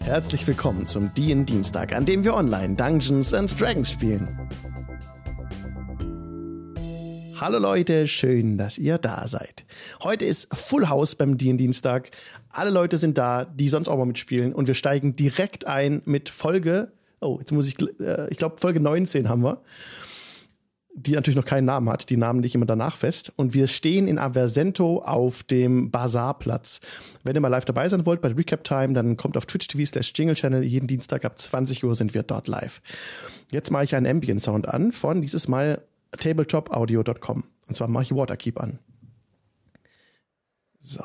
Herzlich willkommen zum DIN Dienstag, an dem wir online Dungeons and Dragons spielen. Hallo Leute, schön, dass ihr da seid. Heute ist Full House beim DIN Dienstag. Alle Leute sind da, die sonst auch mal mitspielen und wir steigen direkt ein mit Folge, oh, jetzt muss ich, äh, ich glaube Folge 19 haben wir die natürlich noch keinen Namen hat. Die Namen lege ich immer danach fest. Und wir stehen in Aversento auf dem Bazarplatz. Wenn ihr mal live dabei sein wollt bei Recap Time, dann kommt auf Twitch TV slash Jingle Channel. Jeden Dienstag ab 20 Uhr sind wir dort live. Jetzt mache ich einen Ambient Sound an von dieses Mal tabletopaudio.com. Und zwar mache ich Waterkeep an. So,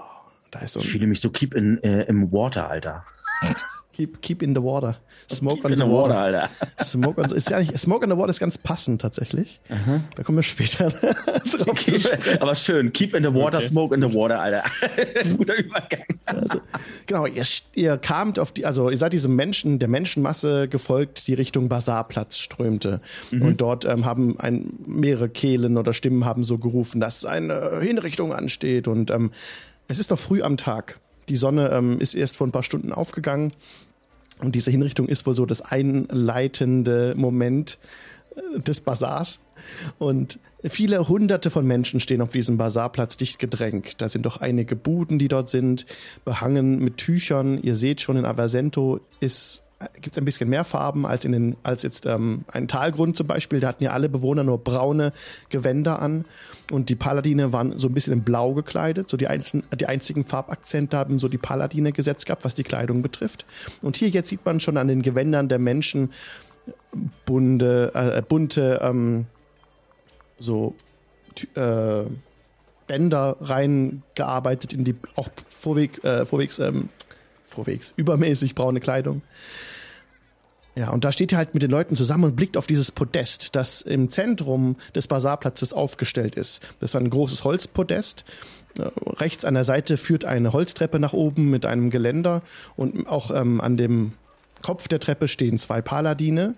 da ist so. Ich fühle mich so keep in, äh, im Water, Alter. Keep, keep in the water. Smoke keep on the, the water. water. Alter. Smoke on the, ist ja nicht, Smoke on the water ist ganz passend tatsächlich. Aha. Da kommen wir später drauf. Keep, aber schön. Keep in the water, okay. smoke in the water, Alter. Guter Übergang. Also, genau, ihr, ihr kamt auf die, also ihr seid diesem Menschen, der Menschenmasse gefolgt, die Richtung Basarplatz strömte. Mhm. Und dort ähm, haben ein, mehrere Kehlen oder Stimmen haben so gerufen, dass eine Hinrichtung ansteht. Und ähm, es ist noch früh am Tag. Die Sonne ähm, ist erst vor ein paar Stunden aufgegangen. Und diese Hinrichtung ist wohl so das einleitende Moment äh, des Bazars. Und viele hunderte von Menschen stehen auf diesem Bazarplatz dicht gedrängt. Da sind doch einige Buden, die dort sind, behangen mit Tüchern. Ihr seht schon, in Aversento ist gibt es ein bisschen mehr Farben als in den, als jetzt ähm, ein Talgrund zum Beispiel. Da hatten ja alle Bewohner nur braune Gewänder an und die Paladine waren so ein bisschen in Blau gekleidet. So die, einzelnen, die einzigen Farbakzente haben so die Paladine gesetzt gehabt, was die Kleidung betrifft. Und hier jetzt sieht man schon an den Gewändern der Menschen bunte, äh, bunte ähm, so äh, Bänder reingearbeitet in die auch vorweg, äh, vorwegs ähm, vorwegs übermäßig braune Kleidung. Ja, und da steht er halt mit den Leuten zusammen und blickt auf dieses Podest, das im Zentrum des Basarplatzes aufgestellt ist. Das war ein großes Holzpodest. Äh, rechts an der Seite führt eine Holztreppe nach oben mit einem Geländer und auch ähm, an dem Kopf der Treppe stehen zwei Paladine,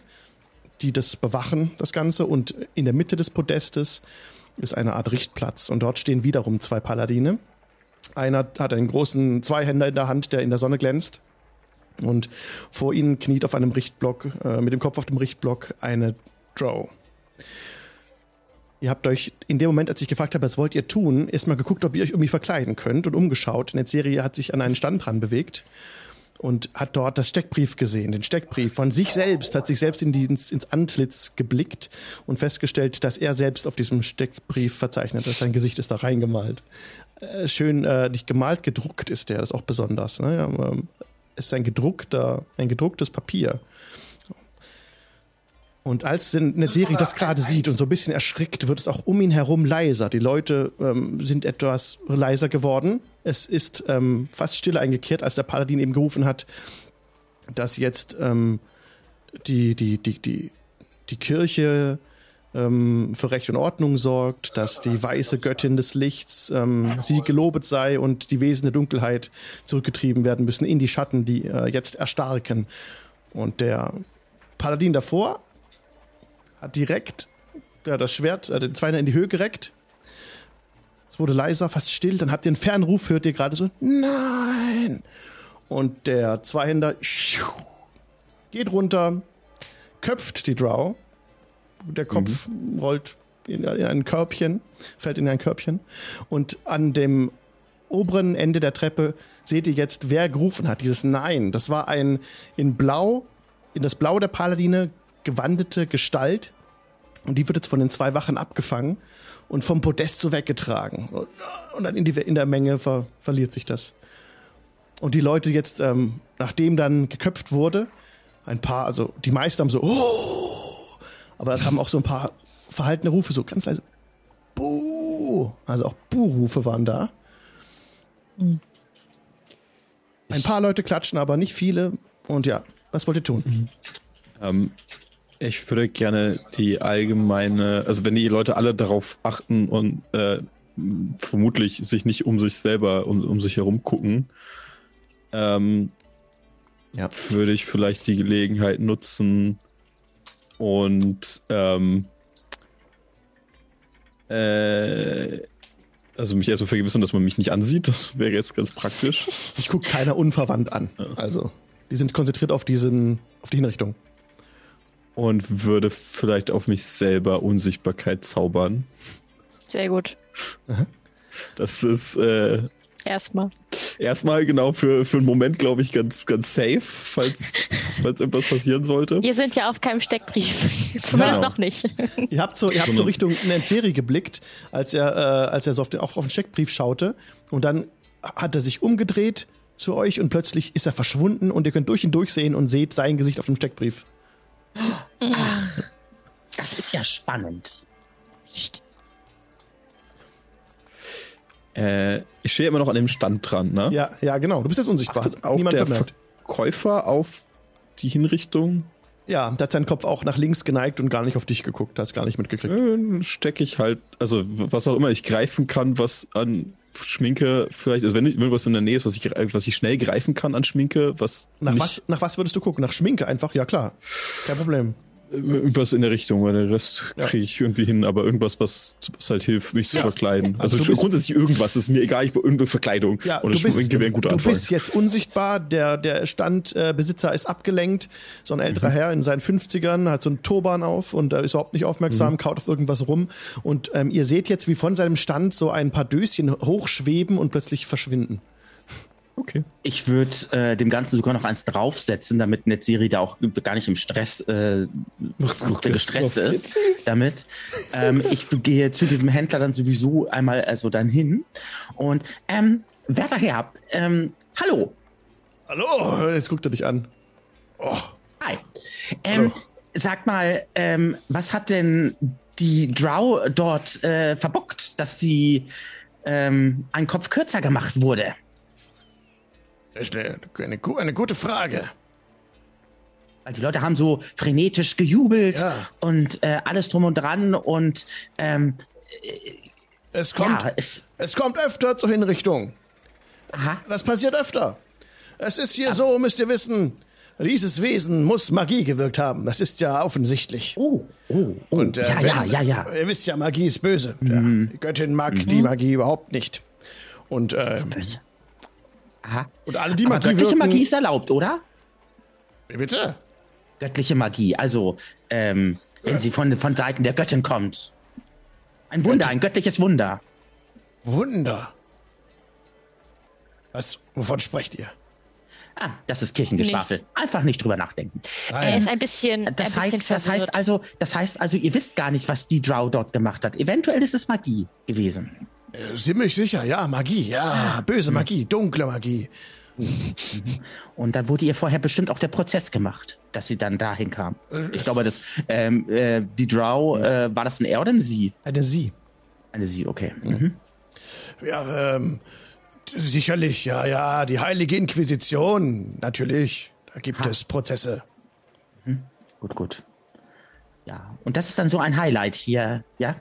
die das bewachen, das Ganze. Und in der Mitte des Podestes ist eine Art Richtplatz und dort stehen wiederum zwei Paladine. Einer hat einen großen Zweihänder in der Hand, der in der Sonne glänzt und vor ihnen kniet auf einem Richtblock, äh, mit dem Kopf auf dem Richtblock, eine Drow. Ihr habt euch in dem Moment, als ich gefragt habe, was wollt ihr tun, erstmal geguckt, ob ihr euch irgendwie verkleiden könnt und umgeschaut. Und Serie hat sich an einen Stand dran bewegt und hat dort das Steckbrief gesehen, den Steckbrief von sich selbst, hat sich selbst in die, ins, ins Antlitz geblickt und festgestellt, dass er selbst auf diesem Steckbrief verzeichnet ist. Sein Gesicht ist da reingemalt. Äh, schön äh, nicht gemalt, gedruckt ist der, das ist auch besonders. Ne? Ist ein gedruckter, ein gedrucktes Papier. Und als eine Serie das gerade sieht und so ein bisschen erschrickt, wird es auch um ihn herum leiser. Die Leute ähm, sind etwas leiser geworden. Es ist ähm, fast stille eingekehrt, als der Paladin eben gerufen hat, dass jetzt ähm, die, die, die, die, die Kirche ähm, für Recht und Ordnung sorgt, dass die weiße Göttin des Lichts ähm, sie gelobet sei und die Wesen der Dunkelheit zurückgetrieben werden müssen in die Schatten, die äh, jetzt erstarken. Und der Paladin davor hat direkt ja, das Schwert, äh, den Zweiner in die Höhe gereckt. Es wurde leiser, fast still. Dann habt ihr einen Fernruf, hört ihr gerade so, nein! Und der Zweihänder geht runter, köpft die Drow der Kopf mhm. rollt in ein Körbchen, fällt in ein Körbchen. Und an dem oberen Ende der Treppe seht ihr jetzt, wer gerufen hat. Dieses Nein. Das war ein in Blau, in das Blau der Paladine gewandete Gestalt. Und die wird jetzt von den zwei Wachen abgefangen und vom Podest so weggetragen. Und dann in, die, in der Menge ver, verliert sich das. Und die Leute jetzt, ähm, nachdem dann geköpft wurde, ein paar, also die meisten haben so, oh, aber da kamen auch so ein paar verhaltene Rufe, so ganz leise. Buh! Also auch Buh-Rufe waren da. Mhm. Ein paar Leute klatschen, aber nicht viele. Und ja, was wollt ihr tun? Mhm. Ähm, ich würde gerne die allgemeine, also wenn die Leute alle darauf achten und äh, vermutlich sich nicht um sich selber, um, um sich herum gucken, ähm, ja. würde ich vielleicht die Gelegenheit nutzen, und ähm, äh, also mich erst so vergewissern, dass man mich nicht ansieht. Das wäre jetzt ganz praktisch. Ich gucke keiner unverwandt an. Also. Die sind konzentriert auf diesen, auf die Hinrichtung. Und würde vielleicht auf mich selber Unsichtbarkeit zaubern. Sehr gut. Das ist äh, Erstmal. Erstmal genau für, für einen Moment, glaube ich, ganz, ganz safe, falls, falls irgendwas passieren sollte. Wir sind ja auf keinem Steckbrief. Zumindest Genau. noch nicht. Ihr habt so, ihr habt so Richtung Nenteri geblickt, als er, äh, als er so auf den, auf, auf den Steckbrief schaute. Und dann hat er sich umgedreht zu euch und plötzlich ist er verschwunden und ihr könnt durch ihn durchsehen und seht sein Gesicht auf dem Steckbrief. Das ist ja spannend. Äh, ich stehe immer noch an dem Stand dran, ne? Ja, ja, genau. Du bist jetzt unsichtbar. Achtet auch Niemand der bemerkt. Verkäufer auf die Hinrichtung? Ja, der hat seinen Kopf auch nach links geneigt und gar nicht auf dich geguckt, hat es gar nicht mitgekriegt. Äh, stecke ich halt, also was auch immer ich greifen kann, was an Schminke vielleicht, also wenn irgendwas in der Nähe ist, was ich, was ich schnell greifen kann an Schminke, was Nach was, nach was würdest du gucken? Nach Schminke einfach? Ja, klar. Kein Problem. Irgendwas in der Richtung, weil der Rest kriege ich irgendwie hin, aber irgendwas, was, was halt hilft, mich zu verkleiden. Also Also, grundsätzlich irgendwas, ist mir egal, ich brauche irgendeine Verkleidung. Ja, und du das bist, ein guter du Anfang. bist jetzt unsichtbar, der, der Standbesitzer ist abgelenkt, so ein älterer Herr in seinen 50ern, hat so einen Turban auf und äh, ist überhaupt nicht aufmerksam, kaut auf irgendwas rum und ähm, ihr seht jetzt, wie von seinem Stand so ein paar Döschen hochschweben und plötzlich verschwinden. Okay. Ich würde äh, dem Ganzen sogar noch eins draufsetzen, damit Netziri da auch gar nicht im Stress äh, gestresst ist damit. Ähm, ich gehe zu diesem Händler dann sowieso einmal also dann hin und ähm, werter Herr, ähm, hallo, Hallo, jetzt guckt er dich an. hi. Ähm, sag mal, ähm, was hat denn die Drow dort äh, verbockt, dass sie ähm, ein Kopf kürzer gemacht wurde? Ist eine, eine, gu- eine gute Frage. Weil die Leute haben so frenetisch gejubelt Ja. und äh, alles drum und dran und ähm, Es kommt, ja, es. es kommt öfter zur Hinrichtung. Aha. Das passiert öfter. Es ist hier so, müsst ihr wissen, dieses Wesen muss Magie gewirkt haben. Das ist ja offensichtlich. Oh, oh, oh. Und, äh, ja, wenn- ja, ja, ja. Ihr wisst ja, Magie ist böse. Ja, die Göttin mag die Magie überhaupt nicht. Und, äh, Böse. Aha. und alle, die Aber Magie göttliche wirken... Magie ist erlaubt, oder? Wie Bitte? Göttliche Magie, also ähm, wenn sie von, von Seiten der Göttin kommt. Ein Wunder, ein göttliches Wunder. Wunder. Was, wovon sprecht ihr? Ah, das ist Kirchengeschwafel. Einfach nicht drüber nachdenken. Er ist ein bisschen. Das ein bisschen heißt, das verwirrt. heißt also, das heißt also, ihr wisst gar nicht, was die Drow dort gemacht hat. Eventuell ist es Magie gewesen. Äh, Ziemlich sicher, ja, Magie, ja, böse Magie, dunkle Magie. Und dann wurde ihr vorher bestimmt auch der Prozess gemacht, dass sie dann dahin kam. Ich glaube, das, ähm, äh, die Drow, äh, war das ein Er oder eine Sie? Eine Sie. Eine Sie, okay. Mhm. Ja, ähm, sicherlich, ja, ja, die Heilige Inquisition, natürlich. Da gibt es Prozesse. Gut, gut. Ja, und das ist dann so ein Highlight hier, ja?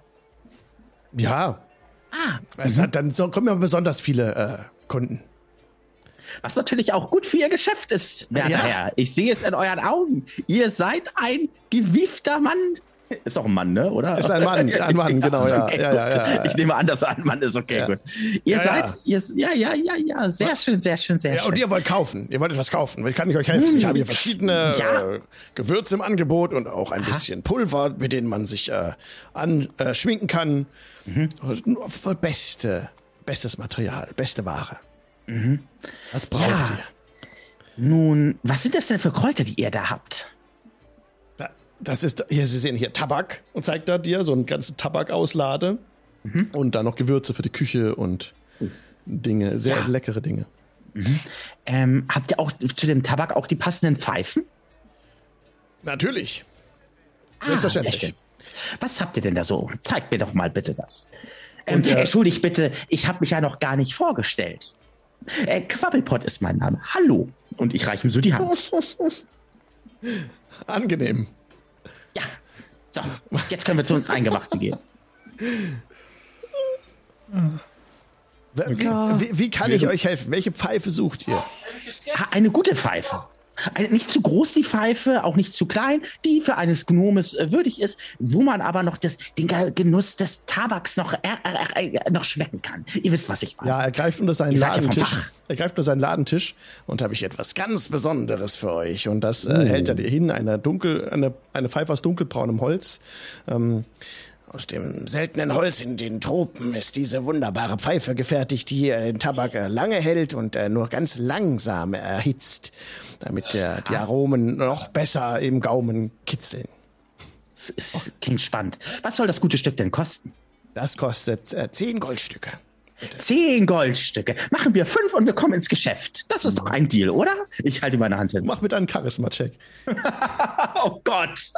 Ja. Ah, Es hat dann so, kommen ja besonders viele äh, Kunden. was natürlich auch gut für Ihr Geschäft ist, werter Ja. Herr. Ich sehe es in euren Augen. Ihr seid ein gewiefter Mann. Ist doch ein Mann, ne? Oder? Ist ein Mann, ein Mann, genau, ja. Okay, Ja, ja, ja. Ich nehme an, dass er ein Mann ist, okay, gut. Ihr seid, Ihr, ja, ja, ja, ja, sehr schön, sehr schön, sehr Ja, schön. und ihr wollt kaufen. Ihr wollt etwas kaufen. Ich kann euch helfen. Ich habe hier verschiedene äh, Gewürze im Angebot und auch ein bisschen Pulver, mit denen man sich äh, anschminken äh, kann. Nur für beste, bestes Material, beste Ware. Was braucht ihr? Nun, was sind das denn für Kräuter, die ihr da habt? Da- Das ist, hier, Sie sehen hier Tabak und zeigt da dir so einen ganzen Tabakauslade und dann noch Gewürze für die Küche und Dinge, sehr Ja. leckere Dinge. Ähm, habt ihr auch zu dem Tabak auch die passenden Pfeifen? Natürlich. Ah, Selbstverständlich. Was habt ihr denn da so? Zeigt mir doch mal bitte das. Ähm, Und, äh, Entschuldigt bitte, ich habe mich ja noch gar nicht vorgestellt. Äh, Quabbelpott ist mein Name. Hallo. Und ich reiche ihm so die Hand. Angenehm. Ja. So, jetzt können wir zu uns Eingemachten gehen. Wie, wie, wie kann ich euch helfen? Welche Pfeife sucht ihr? Eine gute Pfeife. Nicht zu groß die Pfeife, auch nicht zu klein, die für eines Gnomes äh, würdig ist, wo man aber noch das, den Ge- Genuss des Tabaks noch, äh, äh, noch schmecken kann. Ihr wisst, was ich meine. Ja, er greift unter seinen Ladentisch. Er greift unter seinen Ladentisch und habe ich etwas ganz Besonderes für euch. Und das äh, hält er dir hin, eine dunkel, eine, eine Pfeife aus dunkelbraunem Holz. Ähm, aus dem seltenen Holz in den Tropen ist diese wunderbare Pfeife gefertigt, die den Tabak äh, lange hält und äh, nur ganz langsam erhitzt, damit äh, die Aromen noch besser im Gaumen kitzeln. Es ist, klingt spannend. Was soll das gute Stück denn kosten? Das kostet äh, zehn Goldstücke. Zehn Goldstücke. Machen wir fünf und wir kommen ins Geschäft. Das ist doch ein Deal, oder? Ich halte meine Hand hin. Mach mit einem Charisma-Check. Oh Gott.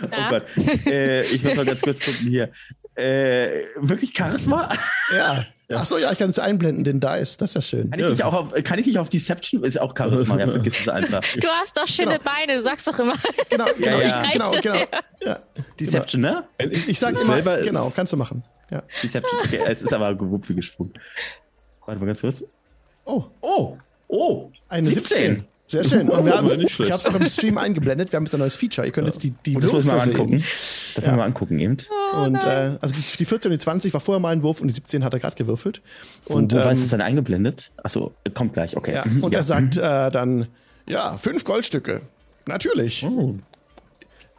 Das, Oh Gott. Äh, ich muss mal ganz kurz gucken hier. Äh, wirklich Charisma? Ja. Ach so, ja, ich kann es einblenden, den Dice. Das ist ja schön. Kann ich, nicht auch auf, kann ich nicht auf Deception? Ist auch Charisma, ja, vergiss es einfach. Du hast doch schöne Genau. Beine, du sagst doch immer. Genau, genau, ja. Ich, genau, genau. Ja. Deception, ne? Ich sag immer, Selber genau, kannst du machen. Ja. Deception. Okay, es ist aber gewuppt wie gesprungen. Warte mal ganz kurz. Oh, Oh, oh. eine 17. Sehr schön. Und Oh, wir haben ich habe es auch im Stream eingeblendet. Wir haben jetzt ein neues Feature. Ihr könnt jetzt die, die Und das muss man mal Würfe angucken. Das müssen wir mal angucken eben. Und äh, also die, die 14 und die 20 war vorher mal ein Wurf und die 17 hat er gerade gewürfelt. Und Und, wo war ähm, es dann eingeblendet? Achso, kommt gleich, okay. ja, Mhm, und ja. er sagt äh, dann, ja, fünf Goldstücke. Natürlich. oh,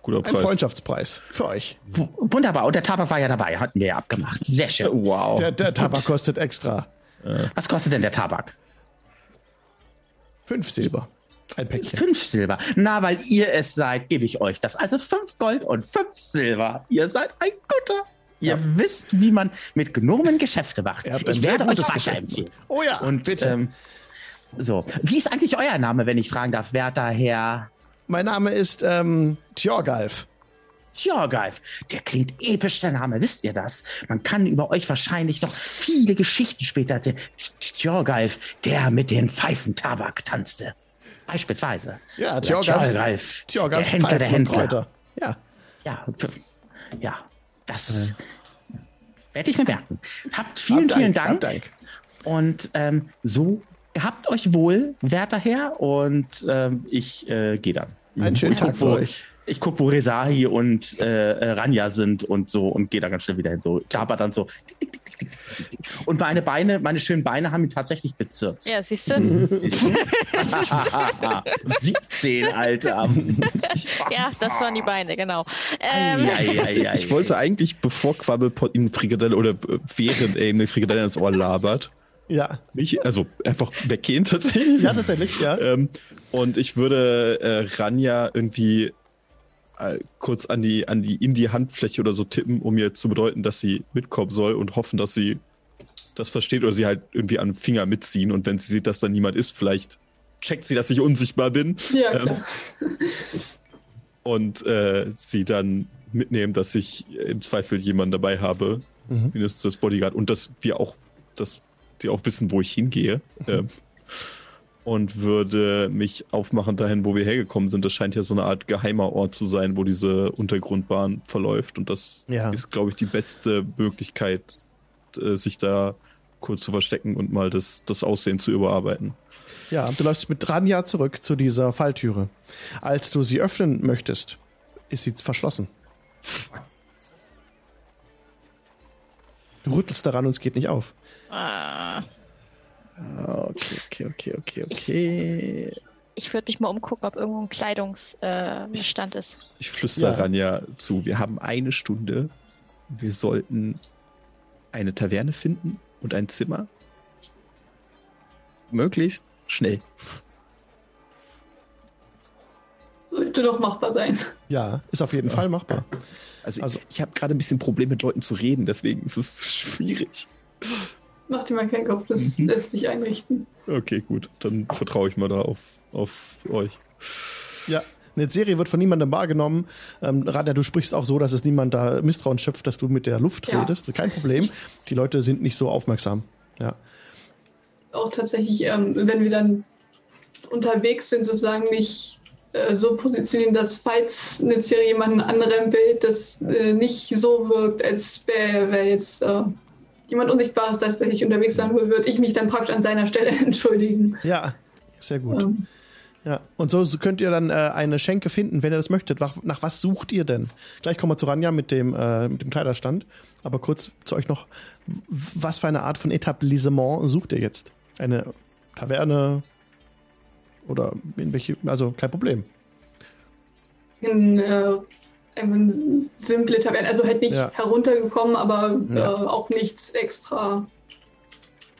guter Ein Preis. Freundschaftspreis für euch. W- Wunderbar, und der Tabak war ja dabei, hatten wir ja abgemacht. Sehr schön. Wow. Der, der Tabak kostet extra Was kostet denn der Tabak? fünf Silber. Ein Päckchen. Fünf Silber. Na, weil ihr es seid, gebe ich euch das. Also fünf Gold und fünf Silber. Ihr seid ein guter. Ihr Ja. wisst, wie man mit Gnomen Geschäfte macht. Ich werde euch weiterempfehlen. Geschäft. Oh ja, Und bitte. Ähm, so, wie ist eigentlich euer Name, wenn ich fragen darf, werter Herr mein Name ist ähm, Tjorgalf. Tjorgalf? Der klingt episch, der Name, wisst ihr das? Man kann über euch wahrscheinlich noch viele Geschichten später erzählen. Tjorgalf, der mit den Pfeifentabak tanzte. Beispielsweise. Ja. Tjorgalf, Tjorgalf der Händler der Händler. Ja. Ja, für, ja, das werde ich mir merken. Habt vielen, Hab vielen Dank, Dank. Dank. Und ähm, so gehabt euch wohl, werter Herr. Und ähm, ich äh, gehe dann. Einen schönen Ich Tag guck, für wo, euch. Ich gucke, wo Resahi und äh, äh, Ranja sind und so und gehe da ganz schnell wieder hin. So, Jabba dann so. Und meine Beine, meine schönen Beine haben ihn tatsächlich bezirzt. Ja, siehst du? 17, Alter. Ja, das waren die Beine, genau. Ähm, Eieieiei. Ich wollte eigentlich, bevor Quabbelpot ihm Frikadelle oder äh, während er ihm eine Frikadelle ins Ohr labert, Ja. mich, also einfach weggehen tatsächlich. Ja, tatsächlich, ja. Ähm, und ich würde äh, Ranja irgendwie äh, kurz an die, an die, in die Handfläche oder so tippen, um ihr zu bedeuten, dass sie mitkommen soll und hoffen, dass sie das versteht oder sie halt irgendwie an den Finger mitziehen. Und wenn sie sieht, dass da niemand ist, vielleicht checkt sie, dass ich unsichtbar bin. Ja, Ähm, klar. und äh, sie dann mitnehmen, dass ich im Zweifel jemanden dabei habe, Mhm. mindestens das Bodyguard, und dass wir auch, dass die auch wissen, wo ich hingehe. Ähm, und würde mich aufmachen dahin, wo wir hergekommen sind. Das scheint ja so eine Art geheimer Ort zu sein, wo diese Untergrundbahn verläuft. Und das Ja. ist, glaube ich, die beste Möglichkeit, äh, sich da kurz zu verstecken und mal das, das Aussehen zu überarbeiten. Ja, du läufst mit Ranja zurück zu dieser Falltüre. Als du sie öffnen möchtest, ist sie verschlossen. Du rüttelst daran und es geht nicht auf. ah, Okay, okay, okay, okay, okay. ich würde mich mal umgucken, ob irgendwo ein Kleidungsstand äh, ist. Ich flüstere Ja. Ranja zu. Wir haben eine Stunde. Wir sollten eine Taverne finden und ein Zimmer. Möglichst schnell. Sollte doch machbar sein. Ja, ist auf jeden Fall machbar. Also, Also- ich, ich habe gerade ein bisschen Probleme mit Leuten zu reden, deswegen ist es schwierig. Mach dir mal keinen Kopf, das Mhm. lässt sich einrichten. Okay, gut. Dann vertraue ich mal da auf, auf euch. Ja. Eine Serie wird von niemandem wahrgenommen. Ähm, Ranja, du sprichst auch so, dass es niemand da Misstrauen schöpft, dass du mit der Luft Ja. redest. Kein Problem. Die Leute sind nicht so aufmerksam. Ja. Auch tatsächlich, ähm, wenn wir dann unterwegs sind, sozusagen nicht äh, so positionieren, dass falls eine Serie jemanden anrempelt, das äh, nicht so wirkt, als wäre wär jetzt äh, jemand Unsichtbares tatsächlich unterwegs sein würde, würde ich mich dann praktisch an seiner Stelle entschuldigen. Ja. Sehr gut. Ähm, Ja, und so, könnt ihr dann äh, eine Schenke finden, wenn ihr das möchtet. Nach, nach was sucht ihr denn? Gleich kommen wir zu Ranja mit dem, äh, mit dem Kleiderstand. Aber kurz zu euch noch, was für eine Art von Etablissement sucht ihr jetzt? Eine Taverne? Oder in welche, also kein Problem. in äh, simple Taverne, also halt nicht Ja. heruntergekommen, aber Ja. äh, auch nichts extra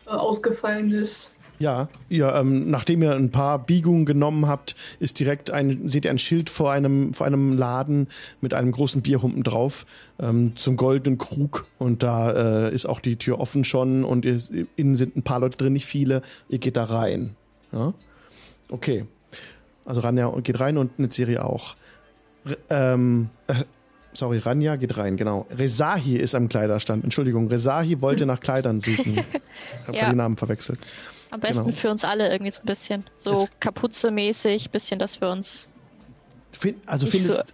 äh, ausgefallenes. Ja, ihr, ähm, nachdem ihr ein paar Biegungen genommen habt, ist direkt ein, seht ihr ein Schild vor einem, vor einem Laden mit einem großen Bierhumpen drauf ähm, zum goldenen Krug. Und da äh, ist auch die Tür offen schon und ihr, innen sind ein paar Leute drin, nicht viele. Ihr geht da rein. Ja? Okay. Also Ranja geht rein und eine Serie auch. Ähm, äh, sorry, Ranja geht rein, genau. Rezahi ist am Kleiderstand. Entschuldigung, Rezahi wollte nach Kleidern suchen. Ich habe Ja. die Namen verwechselt. Am besten Genau. für uns alle irgendwie so ein bisschen. So Es- Kapuze-mäßig, bisschen, dass wir uns. Find, also findest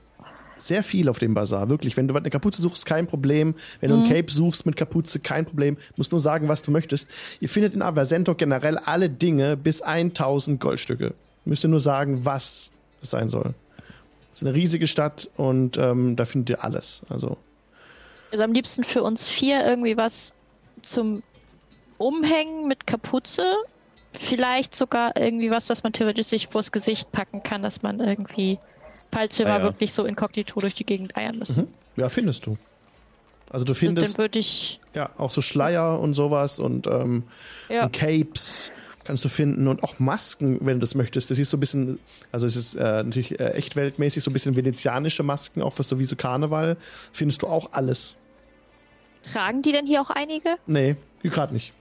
sehr viel auf dem Bazar, wirklich. Wenn du eine Kapuze suchst, kein Problem. Wenn du ein Cape suchst mit Kapuze, kein Problem. Musst nur sagen, was du möchtest. Ihr findet in Aversento generell alle Dinge bis 1000 Goldstücke. Müsst ihr nur sagen, was es sein soll. Es ist eine riesige Stadt und ähm, da findet ihr alles. Also Also am liebsten für uns vier irgendwie was zum Umhängen mit Kapuze. Vielleicht sogar irgendwie was, was man theoretisch sich vors Gesicht packen kann, dass man irgendwie, falls wir Ah, mal ja. wirklich so inkognito durch die Gegend eiern müssen. Mhm. ja, findest du. Also du Und dann findest würde ich, ja auch so Schleier und sowas und ähm, ja, und Capes kannst du finden und auch Masken, wenn du das möchtest. Das ist so ein bisschen, also es ist äh, natürlich äh, echt weltmäßig, so ein bisschen venezianische Masken, auch für so wie so Karneval. Findest du auch alles. tragen die denn hier auch einige? Nee, gerade nicht.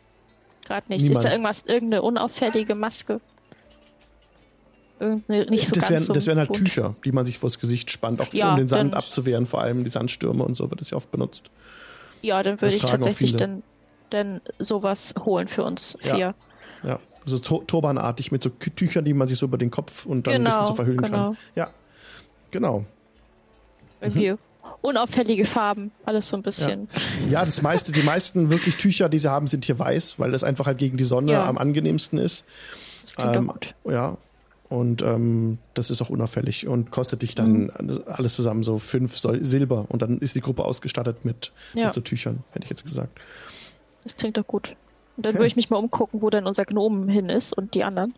Gerade nicht. Niemand. Ist da irgendwas, irgendeine unauffällige Maske? Irgendeine nicht so das ganz wären, so das wären halt bunt. Tücher, die man sich vors Gesicht spannt, auch Ja, um den Sand abzuwehren, vor allem die Sandstürme und so wird das ja oft benutzt. Ja, dann würde ich tatsächlich dann, dann sowas holen für uns Ja. vier. Ja, so to turbanartig mit so Tüchern, die man sich so über den Kopf und dann ein bisschen Genau, so verhüllen genau. kann. Ja, genau. Irgendwie Mhm. unauffällige Farben, alles so ein bisschen. Ja, das meiste, die meisten wirklich Tücher, die sie haben, sind hier weiß, weil das einfach halt gegen die Sonne Ja. am angenehmsten ist. Das Ähm, doch gut. Ja. Und ähm, das ist auch unauffällig und kostet dich dann Mhm. alles zusammen so fünf Silber und dann ist die Gruppe ausgestattet mit, Ja. mit so Tüchern, hätte ich jetzt gesagt. Das klingt doch gut. Und dann Okay. würde ich mich mal umgucken, wo denn unser Gnom hin ist und die anderen.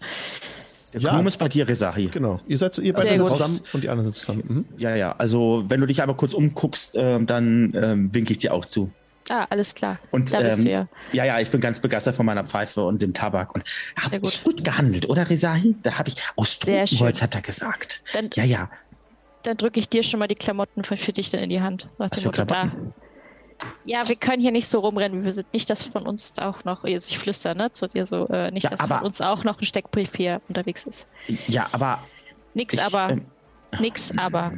Der Ja. Gnome ist bei dir, Resahi. Genau. Ihr seid so, ihr beide seid zusammen und die anderen sind zusammen. Mhm. Ja, ja. Also, wenn du dich einmal kurz umguckst, ähm, dann ähm, winke ich dir auch zu. Ah, alles klar. Und, da bist ähm, du ja. Ja, ja, ich bin ganz begeistert von meiner Pfeife und dem Tabak. Und hab Sehr gut. ich gut gehandelt, oder, Resahi? Da habe ich aus schön. hat er gesagt. Dann, Ja, ja. dann drücke ich dir schon mal die Klamotten für, für dich dann in die Hand. Nach dem Motto, da. Ja, wir können hier nicht so rumrennen. Wir sind nicht, dass von uns auch noch, also ich flüster, ne, zu dir so, äh, nicht, Ja, dass aber- von uns auch noch ein Steckbrief hier unterwegs ist. Ja, aber. Nix, Ich, aber, ähm, nix, aber.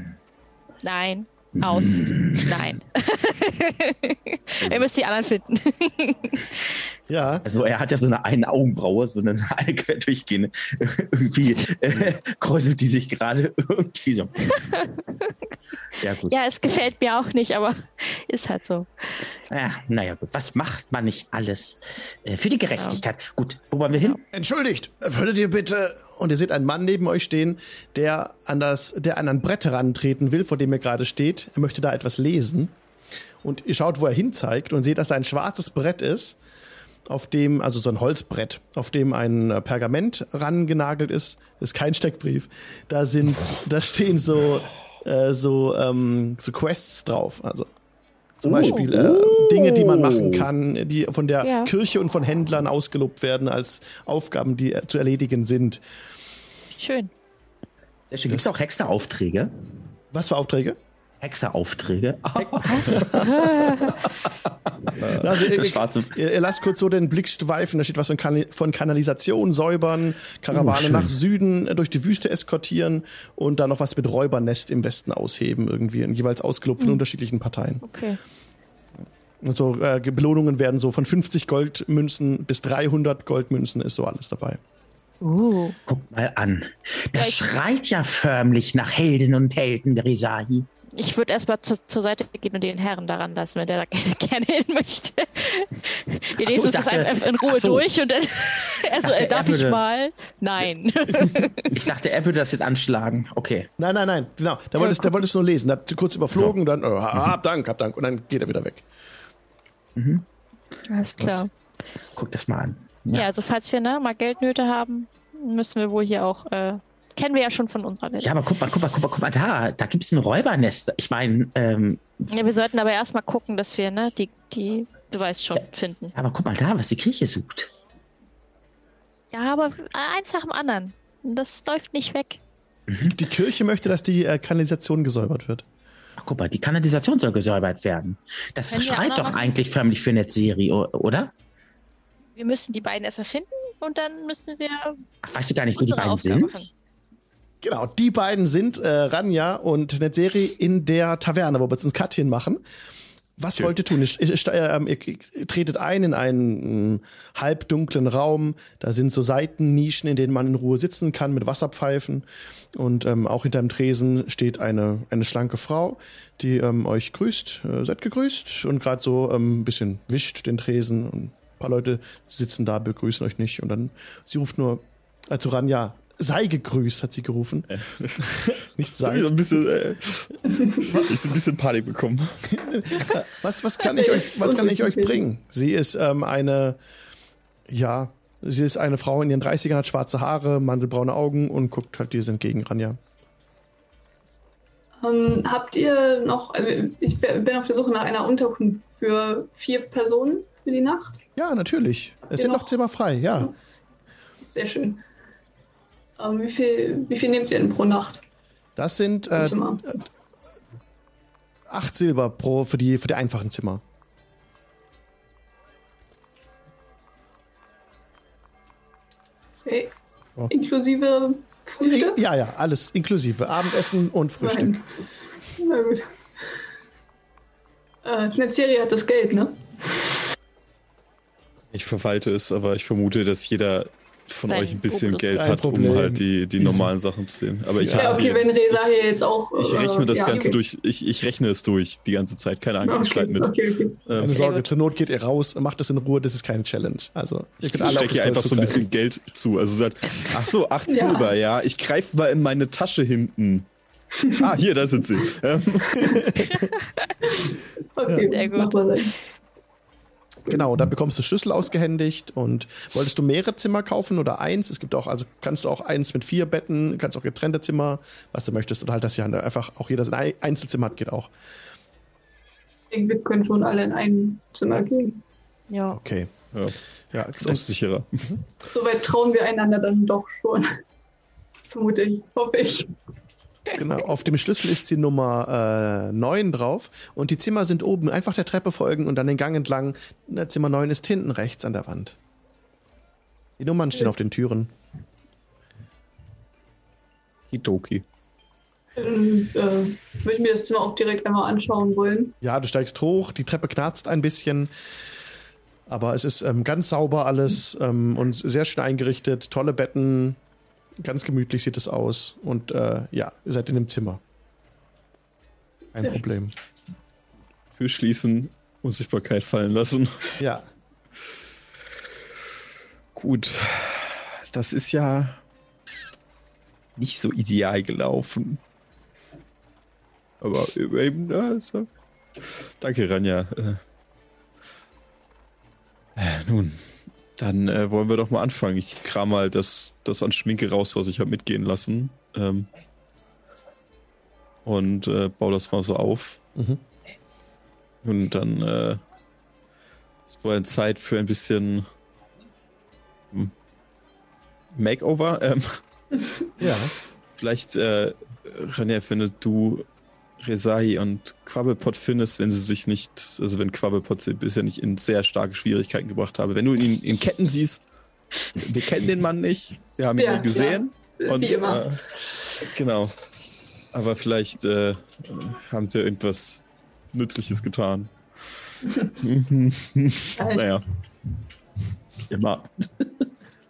Nein, aus, nein. Ihr müsst die anderen finden. Ja, Also er hat ja so eine eine Augenbraue, so eine, eine quer durchgehende. Irgendwie äh, kräuselt die sich gerade irgendwie so. Ja, gut. ja, es gefällt mir auch nicht, aber ist halt so. Ja, naja, gut. Was macht man nicht alles äh, für die Gerechtigkeit? Gut, wo wollen wir hin? entschuldigt, würdet ihr bitte. Und ihr seht einen Mann neben euch stehen, der an, das, der an ein Brett herantreten will, vor dem er gerade steht. Er möchte da etwas lesen. Und ihr schaut, wo er hinzeigt und seht, dass da ein schwarzes Brett ist, auf dem, also so ein Holzbrett, auf dem ein äh, Pergament rangenagelt ist. Ist kein Steckbrief. Da sind, da stehen so, äh, so, ähm, so Quests drauf. Also zum Beispiel äh, Dinge, die man machen kann, die von der Ja. Kirche und von Händlern ausgelobt werden als Aufgaben, die äh, zu erledigen sind. Schön. Sehr schön. Gibt es auch Hexeraufträge? Was für Aufträge? Hexeraufträge? Also, schwarze- ihr, ihr lasst kurz so den Blick schweifen. Da steht was von, kan von Kanalisation säubern, Karawane Oh, nach Süden äh, durch die Wüste eskortieren und dann noch was mit Räubernest im Westen ausheben, irgendwie in jeweils ausgelobten unterschiedlichen Parteien. Okay. Und so äh, Belohnungen werden so von 50 Goldmünzen bis 300 Goldmünzen ist so alles dabei. Uh. Guck mal an. Das Ja, ich- schreit ja förmlich nach Helden und Helden, der Resahi. Ich würde erstmal zu, zur Seite gehen und den Herren daran lassen, wenn der da gerne, hin möchte. Wir lesen uns das einfach in Ruhe so. durch und dann. Also, dachte, darf würde, ich mal? Nein. ich dachte, er würde das jetzt anschlagen. Okay. Nein, nein, nein. Genau. Da wolltest, ja, wolltest du nur lesen. Da hat kurz überflogen, ja. dann, oh, hab Dank, hab Dank. Und dann geht er wieder weg. Mhm. Alles klar. Guck das mal an. Ja, ja also falls wir ne, mal Geldnöte haben, müssen wir wohl hier auch äh, kennen wir ja schon von unserer Welt. Ja, aber guck mal, guck mal, guck mal, guck mal da. Da gibt es ein Räubernest. Ich meine, ähm, Ja, wir sollten aber erstmal gucken, dass wir, ne, die, die, du weißt schon, ja, finden. Aber guck mal da, was die Kirche sucht. Ja, aber eins nach dem anderen. Das läuft nicht weg. Mhm. Die Kirche möchte, dass die äh, Kanalisation gesäubert wird. Ach, guck mal, die Kanalisation soll gesäubert werden. Das Können schreit doch eigentlich förmlich für eine Serie, oder? Wir müssen die beiden erst erfinden und dann müssen wir. Ach, weißt du gar nicht, wo die beiden Aufgabe sind? Machen. Genau, die beiden sind äh, Ranja und Netzeri in der Taverne, wo wir jetzt ein Cut hinmachen. Was okay. wollt ihr tun? Ihr, ihr, ähm, ihr, tretet ein in einen äh, halbdunklen Raum. Da sind so Seitennischen, in denen man in Ruhe sitzen kann mit Wasserpfeifen. Und ähm, auch hinter dem Tresen steht eine, eine schlanke Frau, die ähm, euch grüßt. Äh, seid gegrüßt und gerade so ähm, ein bisschen wischt den Tresen. Und ein paar Leute sitzen da, begrüßen euch nicht. Und dann, sie ruft nur äh, zu Ranja, sei gegrüßt, hat sie gerufen. Ja. Nicht sei. So ein bisschen, äh, ich so ein bisschen Panik bekommen. was, was kann ich euch, was kann ich euch bringen? Sie ist ähm, eine, ja, sie ist eine Frau in ihren 30ern, hat schwarze Haare, mandelbraune Augen und guckt halt dir entgegen, Ranja. Ähm, habt ihr noch, also ich bin auf der Suche nach einer Unterkunft für vier Personen für die Nacht? Ja, natürlich. Es sind noch Zimmer frei, ja. Sehr schön. Ähm, wie, viel, wie viel nehmt ihr denn pro Nacht? Das sind äh, acht Silber pro für die, für die einfachen Zimmer. Okay. Oh. Inklusive Frühstück? Ja, ja, alles inklusive. Abendessen und Frühstück. Nein. Na gut. Äh, eine Serie hat das Geld, ne? Ich verwalte es, aber ich vermute, dass jeder von euch ein bisschen. Geld hat, Problem. um halt die, die normalen Sachen zu sehen. Aber ich ja, okay, wenn Resa hier jetzt auch. Ich rechne das ja, Ganze okay. durch, ich, ich rechne es durch die ganze Zeit. Keine Angst, okay, ich schreibe mit. Okay, okay. Ähm, Keine Sorge, zur Not geht ihr raus, macht das in Ruhe, das ist keine Challenge. Also, ich stecke hier einfach so ein bisschen Geld zu. Also sagt, ach so, acht ja. Silber, ja. Ich greife mal in meine Tasche hinten. ah, hier, da sind sie. okay, sehr gut. Genau, dann bekommst du Schlüssel ausgehändigt und wolltest du mehrere Zimmer kaufen oder eins? Es gibt auch, also kannst du auch eins mit vier Betten, kannst auch getrennte Zimmer, was du möchtest, oder halt, dass ja einfach auch jeder sein Einzelzimmer hat, geht auch. Ich denke, wir können schon alle in ein Zimmer gehen. Ja. Okay. Ja, ja ist auch sicherer. Mhm. Soweit trauen wir einander dann doch schon. Vermute ich, hoffe ich. Genau, auf dem Schlüssel ist die Nummer äh, 9 drauf und die Zimmer sind oben. Einfach der Treppe folgen und dann den Gang entlang. Zimmer 9 ist hinten rechts an der Wand. Die Nummern stehen auf den Türen. Hidoki. Ähm, äh, würde ich mir das Zimmer auch direkt einmal anschauen wollen. Ja, du steigst hoch, die Treppe knarzt ein bisschen. Aber es ist ähm, ganz sauber alles ähm, und sehr schön eingerichtet. Tolle Betten, Ganz gemütlich sieht es aus. Und äh, ja, ihr seid in dem Zimmer. Kein Sehr Problem. Tür schließen, Unsichtbarkeit fallen lassen. Ja. Gut. Das ist ja nicht so ideal gelaufen. Aber eben, ja, so. Danke, Ranja. Äh, äh nun, dann äh, wollen wir doch mal anfangen. Ich kram mal das, das an Schminke raus, was ich habe mitgehen lassen. Ähm, und äh, baue das mal so auf. Mhm. Und dann äh, ist wohl Zeit für ein bisschen hm, Makeover. Ähm, ja. Vielleicht, äh, René, findet du Resahi und Quabbelpot findest, wenn sie sich nicht, also wenn Quabbelpot sie bisher nicht in sehr starke Schwierigkeiten gebracht habe. Wenn du ihn in Ketten siehst, wir kennen den Mann nicht, wir haben ihn ja, nie gesehen. Ja, und, wie immer. Äh, genau. Aber vielleicht äh, haben sie ja irgendwas Nützliches getan. naja. Immer.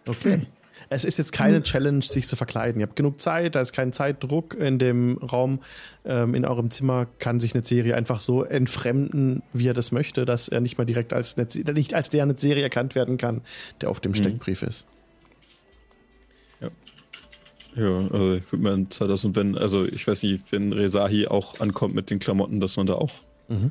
Okay. Es ist jetzt keine Challenge, sich zu verkleiden. Ihr habt genug Zeit, da ist kein Zeitdruck in dem Raum. Ähm, in eurem Zimmer kann sich eine Serie einfach so entfremden, wie er das möchte, dass er nicht mal direkt als Netz nicht als der Serie erkannt werden kann, der auf dem Steckbrief ist. Ja, also ich würde mir Zeit aus und wenn, also ich weiß nicht, wenn Rezahi auch ankommt mit den Klamotten, dass man da auch Mhm.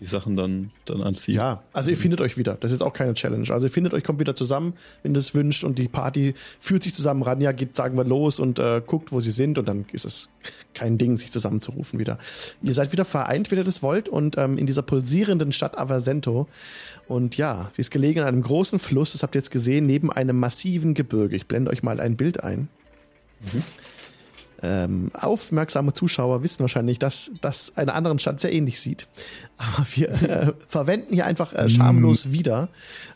Die Sachen dann, dann anzieht. Ja, also ihr findet euch wieder. Das ist auch keine Challenge. Also ihr findet euch, kommt wieder zusammen, wenn ihr es wünscht und die Party fühlt sich zusammen. Ranja geht, sagen wir, los und äh, guckt, wo sie sind und dann ist es kein Ding, sich zusammenzurufen wieder. Ihr seid wieder vereint, wenn ihr das wollt und ähm, in dieser pulsierenden Stadt Aversento. Und ja, sie ist gelegen an einem großen Fluss, das habt ihr jetzt gesehen, neben einem massiven Gebirge. Ich blende euch mal ein Bild ein. Ähm, aufmerksame Zuschauer wissen wahrscheinlich, dass das einer anderen Stadt sehr ähnlich sieht. Aber wir äh, verwenden hier einfach äh, schamlos wieder.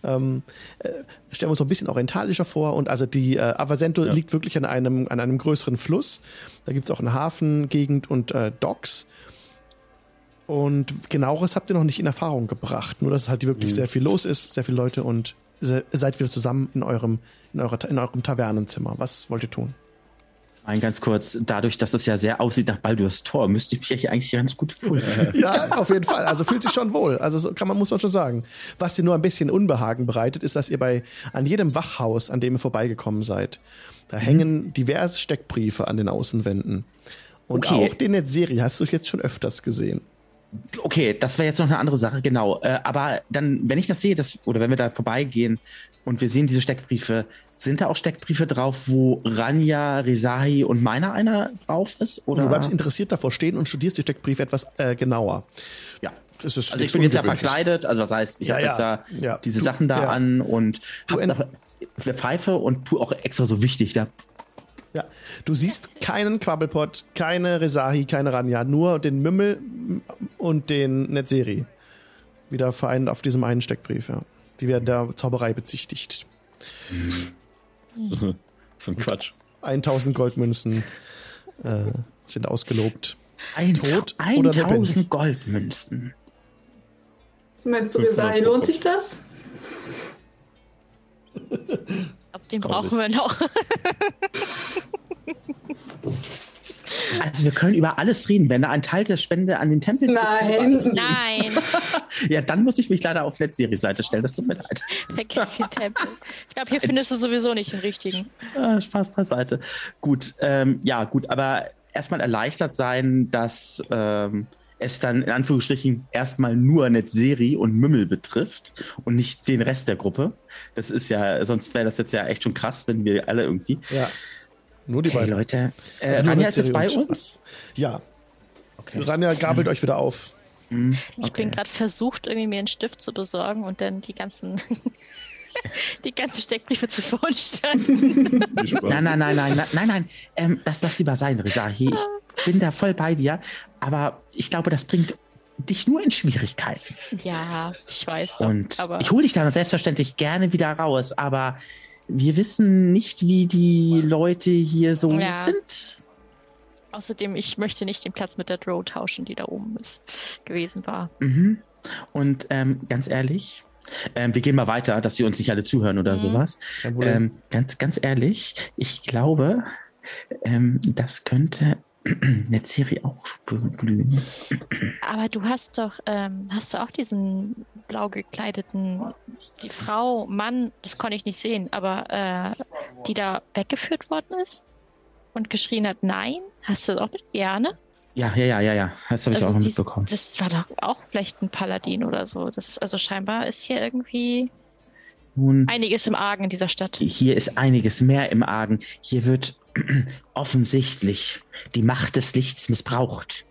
Ähm, äh, stellen wir uns so ein bisschen orientalischer vor. Und also die äh, Avasento Ja. liegt wirklich an einem, an einem größeren Fluss. Da gibt's auch eine Hafengegend und äh, Docks. Und genaueres habt ihr noch nicht in Erfahrung gebracht. Nur, dass halt wirklich sehr viel los ist, sehr viele Leute und se seid wieder zusammen in eurem, in, eurer, in eurem Tavernenzimmer. Was wollt ihr tun? Ein ganz kurz, dadurch, dass es ja sehr aussieht nach Baldur's Tor, müsste ich mich ja hier eigentlich ganz gut fühlen. Ja, auf jeden Fall. Also fühlt sich schon wohl. Also so kann man, muss man schon sagen. Was dir nur ein bisschen Unbehagen bereitet, ist, dass ihr bei, an jedem Wachhaus, an dem ihr vorbeigekommen seid, da hängen diverse Steckbriefe an den Außenwänden. Und Okay. auch den Netzserie hast du jetzt schon öfters gesehen. Okay, das wäre jetzt noch eine andere Sache, genau. Äh, aber dann, wenn ich das sehe, das, oder wenn wir da vorbeigehen und wir sehen diese Steckbriefe, sind da auch Steckbriefe drauf, wo Ranja, Rezahi und meiner einer drauf ist? Oder? du bleibst interessiert davor stehen und studierst die Steckbriefe etwas äh, genauer. ja. Das ist Also ich bin jetzt ja verkleidet, also das heißt, ich Ja, habe jetzt ja. ja, Ja. diese Du- Sachen da ja. an und Du hab en- noch eine Pfeife und auch extra so wichtig da. Ja, du siehst keinen Quabbelpot, keine Resahi, keine Ranja, nur den Mümmel und den Netzeri. Wieder vereint auf diesem einen Steckbrief, ja. Die werden der Zauberei bezichtigt. So ein Quatsch. 1000 Goldmünzen äh, sind ausgelobt. Ein, lebendig? 1000 Goldmünzen. Was meinst du, 500 Resai, pro lohnt sich das? Ich glaube, den brauchen wir noch. Also wir können über alles reden. Wenn da ein Teil der Spende an den Tempel geht, Nein. Nein, Ja, dann muss ich mich leider auf Netzserie-Seite stellen. Das tut mir leid. vergiss den Tempel. Ich glaube, hier findest du sowieso nicht den richtigen. Ah, Spaß beiseite. Gut, ähm, ja, gut, aber erstmal erleichtert sein, dass ähm, es dann in Anführungsstrichen erstmal nur Netzeri und Mümmel betrifft und nicht den Rest der Gruppe. Das ist ja, sonst wäre das jetzt ja echt schon krass, wenn wir alle irgendwie. Ja. Nur die Okay, beiden. Leute. Äh, Also nur Ranja ist jetzt bei uns. Ja. Okay. Ranja gabelt euch wieder auf. Hm, Ich okay. bin gerade versucht, irgendwie mir einen Stift zu besorgen und dann die ganzen, die ganzen Steckbriefe zu verunstalten. Nein, nein, nein, nein, nein, nein, nein. Ähm, das lass lieber sein, Rizahi. Ich bin da voll bei dir, aber ich glaube, das bringt dich nur in Schwierigkeiten. Ja, ich weiß doch. Und aber ich hole dich dann selbstverständlich gerne wieder raus, aber wir wissen nicht, wie die Leute hier so Ja. sind. außerdem, ich möchte nicht den Platz mit der Drow tauschen, die da oben ist, gewesen war. Mhm. Und ähm, ganz ehrlich, ähm, wir gehen mal weiter, dass sie uns nicht alle zuhören oder Mhm. sowas. Ähm, ganz, ganz ehrlich, ich glaube, ähm, das könnte eine Serie auch blühen. Aber du hast doch, ähm, hast du auch diesen blau gekleideten, die Frau, Mann, das konnte ich nicht sehen, aber äh, die da weggeführt worden ist und geschrien hat, nein? Hast du das auch mit? Ja, ne? Ja, ja, ja, ja, ja. Das habe ich Also auch noch dies- mitbekommen. Das war doch auch vielleicht ein Paladin oder so. Das, also scheinbar ist hier irgendwie Nun, einiges im Argen in dieser Stadt. hier ist einiges mehr im Argen. Hier wird offensichtlich die Macht des Lichts missbraucht.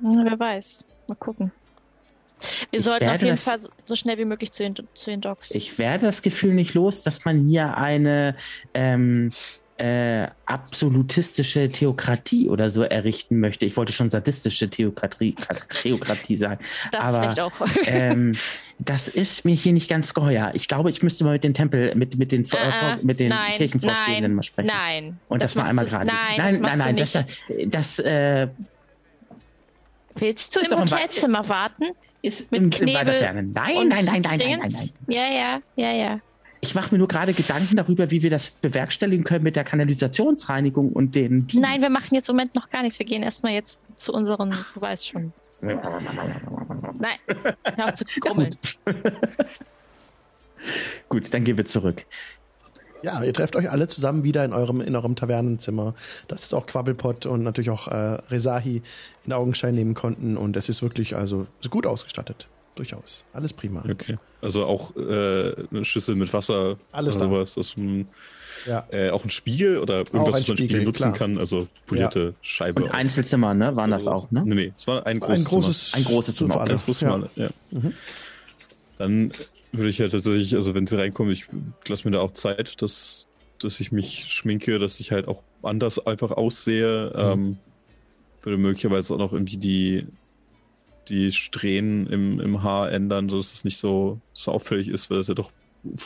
Na, wer weiß. Mal gucken. Wir Ich sollten auf jeden das- Fall so- schnell wie möglich zu den, zu den Docs. Ich werde das Gefühl nicht los, dass man hier eine ähm, äh, absolutistische Theokratie oder so errichten möchte. Ich wollte schon sadistische Theokratie, Theokratie sagen. das aber, vielleicht auch. ähm, das ist mir hier nicht ganz geheuer. Ich glaube, ich müsste mal mit den Tempel, mit, mit den, äh, Äh, mit den nein, Kirchenvorstehenden nein, mal sprechen. Nein. Und das, mal machst einmal du- gerade. Nein, nein, das nein, nein. nicht. Das, das äh, Willst du im Hotelzimmer warten? ist Mit im, Knebel Ferne. Nein, nein, nein, nein, nein, nein, nein. Ja, ja, ja, ja. Ich mache mir nur gerade Gedanken darüber, wie wir das bewerkstelligen können mit der Kanalisationsreinigung und den. Team. Nein, wir machen jetzt im Moment noch gar nichts. Wir gehen erstmal jetzt zu unseren, du weißt schon. Nein, hör auf zu grummeln. Gut, dann gehen wir zurück. Ja, ihr trefft euch alle zusammen wieder in eurem, in eurem Tavernenzimmer. Das ist auch Quabbelpot und natürlich auch äh, Resahi in Augenschein nehmen konnten. Und es ist wirklich also so gut ausgestattet. Durchaus. Alles prima. Okay. Also auch äh, eine Schüssel mit Wasser. Alles oder da. sowas. Das, man, Ja. äh, auch ein Spiegel oder ein irgendwas, was man Spiegel, nutzen klar. kann. Also polierte Scheibe. Und aus- Einzelzimmer, ne? Waren das auch, ne? Nee, nee, es war ein großes, Ein großes, Ein großes Zimmer, für okay, alle. Das wussten wir alle, ja. Mhm. Dann würde ich ja tatsächlich, also wenn sie reinkommen, ich lasse mir da auch Zeit, dass, dass ich mich schminke, dass ich halt auch anders einfach aussehe. Mhm. Ähm, würde möglicherweise auch noch irgendwie die, die Strähnen im, im Haar ändern, sodass es nicht so, so auffällig ist, weil das ja doch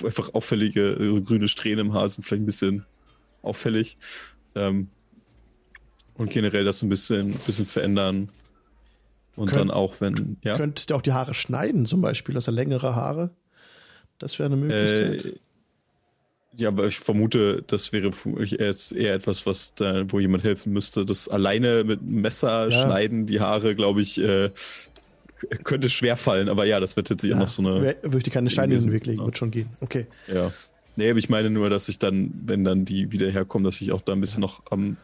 einfach auffällige äh, grüne Strähnen im Haar sind, vielleicht ein bisschen auffällig. Ähm, und generell das ein bisschen, bisschen verändern. Und Könnt- dann auch, wenn, ja. Könntest du auch die Haare schneiden, zum Beispiel, also längere Haare? Das wäre eine Möglichkeit. Äh, ja, aber ich vermute, das wäre eher, etwas, was da, wo jemand helfen müsste. Das alleine mit einem Messer Ja. schneiden, die Haare, glaube ich, äh, könnte schwer fallen. Aber ja, das wird jetzt ja, noch so eine. Würde ich dir keine Steine in den Weg legen, Ja. wird schon gehen. Okay. Ja. Nee, aber ich meine nur, dass ich dann, wenn dann die wieder herkommen, dass ich auch da ein bisschen noch am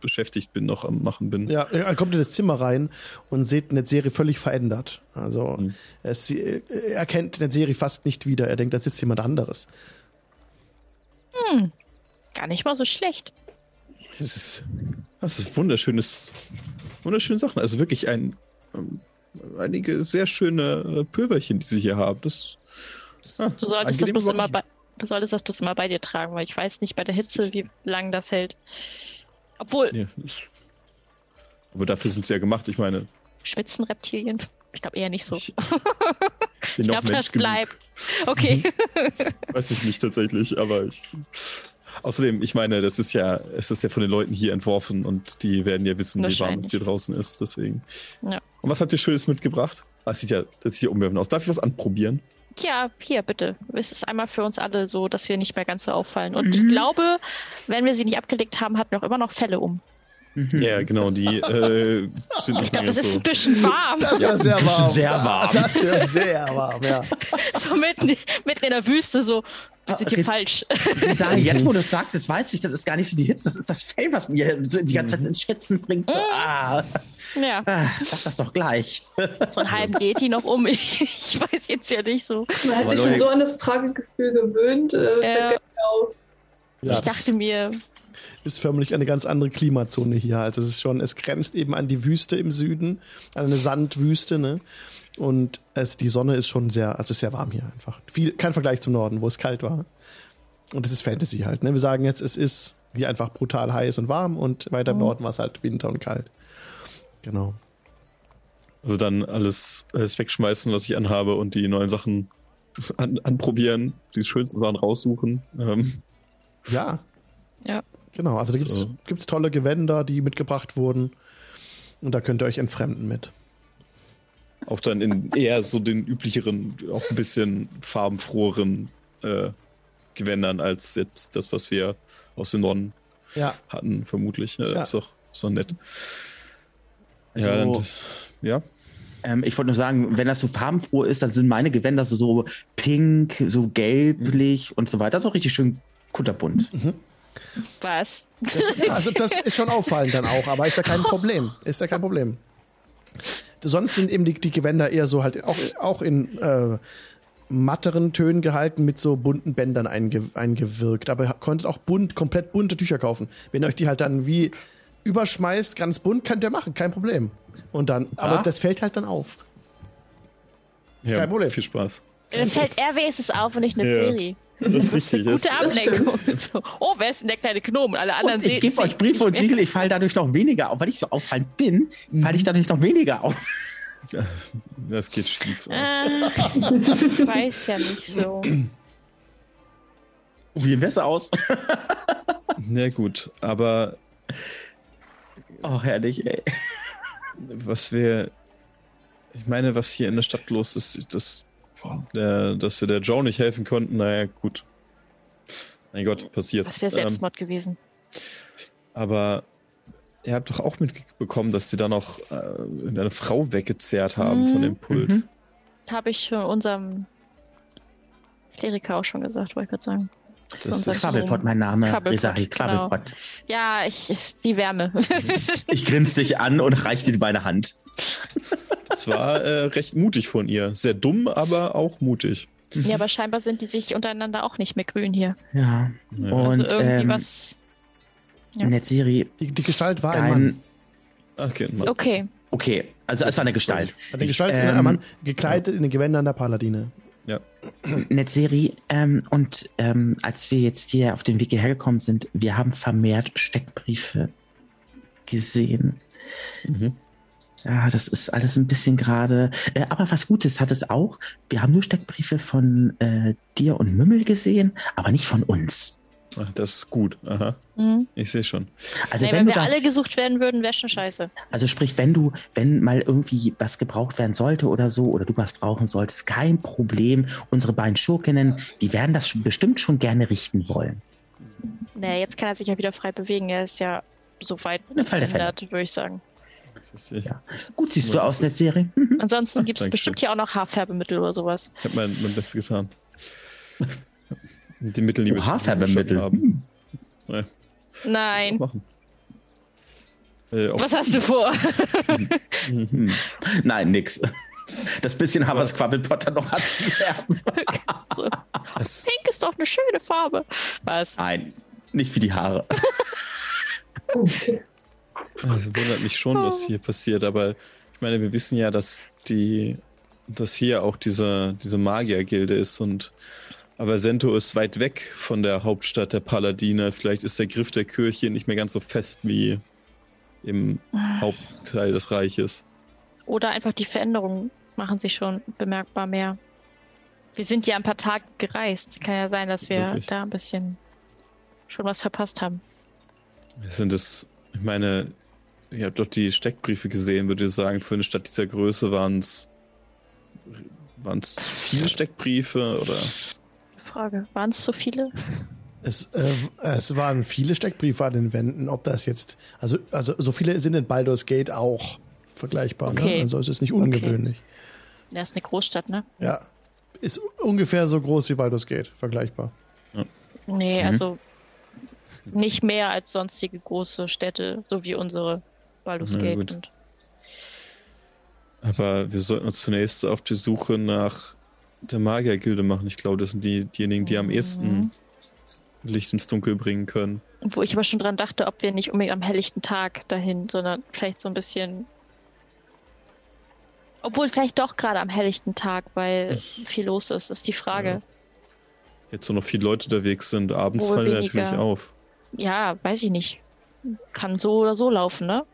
beschäftigt bin, noch am Machen bin. Ja, er kommt in das Zimmer rein und seht Netzeri völlig verändert. Also Mhm. es, er erkennt Netzeri fast nicht wieder. Er denkt, da sitzt jemand anderes. Gar nicht mal so schlecht. Das ist, das ist wunderschönes, wunderschöne Sachen. Also wirklich ein, ähm, einige sehr schöne äh, Pülverchen, die sie hier haben. Das, Das, Ah, du, solltest das bloß immer bei, du solltest das bloß immer bei dir tragen, weil ich weiß nicht bei der Hitze, wie lang das hält. Obwohl, ja, das, aber dafür sind sie ja gemacht. Ich meine, schwitzen Reptilien? Ich glaube eher nicht so. ich Ich, glaube, das genug. bleibt. Okay. Weiß ich nicht tatsächlich, aber ich. Außerdem, ich meine, das ist ja, es ist ja von den Leuten hier entworfen und die werden ja wissen, wie warm es hier draußen ist. Deswegen. Ja. Und was habt ihr Schönes mitgebracht? Ah, Das sieht ja, das sieht ja umwerfend aus. Darf ich was anprobieren? Ja, hier bitte. Es ist einmal für uns alle so, dass wir nicht mehr ganz so auffallen. Und ich glaube, wenn wir sie nicht abgelegt haben, hatten wir auch immer noch Fälle um. Mhm. Ja, genau, die äh, sind nicht mehr das ganz ist so. ein bisschen warm. Das wäre sehr warm. Sehr warm. Das wäre sehr warm, ja. so mitten, mitten in der Wüste, so. Wir sind hier falsch. Ich sage, jetzt wo du es sagst, das weiß ich, das ist gar nicht so die Hitze, das ist das Fell, was mir so die ganze Zeit ins Schwitzen bringt. So, ah, Ja, ah, sag das doch gleich. so einen halben Yeti noch um. Ich, ich weiß jetzt ja nicht so. Man hat sich schon so an das Tragegefühl gewöhnt. Äh, Ja. auf. ja ich dachte mir, ist förmlich eine ganz andere Klimazone hier. Also es ist schon, es grenzt eben an die Wüste im Süden, an eine Sandwüste, ne? Und es, die Sonne ist schon sehr, also sehr warm hier einfach. Viel, kein Vergleich zum Norden, wo es kalt war. Und es ist Fantasy halt, ne? Wir sagen jetzt, es ist hier einfach brutal heiß und warm und weiter im Norden war es halt Winter und kalt. Genau. Also dann alles, alles wegschmeißen, was ich anhabe und die neuen Sachen an, anprobieren, die schönsten Sachen raussuchen. Ähm, Ja. Ja. Genau, also da gibt's, So. gibt's tolle Gewänder, die mitgebracht wurden. Und da könnt ihr euch entfremden mit. auch dann in eher so den üblicheren, auch ein bisschen farbenfroheren äh, Gewändern als jetzt das, was wir aus dem Norden Ja. hatten, vermutlich. Ja, Ja. Ist doch doch nett. Ja, dann, ja. ähm, ich wollte nur sagen, wenn das so farbenfroh ist, dann sind meine Gewänder so, so pink, so gelblich und so weiter. Das ist auch richtig schön kunterbunt. Was? Das, also das ist schon auffallend dann auch, aber ist ja kein Problem. Ist ja kein Problem. Sonst sind eben die, die Gewänder eher so halt auch, auch in äh, matteren Tönen gehalten mit so bunten Bändern einge, eingewirkt. Aber ihr konntet auch bunt, komplett bunte Tücher kaufen. Wenn ihr euch die halt dann wie überschmeißt, ganz bunt, könnt ihr machen, kein Problem. Und dann, aber Ah. das fällt halt dann auf. ja. Kein Problem. Viel Spaß. Dann fällt er wenigstens auf und nicht eine Ja. Serie. Das ist richtig. Gute Das, Ablenkung. So, oh, wer ist denn der kleine Gnom? Alle anderen Und ich gebe euch Briefe und Siegel, ich falle dadurch noch weniger auf. Weil ich so auffallend bin, falle ich dadurch noch weniger auf. das geht schief. Ah, weiß ja nicht so. Wie besser aus. Na gut, aber Oh, herrlich, ey. was wir. Ich meine, was hier in der Stadt los ist, ist dass, der, dass wir der Joe nicht helfen konnten, naja, gut. Mein Gott, passiert. Das wäre Ähm, Selbstmord gewesen. aber ihr habt doch auch mitbekommen, dass sie da noch äh, eine Frau weggezerrt haben von dem Pult. Mhm. Habe ich schon unserem Kleriker auch schon gesagt, wollte ich gerade sagen. Das ist- Quabbelpott, mein Name. Quabbelpott, Resari genau. Ja, ich, die Wärme. Ich grinse dich an und reiche dir meine Hand. Das war äh, recht mutig von ihr. Sehr dumm, aber auch mutig. ja, aber scheinbar sind die sich untereinander auch nicht mehr grün hier. Ja. Ja. Und also irgendwie ähm, was. Ja. Netzeri, Die, die Gestalt war ein Mann. Okay, Mann. Okay. Okay, also es war eine Gestalt. Eine Gestalt, Ähm, ein Mann, gekleidet in den Gewändern der Paladine. Netzeri, ähm, und ähm, als wir jetzt hier auf den Weg hierher gekommen sind, wir haben vermehrt Steckbriefe gesehen. Mhm. Ja, das ist alles ein bisschen gerade. Äh, aber was Gutes hat es auch. Wir haben nur Steckbriefe von äh, dir und Mümmel gesehen, aber nicht von uns. Ach, das ist gut. Aha. Mhm. Ich sehe schon. Also nee, wenn, wenn wir da, alle gesucht werden würden, wäre schon scheiße. also sprich, wenn du, wenn mal irgendwie was gebraucht werden sollte oder so, oder du was brauchen solltest, kein Problem. Unsere beiden Schurkinnen, die werden das bestimmt schon gerne richten wollen. Naja, jetzt kann er sich ja wieder frei bewegen. Er ist ja so weit Im Fall der Fälle. verändert, würde ich sagen. Ja. Gut siehst du aus, Netzeri. Mhm. Ansonsten gibt es bestimmt hier auch noch Haarfärbemittel oder sowas. Ich habe mein, mein Bestes getan. Die Mittel, die wir Oh, Haarfärbemittel. haben. Ja, Nein. machen. Äh, Was hast du vor? Hm. Nein, nix. Das bisschen Haar, was Quabbelpotter noch hat so. das, Pink ist doch eine schöne Farbe. Was? Nein, nicht wie die Haare. Punkte. Das wundert mich schon, was hier passiert, aber ich meine, wir wissen ja, dass die, dass hier auch diese, diese Magiergilde ist und aber Sento ist weit weg von der Hauptstadt der Paladine. Vielleicht ist der Griff der Kirche nicht mehr ganz so fest wie im Hauptteil des Reiches. Oder einfach die Veränderungen machen sich schon bemerkbar mehr. Wir sind ja ein paar Tage gereist. Kann ja sein, dass wir Wirklich. da ein bisschen schon was verpasst haben. Sind es, ich meine, ihr habt doch die Steckbriefe gesehen, würde ich sagen, für eine Stadt dieser Größe waren es waren es viele Steckbriefe oder Frage, waren es so viele? Es, äh, es waren viele Steckbriefe an den Wänden. Ob das jetzt, also, also so viele sind in Baldur's Gate auch vergleichbar. Ne? Okay. Also es ist nicht ungewöhnlich. Das ist eine Großstadt, ne? Ja. Ist ungefähr so groß wie Baldur's Gate, vergleichbar. Nee, Mhm. also nicht mehr als sonstige große Städte, so wie unsere Baldur's Gate. gut. Und Aber wir sollten uns zunächst auf die Suche nach der Magiergilde machen. Ich glaube, das sind die, diejenigen, die am ehesten Licht ins Dunkel bringen können. wo ich aber schon dran dachte, ob wir nicht unbedingt am helllichten Tag dahin, sondern vielleicht so ein bisschen. Obwohl vielleicht doch gerade am helllichten Tag, weil Das- viel los ist, ist die Frage. Jetzt so noch viele Leute unterwegs sind. Abends Wohl fallen weniger. natürlich auf. Ja. weiß ich nicht. Kann so oder so laufen, ne?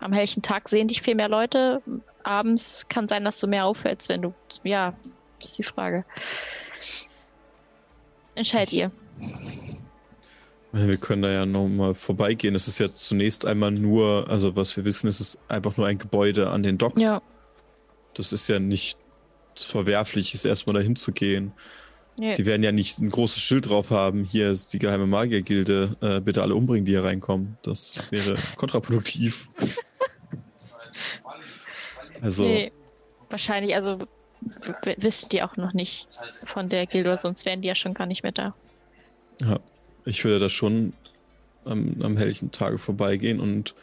Am helllichten Tag sehen dich viel mehr Leute. Abends kann sein, dass du mehr auffällst, wenn du. Ja, ist die Frage. Entscheidet ihr. Wir können da ja nochmal vorbeigehen. Es ist ja zunächst einmal nur, also was wir wissen, es ist einfach nur ein Gebäude an den Docks. Ja. Das ist ja nicht verwerflich, ist erstmal dahin zu gehen. Nee. Die werden ja nicht ein großes Schild drauf haben, hier ist die geheime Magiergilde, äh, bitte alle umbringen, die hier reinkommen. Das wäre kontraproduktiv. also, Nee, wahrscheinlich, also wissen die auch noch nicht von der Gilde, sonst wären die ja schon gar nicht mehr da. ja, ich würde da schon am, am helllichen Tage vorbeigehen und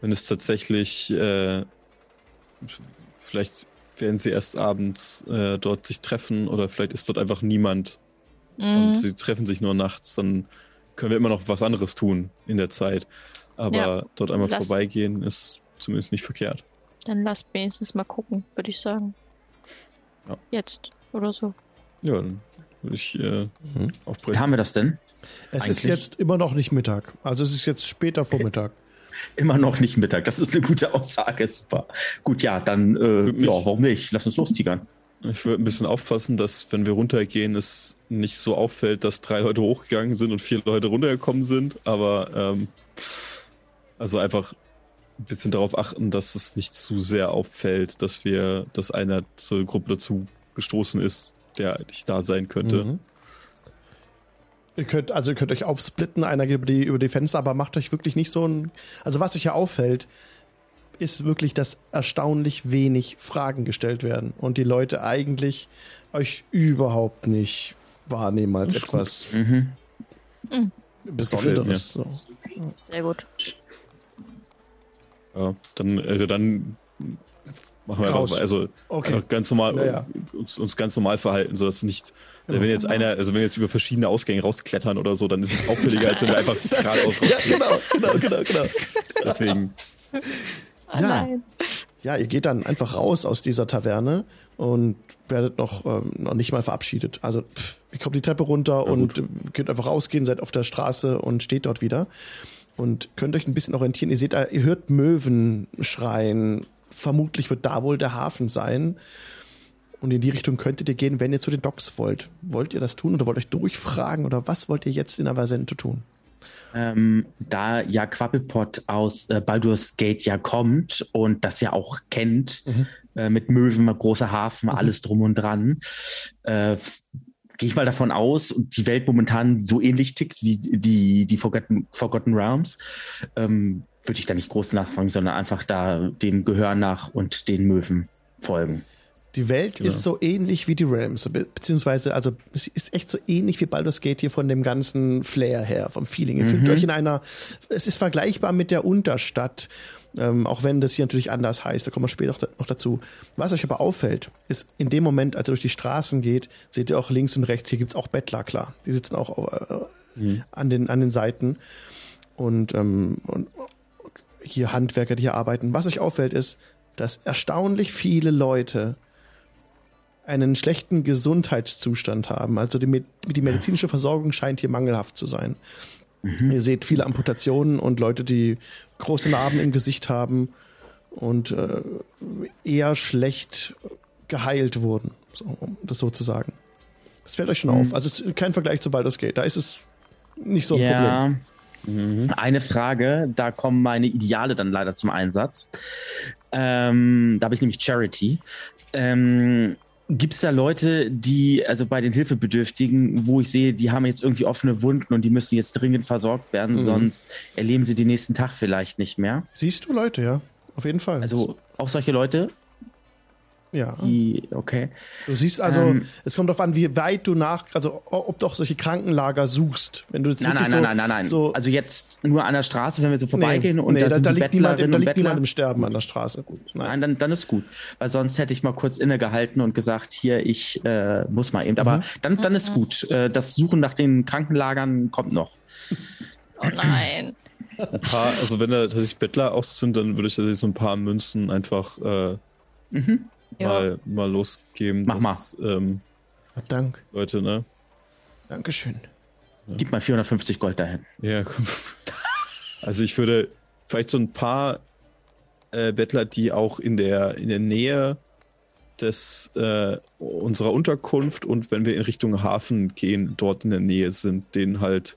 wenn es tatsächlich, äh, vielleicht werden sie erst abends äh, dort sich treffen oder vielleicht ist dort einfach niemand und Mhm. sie treffen sich nur nachts, dann können wir immer noch was anderes tun in der Zeit. Aber Ja, dort einmal lass- vorbeigehen ist zumindest nicht verkehrt. Dann lasst wenigstens mal gucken, würde ich sagen. Ja. Jetzt oder so. Ja, dann würde ich äh, Mhm. Wie aufbrechen. haben wir das denn? Es ist Eigentlich- jetzt immer noch nicht Mittag. Also es ist jetzt später Vormittag. Immer noch nicht Mittag. Das ist eine gute Aussage. Super. Gut, ja, dann, äh, ja, warum nicht? Lass uns los, Tigern. Ich würde ein bisschen aufpassen, dass, wenn wir runtergehen, es nicht so auffällt, dass drei Leute hochgegangen sind und vier Leute runtergekommen sind. Aber ähm, also einfach ein bisschen darauf achten, dass es nicht zu sehr auffällt, dass wir, dass einer zur Gruppe dazu gestoßen ist, der nicht da sein könnte. Mhm. Ihr könnt, also ihr könnt euch aufsplitten, einer geht über die, über die Fenster, aber macht euch wirklich nicht so ein. Also was euch ja auffällt, ist wirklich, dass erstaunlich wenig Fragen gestellt werden und die Leute eigentlich euch überhaupt nicht wahrnehmen als etwas Mhm. Besonderes. So. Sehr gut. Ja, dann, also dann machen wir Raus. einfach, also Okay. einfach ganz normal, Ja, ja. Uns, uns ganz normal verhalten, sodass nicht, Genau. wenn jetzt einer, also wenn wir jetzt über verschiedene Ausgänge rausklettern oder so, dann ist es auffälliger, als wenn wir einfach geradeaus Ja, rausgehen. genau, genau, genau, genau. Deswegen, Oh Ja. nein. Ja, ihr geht dann einfach raus aus dieser Taverne und werdet noch, ähm, noch nicht mal verabschiedet. Also pff, ihr kommt die Treppe runter und äh, könnt einfach rausgehen, seid auf der Straße und steht dort wieder und könnt euch ein bisschen orientieren. Ihr seht, da, ihr hört Möwen schreien. Vermutlich wird da wohl der Hafen sein. Und in die Richtung könntet ihr gehen, wenn ihr zu den Docks wollt. Wollt ihr das tun oder wollt ihr euch durchfragen oder was wollt ihr jetzt in Avasente tun? Ähm, da ja Quappelpot aus äh, Baldur's Gate ja kommt und das ja auch kennt, äh, mit Möwen, großer Hafen, alles drum und dran, äh, gehe ich mal davon aus, und die Welt momentan so ähnlich tickt wie die, die Forgotten, Forgotten Realms, ähm, würde ich da nicht groß nachfragen, sondern einfach da dem Gehör nach und den Möwen folgen. Die Welt Genau. ist so ähnlich wie die Realms, be beziehungsweise, also es ist echt so ähnlich wie Baldur's Gate hier von dem ganzen Flair her, vom Feeling. Ihr fühlt euch in einer, es ist vergleichbar mit der Unterstadt, ähm, auch wenn das hier natürlich anders heißt, da kommen wir später noch, da- noch dazu. Was euch aber auffällt, ist in dem Moment, als ihr durch die Straßen geht, seht ihr auch links und rechts, hier gibt's auch Bettler, klar. Die sitzen auch äh, an, den, an den Seiten und, ähm, und hier Handwerker, die hier arbeiten. Was euch auffällt, ist, dass erstaunlich viele Leute einen schlechten Gesundheitszustand haben. Also die, Med- die medizinische Versorgung scheint hier mangelhaft zu sein. Ihr seht viele Amputationen und Leute, die große Narben im Gesicht haben und äh, eher schlecht geheilt wurden, so, um das so zu sagen. Das fällt euch schon auf. Also es ist kein Vergleich zu Baldur's Gate. Da ist es nicht so ein Problem. Ja. Eine Frage, da kommen meine Ideale dann leider zum Einsatz. Ähm, da habe ich nämlich Charity. Ähm, Gibt es da Leute, die, also bei den Hilfebedürftigen, wo ich sehe, die haben jetzt irgendwie offene Wunden und die müssen jetzt dringend versorgt werden, Mhm. sonst erleben sie den nächsten Tag vielleicht nicht mehr? Siehst du Leute, ja. Auf jeden Fall. Also auch solche Leute, ja. die, okay. Du siehst also, Ähm, es kommt darauf an, wie weit du nach, also ob du auch solche Krankenlager suchst. Wenn du jetzt Nein, nein, wirklich nein, so, nein, nein, nein. So, also jetzt nur an der Straße, wenn wir so nee, vorbeigehen und nee, da, da, sind da, die liegt niemand, da und liegt niemand Bettler. im Sterben an der Straße. Nein. Nein, dann, dann ist gut. Weil sonst hätte ich mal kurz innegehalten und gesagt, hier, ich äh, muss mal eben. Aber Mhm. dann, dann ist gut. Äh, das Suchen nach den Krankenlagern kommt noch. Oh nein. ein paar, also wenn da tatsächlich Bettler auch sind, dann würde ich tatsächlich so ein paar Münzen einfach äh, Ja. mal, mal losgeben. Mach dass, Ähm, Hab Dank. Leute, ne? Dankeschön. Gib mal 450 Gold dahin. Ja, komm. Also ich würde vielleicht so ein paar äh, Bettler, die auch in der, in der Nähe des äh, unserer Unterkunft und wenn wir in Richtung Hafen gehen, dort in der Nähe sind, denen halt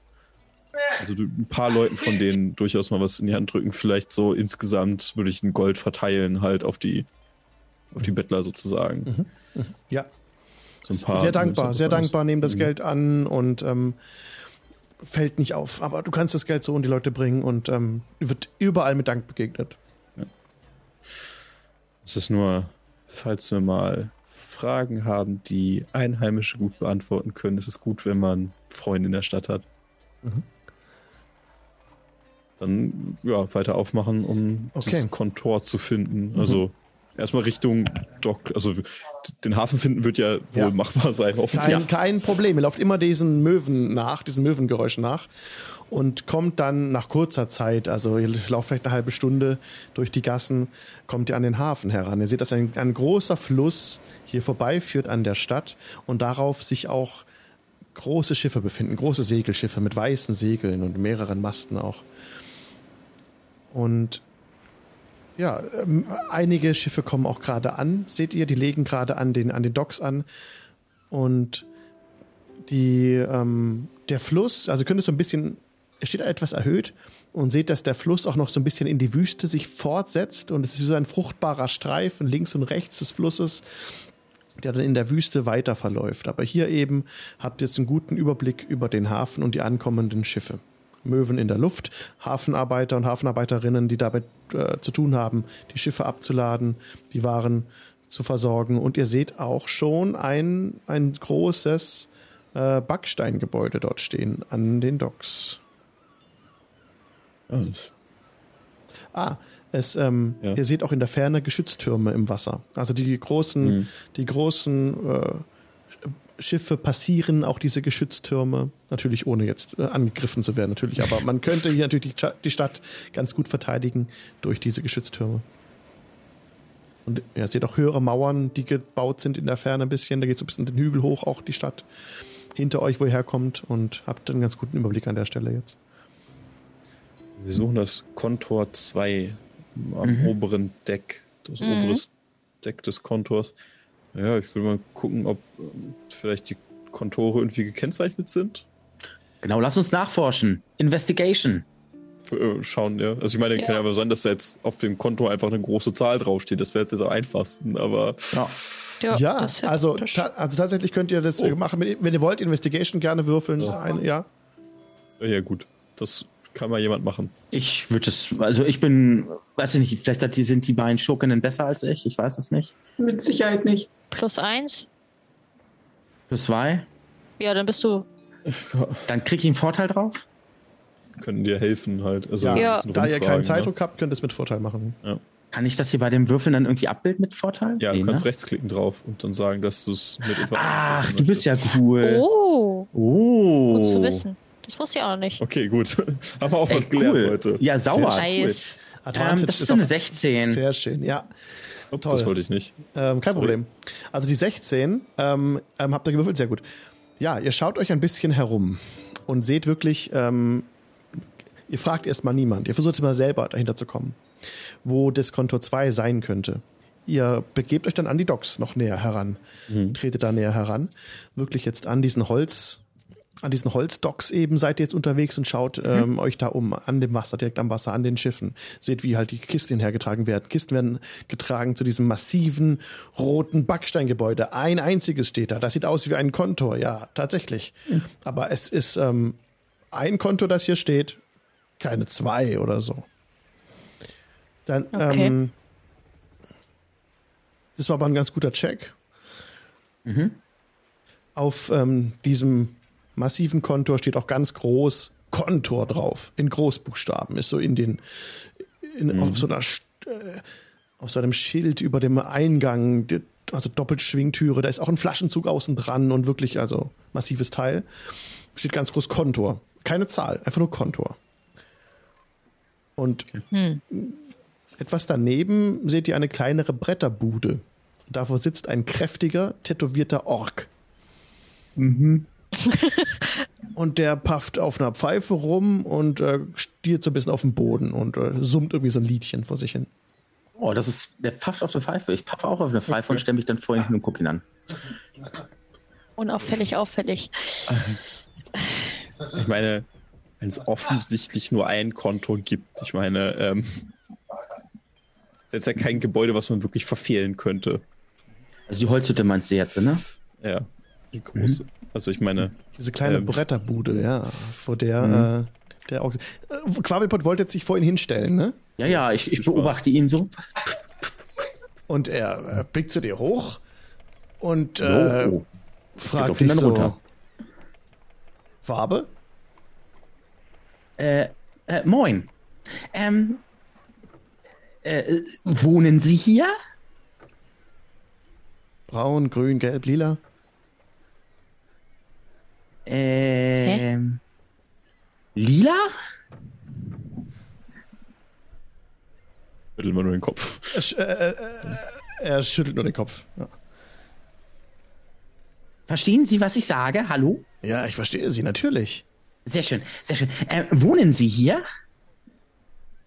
also ein paar Leuten von denen durchaus mal was in die Hand drücken. Vielleicht so insgesamt würde ich ein Gold verteilen halt auf die auf die Bettler sozusagen. Ja, So ein paar sehr dankbar, sehr dankbar, nehmen das Mhm. Geld an und ähm, fällt nicht auf. Aber du kannst das Geld so in die Leute bringen und ähm, wird überall mit Dank begegnet. Es ist nur, falls wir mal Fragen haben, die Einheimische gut beantworten können, ist es gut, wenn man Freunde in der Stadt hat. Mhm. Dann ja, weiter aufmachen, um Okay. das Kontor zu finden. Also erstmal Richtung Dock. Also den Hafen finden wird ja wohl Ja. machbar sein, hoffentlich. Kein, kein Problem. Ihr lauft immer diesen Möwen nach, diesen Möwengeräuschen nach und kommt dann nach kurzer Zeit, also ihr lauft vielleicht eine halbe Stunde durch die Gassen, kommt ihr an den Hafen heran. Ihr seht, dass ein, ein großer Fluss hier vorbeiführt an der Stadt und darauf sich auch große Schiffe befinden, große Segelschiffe mit weißen Segeln und mehreren Masten auch. Und ja, ähm, einige Schiffe kommen auch gerade an, seht ihr, die legen gerade an den, an den Docks an. Und die, ähm, der Fluss, also könnt ihr so ein bisschen, er steht etwas erhöht und seht, dass der Fluss auch noch so ein bisschen in die Wüste sich fortsetzt und es ist so ein fruchtbarer Streifen links und rechts des Flusses der dann in der Wüste weiter verläuft. Aber hier eben habt ihr jetzt einen guten Überblick über den Hafen und die ankommenden Schiffe. Möwen in der Luft, Hafenarbeiter und Hafenarbeiterinnen, die damit äh, zu tun haben, die Schiffe abzuladen, die Waren zu versorgen. Und ihr seht auch schon ein, ein großes äh, Backsteingebäude dort stehen an den Docks. Das- Ah, es, ähm, Ja. ihr seht auch in der Ferne Geschütztürme im Wasser. Also die großen, Mhm. die großen äh, Schiffe passieren auch diese Geschütztürme. Natürlich ohne jetzt äh, angegriffen zu werden, natürlich. Aber man könnte hier natürlich die, Sta- die Stadt ganz gut verteidigen durch diese Geschütztürme. Und ihr seht auch höhere Mauern, die gebaut sind in der Ferne ein bisschen. Da geht so ein bisschen den Hügel hoch, auch die Stadt hinter euch, wo ihr herkommt. Und habt einen ganz guten Überblick an der Stelle jetzt. Wir suchen das Kontor 2 am Mhm. oberen Deck. Das Mhm. oberes Deck des Kontors. Ja, ich will mal gucken, ob ähm, vielleicht die Kontore irgendwie gekennzeichnet sind. Genau, lass uns nachforschen. Investigation. Äh, Schauen, ja. Also ich meine, kann ja aber sein, dass da jetzt auf dem Konto einfach eine große Zahl draufsteht. Das wäre jetzt, jetzt am einfachsten, aber Ja. Ja, Ja, also, ta also tatsächlich könnt ihr das äh, Oh. machen, wenn ihr wollt, Investigation gerne würfeln. Ja. Ein, ja. ja gut. Das kann mal jemand machen. Ich würde es, also ich bin, weiß ich nicht, vielleicht sind die beiden Schurkinnen besser als ich, ich weiß es nicht. Mit Sicherheit nicht. Plus eins. Plus zwei. Ja, dann bist du. Dann krieg ich einen Vorteil drauf. Können dir helfen halt. Also Ja, Ja. Da ihr keinen ne? Zeitdruck habt, könnt ihr es mit Vorteil machen. Kann ich das hier bei dem Würfeln dann irgendwie abbilden mit Vorteil? Ja, Nee, du kannst ne? rechtsklicken drauf und dann sagen, dass du es mit etwa. Ach, du bist ja cool. Oh, Oh. gut zu wissen. Das wusste ich auch noch nicht. Okay, gut. Haben wir auch was gelernt cool. heute. Ja, sauer. Cool. Ähm, das ist auch eine 16. sehr schön, ja. Oh, toll. Das wollte ich nicht. Ähm, kein Sorry. Problem. Also die 16 ähm, ähm, habt ihr gewürfelt, sehr gut. Ja, ihr schaut euch ein bisschen herum und seht wirklich, ähm, ihr fragt erstmal niemand. Ihr versucht mal selber dahinter zu kommen, wo das Konto 2 sein könnte. Ihr begebt euch dann an die Docks noch näher heran. Tretet da näher heran. Wirklich jetzt an diesen Holz, an diesen Holzdocks eben seid ihr jetzt unterwegs und schaut ähm, euch da um, an dem Wasser, direkt am Wasser, an den Schiffen. Seht, wie halt die Kisten hergetragen werden. Kisten werden getragen zu diesem massiven roten Backsteingebäude. Ein einziges steht da. Das sieht aus wie ein Kontor, ja, tatsächlich. Aber es ist ähm, ein Konto, das hier steht, keine zwei oder so. Dann, Okay. ähm, das war aber ein ganz guter Check. Auf ähm, diesem massiven Kontor steht auch ganz groß Kontor drauf, in Großbuchstaben. Ist so in den, in, auf so einer, äh, auf so einem Schild über dem Eingang, also Doppelschwingtüre. Da ist auch ein Flaschenzug außen dran und wirklich, also massives Teil. Steht ganz groß Kontor. Keine Zahl, einfach nur Kontor. Und Hm. etwas daneben seht ihr eine kleinere Bretterbude. Davor sitzt ein kräftiger, tätowierter Ork. und der pafft auf einer Pfeife rum und äh, stiert so ein bisschen auf den Boden und äh, summt irgendwie so ein Liedchen vor sich hin. Oh, das ist, der pafft auf eine Pfeife. Ich paffe auch auf eine Pfeife und stelle mich dann vor ihn hin und gucke ihn an. Unauffällig, auffällig. Ich meine, wenn es offensichtlich nur ein Konto gibt, ich meine, ähm, ist jetzt ja kein Gebäude, was man wirklich verfehlen könnte. Also die Holzhütte meinst du jetzt, ne? Ja, die große. Also ich meine, Diese kleine Ähm, Bretterbude, ja, vor der äh, der Ork. Äh, Quabelpot wollte sich vor ihn hinstellen, ne? Ja, ja, ich, ich beobachte ihn so. Und er äh, blickt zu dir hoch und äh, Oh. fragt dich dann so, runter. Farbe? Äh, äh, moin. Ähm, äh, wohnen Sie hier? Braun, grün, gelb, lila? Ähm, lila? schütteln wir nur den Kopf. Er, sch- äh, äh, äh, er schüttelt nur den Kopf. Ja. Verstehen Sie, was ich sage? Hallo? ja, ich verstehe sie, natürlich. Sehr schön, sehr schön. Äh, wohnen Sie hier?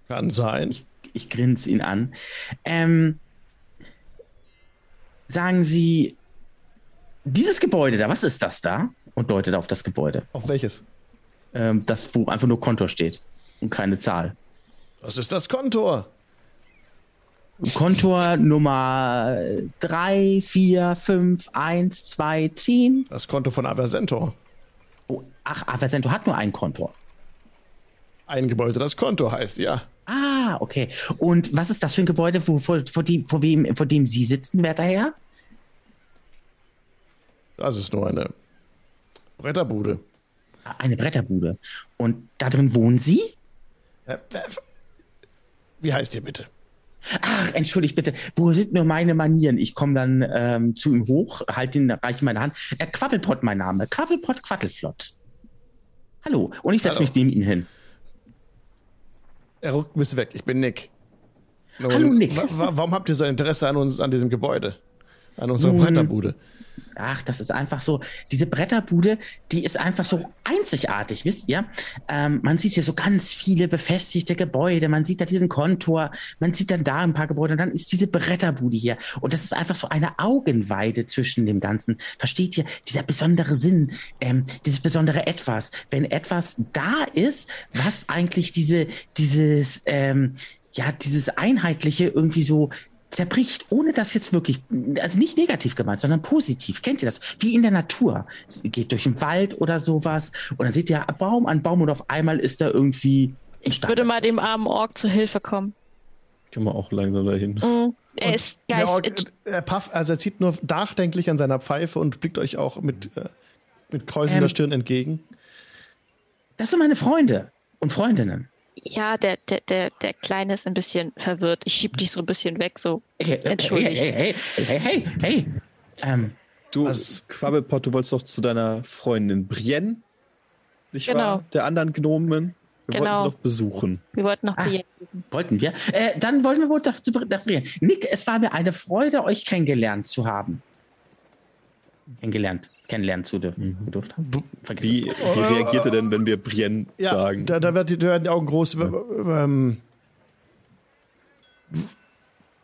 Kann sein. Ich grinse ihn an. Ähm, sagen Sie, dieses Gebäude da, was ist das da? Und deutet auf das Gebäude. Auf welches? Ähm, das, wo einfach nur Kontor steht und keine Zahl. Das ist das Kontor. Kontor Nummer 3, 4, 5, 1, 2, 10. Das Konto von Aversento. Oh, ach, Aversento hat nur ein Kontor. Ein Gebäude, das Konto heißt, ja. Ah, okay. Und was ist das für ein Gebäude, wo, vor, vor, dem, vor, wem, vor dem Sie sitzen, werter Herr? Das ist nur eine Bretterbude. Eine Bretterbude. Und da drin wohnen Sie? Äh, äh, Wie heißt ihr bitte? Ach, entschuldigt bitte, wo sind nur meine Manieren? Ich komme dann ähm, zu ihm hoch, halte ihn, reiche meine Hand. Äh, Quabbelpott mein Name. Quabbelpott Quattelflott. Hallo. Und ich setze mich neben ihn hin. Er ruckt ein bisschen weg. Ich bin Nick. Nun, Hallo, Nick. wa- wa- warum habt ihr so ein Interesse an uns, an diesem Gebäude? An unserer Nun, Bretterbude? Ach, das ist einfach so. Diese Bretterbude, die ist einfach so einzigartig, wisst ihr? Ähm, man sieht hier so ganz viele befestigte Gebäude. Man sieht da diesen Kontor. Man sieht dann da ein paar Gebäude. Und dann ist diese Bretterbude hier. Und das ist einfach so eine Augenweide zwischen dem Ganzen. Versteht ihr? Dieser besondere Sinn, ähm, dieses besondere Etwas. Wenn etwas da ist, was eigentlich diese, dieses, ähm, ja, dieses Einheitliche irgendwie so zerbricht, ohne das jetzt wirklich, also nicht negativ gemeint, sondern positiv. Kennt ihr das? Wie in der Natur. Es geht durch den Wald oder sowas und dann seht ihr Baum an Baum und auf einmal ist da irgendwie. Ich würde mal dem armen Ork zur Hilfe kommen. Kann man auch langsam dahin. Mhm. Er ist Der Ork, geist. er paff, also er zieht nur nachdenklich an seiner Pfeife und blickt euch auch mit, äh, mit kräuselnder Ähm. Stirn entgegen. Das sind meine Freunde und Freundinnen. Ja, der, der, der, der Kleine ist ein bisschen verwirrt. Ich schieb dich so ein bisschen weg, so. Hey, hey, Entschuldigt. Hey, hey, hey, hey, hey. Ähm, Du, Was? Quabbelpott, du wolltest doch zu deiner Freundin Brienne, nicht Genau. wahr? Der anderen Gnomen. Wir Genau. wollten sie doch besuchen. Wir wollten noch Ah. Geben. wollten wir. Äh, dann wollen wir wohl dazu referieren. Nick, es war mir eine Freude, euch kennengelernt zu haben. Kennengelernt, kennenlernen zu dürfen. Gedurft haben. Wie, wie reagiert er denn, wenn wir Brienne Ja, sagen? da, da, wird die, da werden die Augen groß. W- Ähm,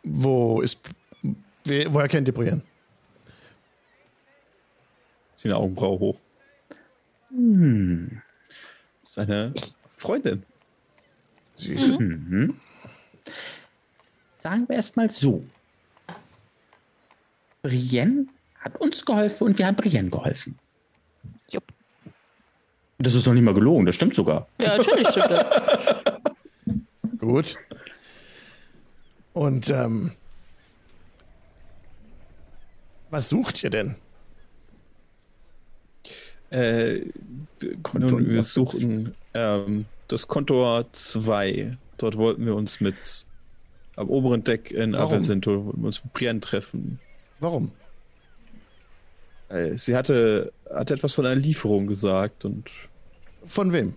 wo ist. Woher kennt ihr Brienne? Seine Augenbraue hoch. Hm. Seine Freundin. Sie ist, Mhm. Sagen wir erst mal so. Brienne hat uns geholfen und wir haben Brienne geholfen. Jupp. Das ist noch nicht mal gelogen, das stimmt sogar. Ja, natürlich stimmt das. Gut. Und ähm, was sucht ihr denn? Äh, nun, wir suchen ähm, das Kontor 2. Dort wollten wir uns mit am oberen Deck in wir uns mit Brienne treffen. Warum? Sie hatte, hatte etwas von einer Lieferung gesagt und Von wem?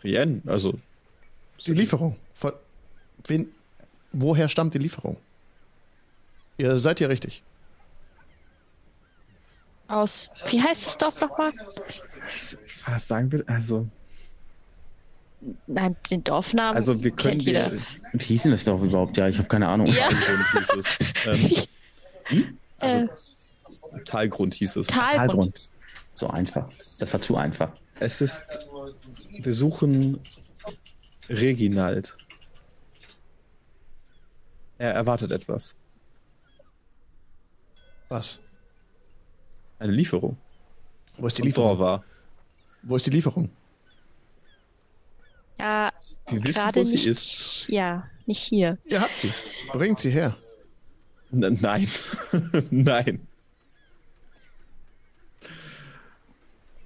Brienne, also Die Lieferung. Von wen? Woher stammt die Lieferung? Ihr seid hier richtig. Aus. Wie heißt das Dorf nochmal? was sagen wir? Also, Nein, den Dorfnamen. also wir können jeder. Und hieß denn das doch überhaupt? Ja, ich habe keine Ahnung. Ja. Talgrund hieß es. Talgrund hieß es. Talgrund. Talgrund. So einfach. Das war zu einfach. Es ist, wir suchen Reginald. Er erwartet etwas. Was? Eine Lieferung. Wo ist die Lieferung? war. Wo ist die Lieferung? Ja, Wir wissen, gerade wo sie nicht. ist. Ja, nicht hier. Ihr habt sie. Bringt sie her. N nein. nein.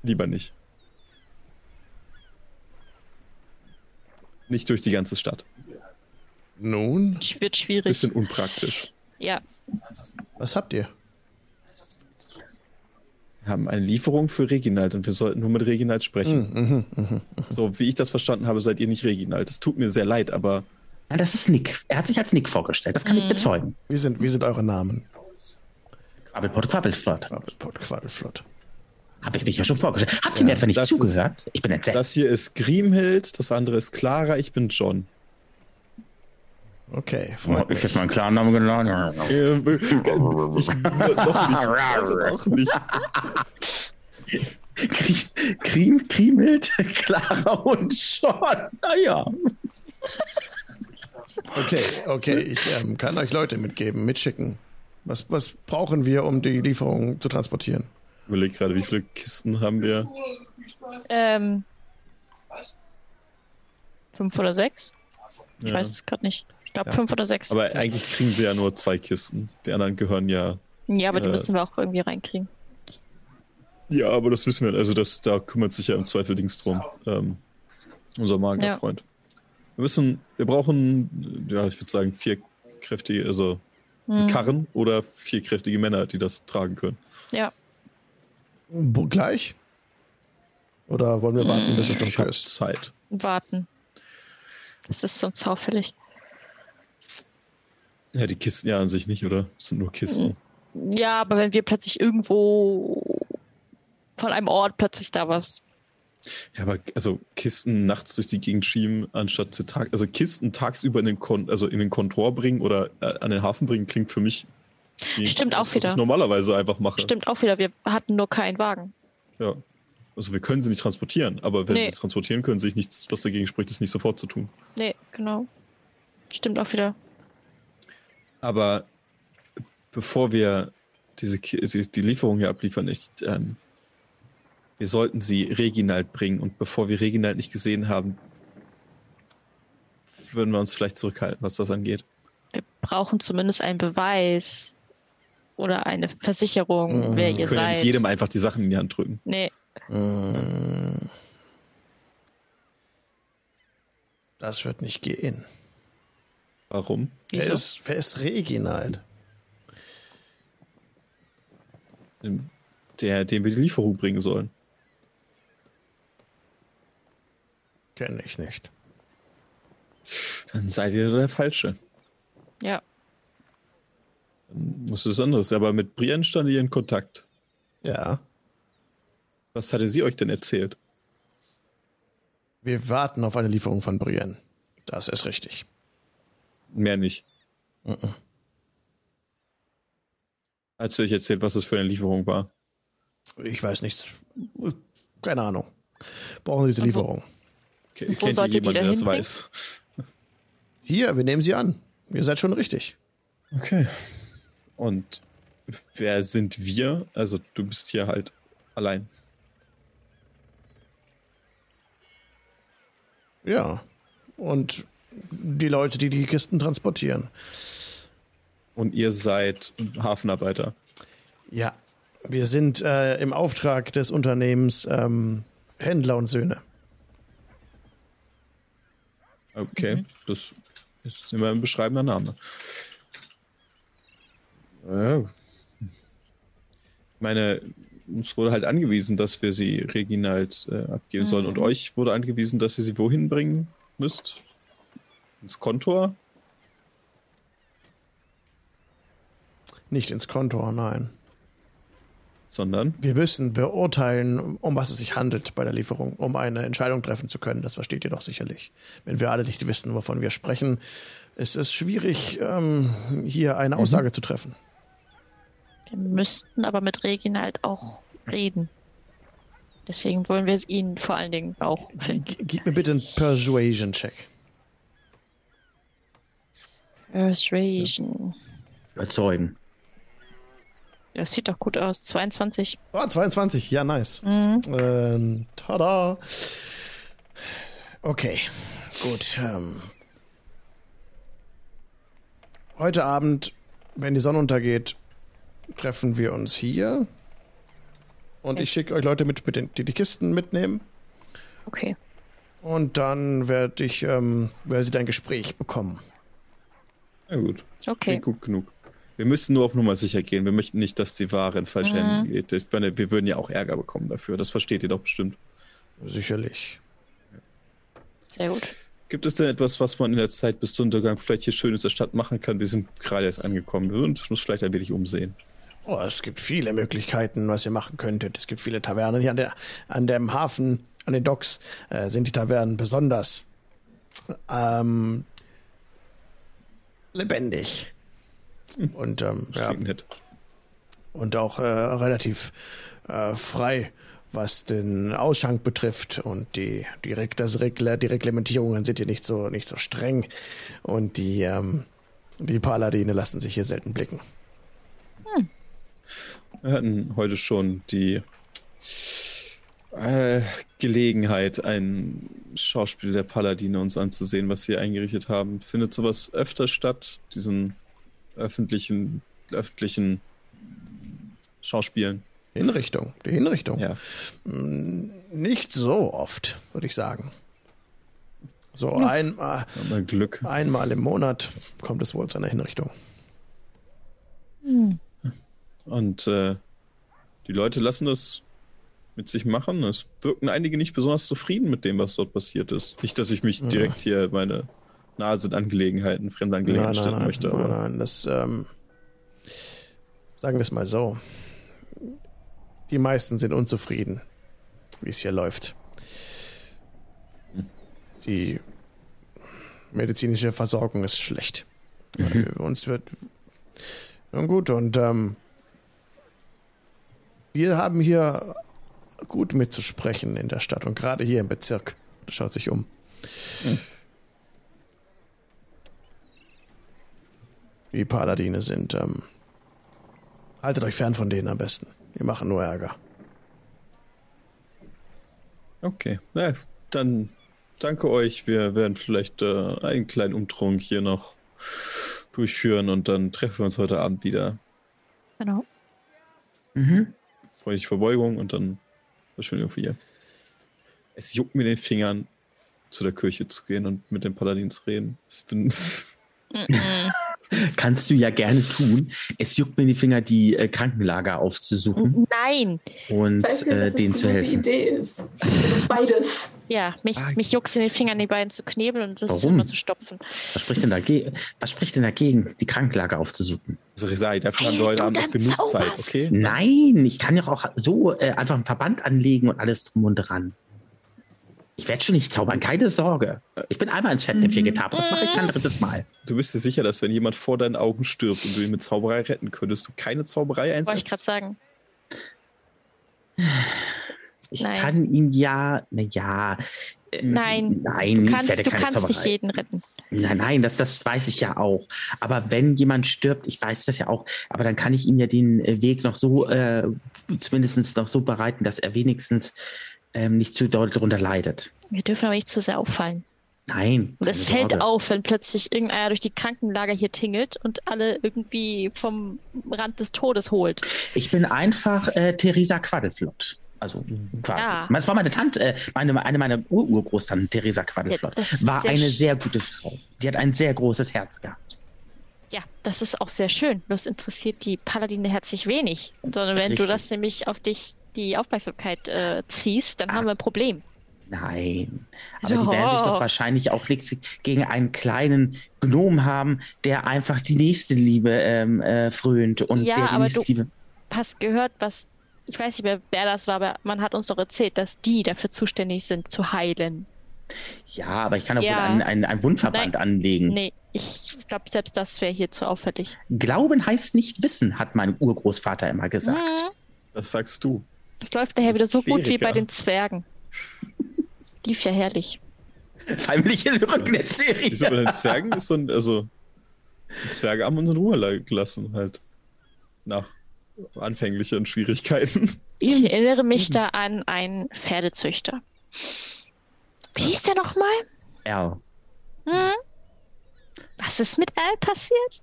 Lieber nicht. Nicht durch die ganze Stadt. Nun, Wird schwierig. Bisschen unpraktisch. Ja. was habt ihr? Wir haben eine Lieferung für Reginald und wir sollten nur mit Reginald sprechen. Mhm, So, wie ich das verstanden habe, seid ihr nicht Reginald. Das tut mir sehr leid, aber Ja, das ist Nick. Er hat sich als Nick vorgestellt. Das kann ich bezeugen. Wie sind, wie sind eure Namen? Quabbelpott, Quabbelflott. Quabbelpott, Quaddelflott. Habe ich mich ja schon vorgestellt. Habt ihr mir etwa nicht das zugehört? Ich bin entsetzt. das hier ist Grimhild, das andere ist Clara, ich bin John. Okay, freut Hab ich mich. jetzt meinen klaren Namen geladen? Äh, ich, noch nicht. Also noch nicht. Krim, Krim, Krimhild, Clara und Sean. Naja. Okay, okay, ich ähm, kann euch Leute mitgeben, mitschicken. Was, was brauchen wir, um die Lieferung zu transportieren? Ich überlege gerade, wie viele Kisten haben wir? Ähm, fünf oder sechs? Ich Ja. weiß es gerade nicht. Ich glaube Ja. fünf oder sechs. Aber eigentlich kriegen sie ja nur zwei Kisten. Die anderen gehören ja. ja, aber die äh, müssen wir auch irgendwie reinkriegen. Ja, aber das wissen wir. Also das, da kümmert sich ja im Zweifel Dings drum. Ähm, unser Magier-Freund. Wir müssen, wir brauchen, ja, ich würde sagen, vier kräftige, also Hm. Karren oder vier kräftige Männer, die das tragen können. Ja, gleich? Oder wollen wir warten, bis es Ich dunkel ist? Zeit. warten. Das ist sonst auffällig. Ja, die Kisten ja an sich nicht, oder? Das sind nur Kisten. Ja, aber wenn wir plötzlich irgendwo von einem Ort plötzlich da was. Ja, aber also Kisten nachts durch die Gegend schieben, anstatt zu Tag, also Kisten tagsüber in den Kon also in den Kontor bringen oder äh, an den Hafen bringen, klingt für mich wie Stimmt auch das, was wieder. ich normalerweise einfach mache. Stimmt auch wieder, wir hatten nur keinen Wagen. Ja. Also wir können sie nicht transportieren, aber wenn Nee. wir es transportieren können, sehe ich nichts, was dagegen spricht, es nicht sofort zu tun. Nee, genau. Stimmt auch wieder. Aber bevor wir diese die Lieferung hier abliefern, ich, ähm, wir sollten sie Reginald bringen und bevor wir Reginald nicht gesehen haben, würden wir uns vielleicht zurückhalten, was das angeht. Wir brauchen zumindest einen Beweis oder eine Versicherung, wer ihr Wir können ja seid. nicht jedem einfach die Sachen in die Hand drücken. nee, Das wird nicht gehen. Warum? Wer ist, wer ist Reginald? Der, dem wir die Lieferung bringen sollen. Kenne ich nicht. Dann seid ihr der Falsche. Ja, Muss es anderes. Aber mit Brienne stand ihr in Kontakt. Ja. Was hatte sie euch denn erzählt? Wir warten auf eine Lieferung von Brienne. Das ist richtig. Mehr nicht. Hat sie euch erzählt, was das für eine Lieferung war? Ich weiß nichts. Keine Ahnung. Brauchen wir diese wo- Lieferung? Und wo Kennt ihr jemanden, der das hinbringen? weiß? Hier, wir nehmen sie an. Ihr seid schon richtig. Okay. Und wer sind wir? Also du bist hier halt allein. Ja. Und die Leute, die die Kisten transportieren. Und ihr seid Hafenarbeiter. Ja. Wir sind äh, im Auftrag des Unternehmens ähm, Händler und Söhne. Okay, das ist immer ein beschreibender Name. Ja. Ich meine, uns wurde halt angewiesen, dass wir sie Reginald äh, abgeben sollen. Und euch wurde angewiesen, dass ihr sie wohin bringen müsst? Ins Kontor? Nicht ins Kontor, nein. Sondern? Wir müssen beurteilen, um was es sich handelt bei der Lieferung, um eine Entscheidung treffen zu können. Das versteht ihr doch sicherlich. Wenn wir alle nicht wissen, wovon wir sprechen, ist es schwierig, ähm, hier eine Aussage zu treffen. Wir müssten aber mit Reginald auch reden. Deswegen wollen wir es ihnen vor allen Dingen auch finden. Gib mir bitte einen Persuasion-Check. Persuasion. Überzeugen. Das sieht doch gut aus. 22. Oh, 22, ja, nice. Mhm. Ähm, tada. Okay, gut. Ähm. Heute Abend, wenn die Sonne untergeht, treffen wir uns hier. Und ich schicke euch Leute mit, mit den, die die Kisten mitnehmen. Okay. Und dann werde ich, ähm, werdet ihr ein Gespräch bekommen. Ja gut, Okay. klingt gut genug. Wir müssen nur auf Nummer sicher gehen. Wir möchten nicht, dass die Ware in falsche Mhm. Hände geht. Ich meine, wir würden ja auch Ärger bekommen dafür. Das versteht ihr doch bestimmt. Sicherlich. Sehr gut. Gibt es denn etwas, was man in der Zeit bis zum Untergang vielleicht hier Schönes in der Stadt machen kann? Wir sind gerade erst angekommen. Wir würden uns vielleicht ein wenig umsehen. Oh, es gibt viele Möglichkeiten, was ihr machen könntet. Es gibt viele Tavernen. Hier an, der, an dem Hafen, an den Docks, äh, sind die Tavernen besonders ähm, lebendig. Und, ähm, ja, und auch äh, relativ äh, frei, was den Ausschank betrifft und die, die, das Regler, die Reglementierungen sind hier nicht so, nicht so streng und die, ähm, die Paladine lassen sich hier selten blicken. Wir hatten heute schon die äh, Gelegenheit, ein Schauspiel der Paladine uns anzusehen, was sie eingerichtet haben. Findet sowas öfter statt, diesen öffentlichen, öffentlichen Schauspielen? Hinrichtung, die Hinrichtung. Ja. Nicht so oft, würde ich sagen. So einmal, Mal Glück. einmal im Monat kommt es wohl zu einer Hinrichtung. Und äh, die Leute lassen das mit sich machen. Es wirken einige nicht besonders zufrieden mit dem, was dort passiert ist. Nicht, dass ich mich direkt hier meine Nase in Angelegenheiten, fremde Angelegenheiten Nein, nein, stellen nein, möchte. nein, Aber nein, das, ähm, sagen wir es mal so. Die meisten sind unzufrieden, wie es hier läuft. Die medizinische Versorgung ist schlecht. Äh, Uns wird. Nun gut, und ähm, wir haben hier gut mitzusprechen in der Stadt und gerade hier im Bezirk. Das schaut sich um. Die Paladine sind. Ähm, haltet euch fern von denen am besten. Die machen nur Ärger. okay, na, dann danke euch. Wir werden vielleicht äh, einen kleinen Umtrunk hier noch durchführen und dann treffen wir uns heute Abend wieder. Genau. Mhm. Freundliche Verbeugung und dann verschwinden wir von hier. Es juckt mir den Fingern, zu der Kirche zu gehen und mit dem Paladin zu reden. Ich bin Kannst du ja gerne tun. Es juckt mir die Finger, die äh, Krankenlager aufzusuchen Nein. und äh, denen das zu helfen. Idee ist. Beides. Ja, mich, Ah. mich juckt in den Fingern, die beiden zu knebeln und das Warum? immer zu stopfen. Was spricht denn dagegen, was spricht denn dagegen die Krankenlager aufzusuchen? Also Resai, dafür haben wir heute Abend noch genug Zeit, okay? Nein, ich kann ja auch so äh, einfach einen Verband anlegen und alles drum und dran. Ich werde schon nicht zaubern, keine Sorge. Ich bin einmal ins Fettnäpfchen Mhm. getappt, das mache ich kein drittes Mal. Du bist dir sicher, dass wenn jemand vor deinen Augen stirbt und du ihn mit Zauberei retten könntest, du keine Zauberei Wollte ich gerade einsetzt? sagen. Ich Nein. kann ihm ja, naja. Nein. Nein, Du ich kannst, werde du keine kannst nicht Zauberei. jeden retten. Nein, nein, das, das weiß ich ja auch. Aber wenn jemand stirbt, ich weiß das ja auch, aber dann kann ich ihm ja den äh, Weg noch so, äh, zumindest noch so bereiten, dass er wenigstens ähm, nicht zu doll darunter leidet. Wir dürfen aber nicht zu sehr auffallen. Nein. Und es fällt Sorge. auf, wenn plötzlich irgendeiner durch die Krankenlager hier tingelt und alle irgendwie vom Rand des Todes holt. Ich bin einfach äh, Theresa Quaddelflott. Also quasi. Ja. Das war meine Tante, äh, meine, eine meiner Ur-Urgroßtanten, Theresa Quaddelflott. Ja, war sehr eine sehr gute Frau. Die hat ein sehr großes Herz gehabt. Ja, das ist auch sehr schön. Bloß interessiert die Paladine herzlich wenig. Sondern wenn du Richtig. das nämlich auf dich die Aufmerksamkeit äh, ziehst, dann Ah. haben wir ein Problem. Nein. Aber die werden sich Doch. doch wahrscheinlich auch nichts gegen einen kleinen Gnom haben, der einfach die nächste Liebe ähm, äh, frönt und Ja, der die aber nächste du- Liebe. Hast gehört, was. Ich weiß nicht mehr, wer das war, aber man hat uns doch erzählt, dass die dafür zuständig sind, zu heilen. Ja, aber ich kann auch Ja. wohl einen, einen, einen Wundverband Nein. anlegen. Nee, ich glaube, selbst das wäre hier zu auffällig. Glauben heißt nicht wissen, hat mein Urgroßvater immer gesagt. Mhm. Das sagst du. Das läuft daher wieder so gut wie bei den Zwergen. Lief ja herrlich. Heimlich in den Rücken der Serie. Wieso bei den Zwergen ist so ein, also die Zwerge haben uns in Ruhe la- gelassen, halt. Nach anfänglichen Schwierigkeiten. Ich erinnere mich da an einen Pferdezüchter. Wie hieß der nochmal? Ja. Hm? Was ist mit Al passiert?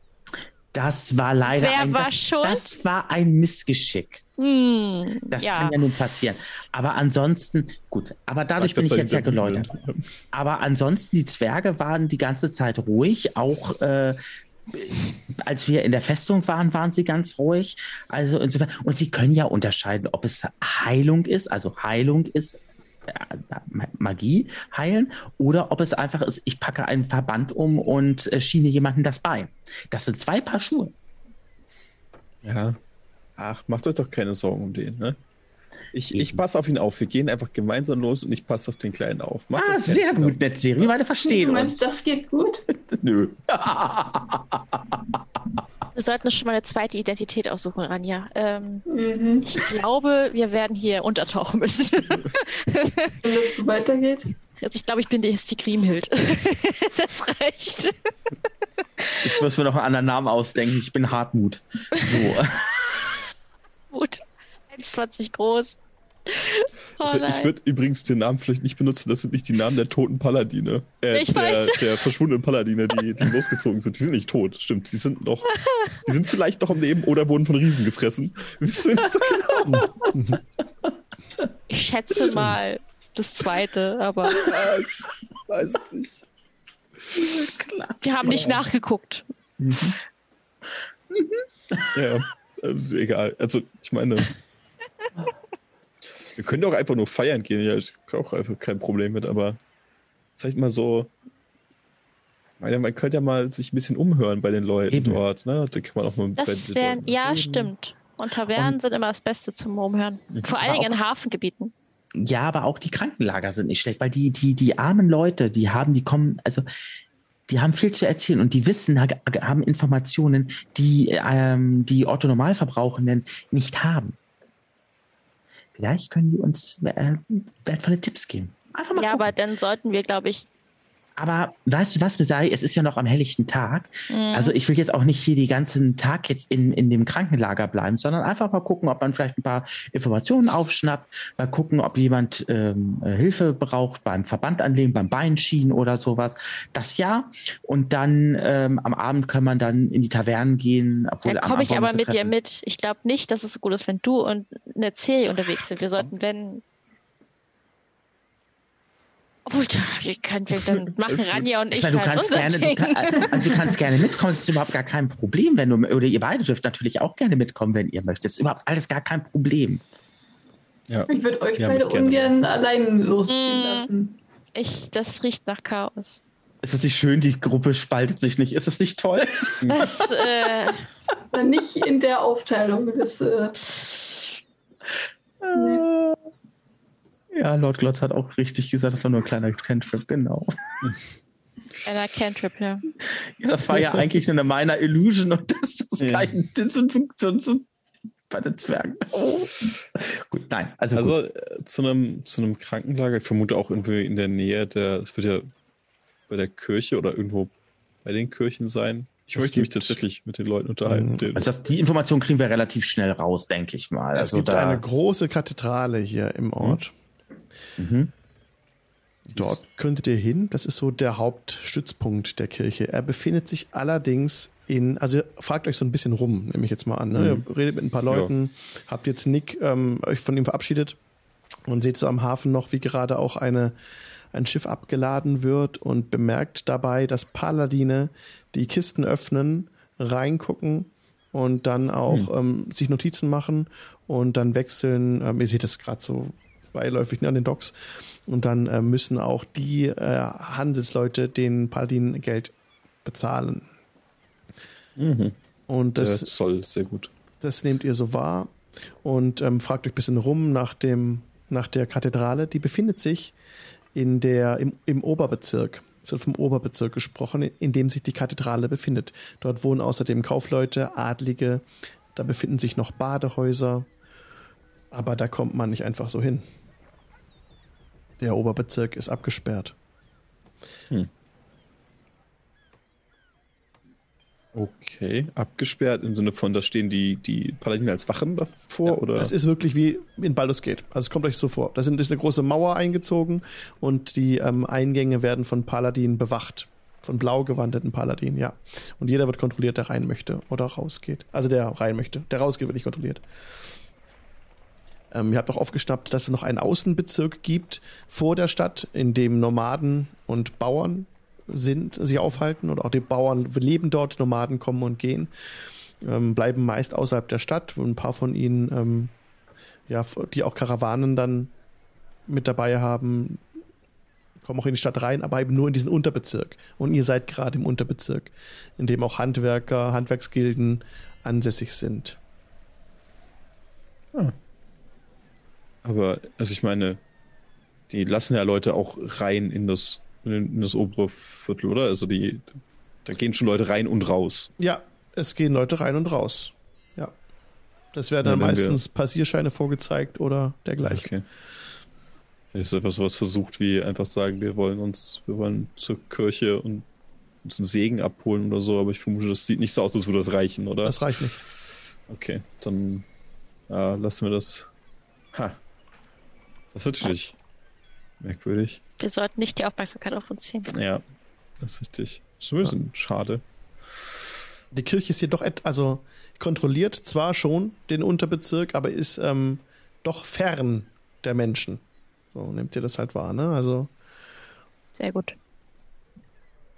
Das war leider Wer ein, war das, das war ein Missgeschick. Hm, Das ja. kann ja nun passieren. Aber ansonsten, gut, aber dadurch Sag, bin ich jetzt ja geläutert. Aber ansonsten, die Zwerge waren die ganze Zeit ruhig. Auch äh, als wir in der Festung waren, waren sie ganz ruhig. Also insofern, und sie können ja unterscheiden, ob es Heilung ist, also Heilung ist. äh, Ma- Magie heilen oder ob es einfach ist, ich packe einen Verband um und äh, schiene jemanden das Bein. Das sind zwei Paar Schuhe. Ja. Ach, macht euch doch keine Sorgen um den, ne? Ich, ich passe auf ihn auf. Wir gehen einfach gemeinsam los und ich passe auf den Kleinen auf. Macht Ah, sehr gut, Netzserie. Wir beide Du verstehen meinst, uns. das geht gut? Nö. wir sollten uns schon mal eine zweite Identität aussuchen, Ranja. Ähm, Mhm. ich glaube, wir werden hier untertauchen müssen. Wenn das so weitergeht. also ich glaube, ich bin die, die Kriemhild. das reicht. Ich muss mir noch einen anderen Namen ausdenken. Ich bin Hartmut. So. Gut. 1,20 groß. Oh Also ich würde übrigens den Namen vielleicht nicht benutzen, das sind nicht die Namen der toten Paladine. Äh, Ich der, weiß. der verschwundenen Paladine, die, die losgezogen sind. Die sind nicht tot, stimmt. Die sind noch. Die sind vielleicht noch am Leben oder wurden von Riesen gefressen. Wir wissen nicht so genau. ich schätze mal das zweite, aber Ich weiß es nicht. wir haben nicht nachgeguckt. Ja, also egal. Also ich meine. Wir können doch einfach nur feiern gehen. Ja, ich habe auch einfach kein Problem mit, aber vielleicht mal so. ich meine, man könnte ja mal sich ein bisschen umhören bei den Leuten Eben. dort. Ne? Da kann man auch mal Das wären, Leuten ja, reden. stimmt. Und Tavernen sind immer das Beste zum Umhören. Vor allen Dingen in Hafengebieten. Ja, aber auch die Krankenlager sind nicht schlecht, weil die, die, die armen Leute, die haben, die kommen, also die haben viel zu erzählen und die wissen, ha- haben Informationen, die ähm, die Otto Normalverbrauchenden nicht haben. Vielleicht können die uns äh, wertvolle Tipps geben. Einfach mal Ja, gucken. aber dann sollten wir, glaube ich, Aber weißt du was, Resai? Es ist ja noch am helllichten Tag. mh, Also ich will jetzt auch nicht hier den ganzen Tag jetzt in, in dem Krankenlager bleiben, sondern einfach mal gucken, ob man vielleicht ein paar Informationen aufschnappt, mal gucken, ob jemand ähm, äh, Hilfe braucht beim Verband anlegen, beim Beinschienen oder sowas. Das ja. Und dann ähm, am Abend kann man dann in die Tavernen gehen. Obwohl dann komme ich aber mit dir treffen. mit. Ich glaube nicht, dass es so gut ist, wenn du und eine Serie unterwegs sind. Wir sollten, wenn. Obwohl, wir können wir dann machen gut. Ranja und ich, Ich meine, du halt kannst unser gerne, du kann, also du kannst gerne mitkommen, das ist überhaupt gar kein Problem, wenn du, oder ihr beide dürft natürlich auch gerne mitkommen, wenn ihr möchtet. Das ist überhaupt alles gar kein Problem. Ja. Ich würde euch Ja, beide ungern allein losziehen Mm. lassen. Ich, das riecht nach Chaos. Ist das nicht schön? Die Gruppe spaltet sich nicht. Ist das nicht toll? Das, äh, Dann nicht in der Aufteilung. Das, äh, nee. Ja, Lord Glotz hat auch richtig gesagt, das war nur ein kleiner Cantrip, genau. einer Cantrip, ja. Ja, das war ja eigentlich nur eine meiner Illusion und das ist Ja. kein das so, so, so bei den Zwergen. Oh. Gut, nein, also, gut. Also äh, zu einem, zu einem Krankenlager, ich vermute auch irgendwie in der Nähe der, es wird ja bei der Kirche oder irgendwo bei den Kirchen sein. Ich möchte mich tatsächlich mit den Leuten unterhalten. Den- also das, die Information kriegen wir relativ schnell raus, denke ich mal. Es Also gibt da, eine große Kathedrale hier im Ort. Mhm. Dort könntet ihr hin. Das ist so der Hauptstützpunkt der Kirche. Er befindet sich allerdings in, also fragt euch so ein bisschen rum, nehme ich jetzt mal an. Ne? Ihr redet mit ein paar Leuten, habt jetzt Nick ähm, euch von ihm verabschiedet und seht so am Hafen noch, wie gerade auch eine, ein Schiff abgeladen wird und bemerkt dabei, dass Paladine die Kisten öffnen, reingucken und dann auch ähm, sich Notizen machen und dann wechseln. Ähm, ihr seht das gerade so beiläufig ne, an den Docks. Und dann äh, müssen auch die äh, Handelsleute den Paladinen Geld bezahlen. Mhm. Und Der das, Zoll, sehr gut. das nehmt ihr so wahr und ähm, fragt euch ein bisschen rum nach, dem, nach der Kathedrale. Die befindet sich in der, im, im Oberbezirk. Es wird vom Oberbezirk gesprochen, in, in dem sich die Kathedrale befindet. Dort wohnen außerdem Kaufleute, Adlige, da befinden sich noch Badehäuser, aber da kommt man nicht einfach so hin. Der Oberbezirk ist abgesperrt. Okay, abgesperrt im Sinne von, da stehen die, die Paladine als Wachen davor, oder? Das ist wirklich wie in Baldur's Gate. Also es kommt euch so vor. Da sind, ist eine große Mauer eingezogen und die ähm, Eingänge werden von Paladinen bewacht. Von blau gewandeten Paladinen, ja. Und jeder wird kontrolliert, der rein möchte oder rausgeht. Also der rein möchte. Der rausgeht, wird nicht kontrolliert. Ähm, ihr habt auch aufgeschnappt, dass es noch einen Außenbezirk gibt vor der Stadt, in dem Nomaden und Bauern sind, sich aufhalten oder auch die Bauern leben dort, Nomaden kommen und gehen, ähm, bleiben meist außerhalb der Stadt. Und ein paar von ihnen, ähm, ja, die auch Karawanen dann mit dabei haben, kommen auch in die Stadt rein, aber eben nur in diesen Unterbezirk. Und ihr seid gerade im Unterbezirk, in dem auch Handwerker, Handwerksgilden ansässig sind. Aber, also ich meine, die lassen ja Leute auch rein in das, in das obere Viertel, oder? Also die, da gehen schon Leute rein und raus. Ja, Es gehen Leute rein und raus. Ja. Das werden dann Ja, wenn wir- meistens Passierscheine vorgezeigt oder dergleichen. Okay. Ist einfach sowas versucht, wie einfach sagen, wir wollen uns, wir wollen zur Kirche und uns einen Segen abholen oder so, aber ich vermute, das sieht nicht so aus, als würde das reichen, oder? Das reicht nicht. okay, dann ja, lassen wir das. Ha. Das ist natürlich merkwürdig. Wir sollten nicht die Aufmerksamkeit auf uns ziehen. Ja, das ist richtig. Das ist ein bisschen schade. Die Kirche ist jedoch, also kontrolliert zwar schon den Unterbezirk, aber ist ähm, doch fern der Menschen. So nehmt ihr das halt wahr, ne? Also Sehr gut.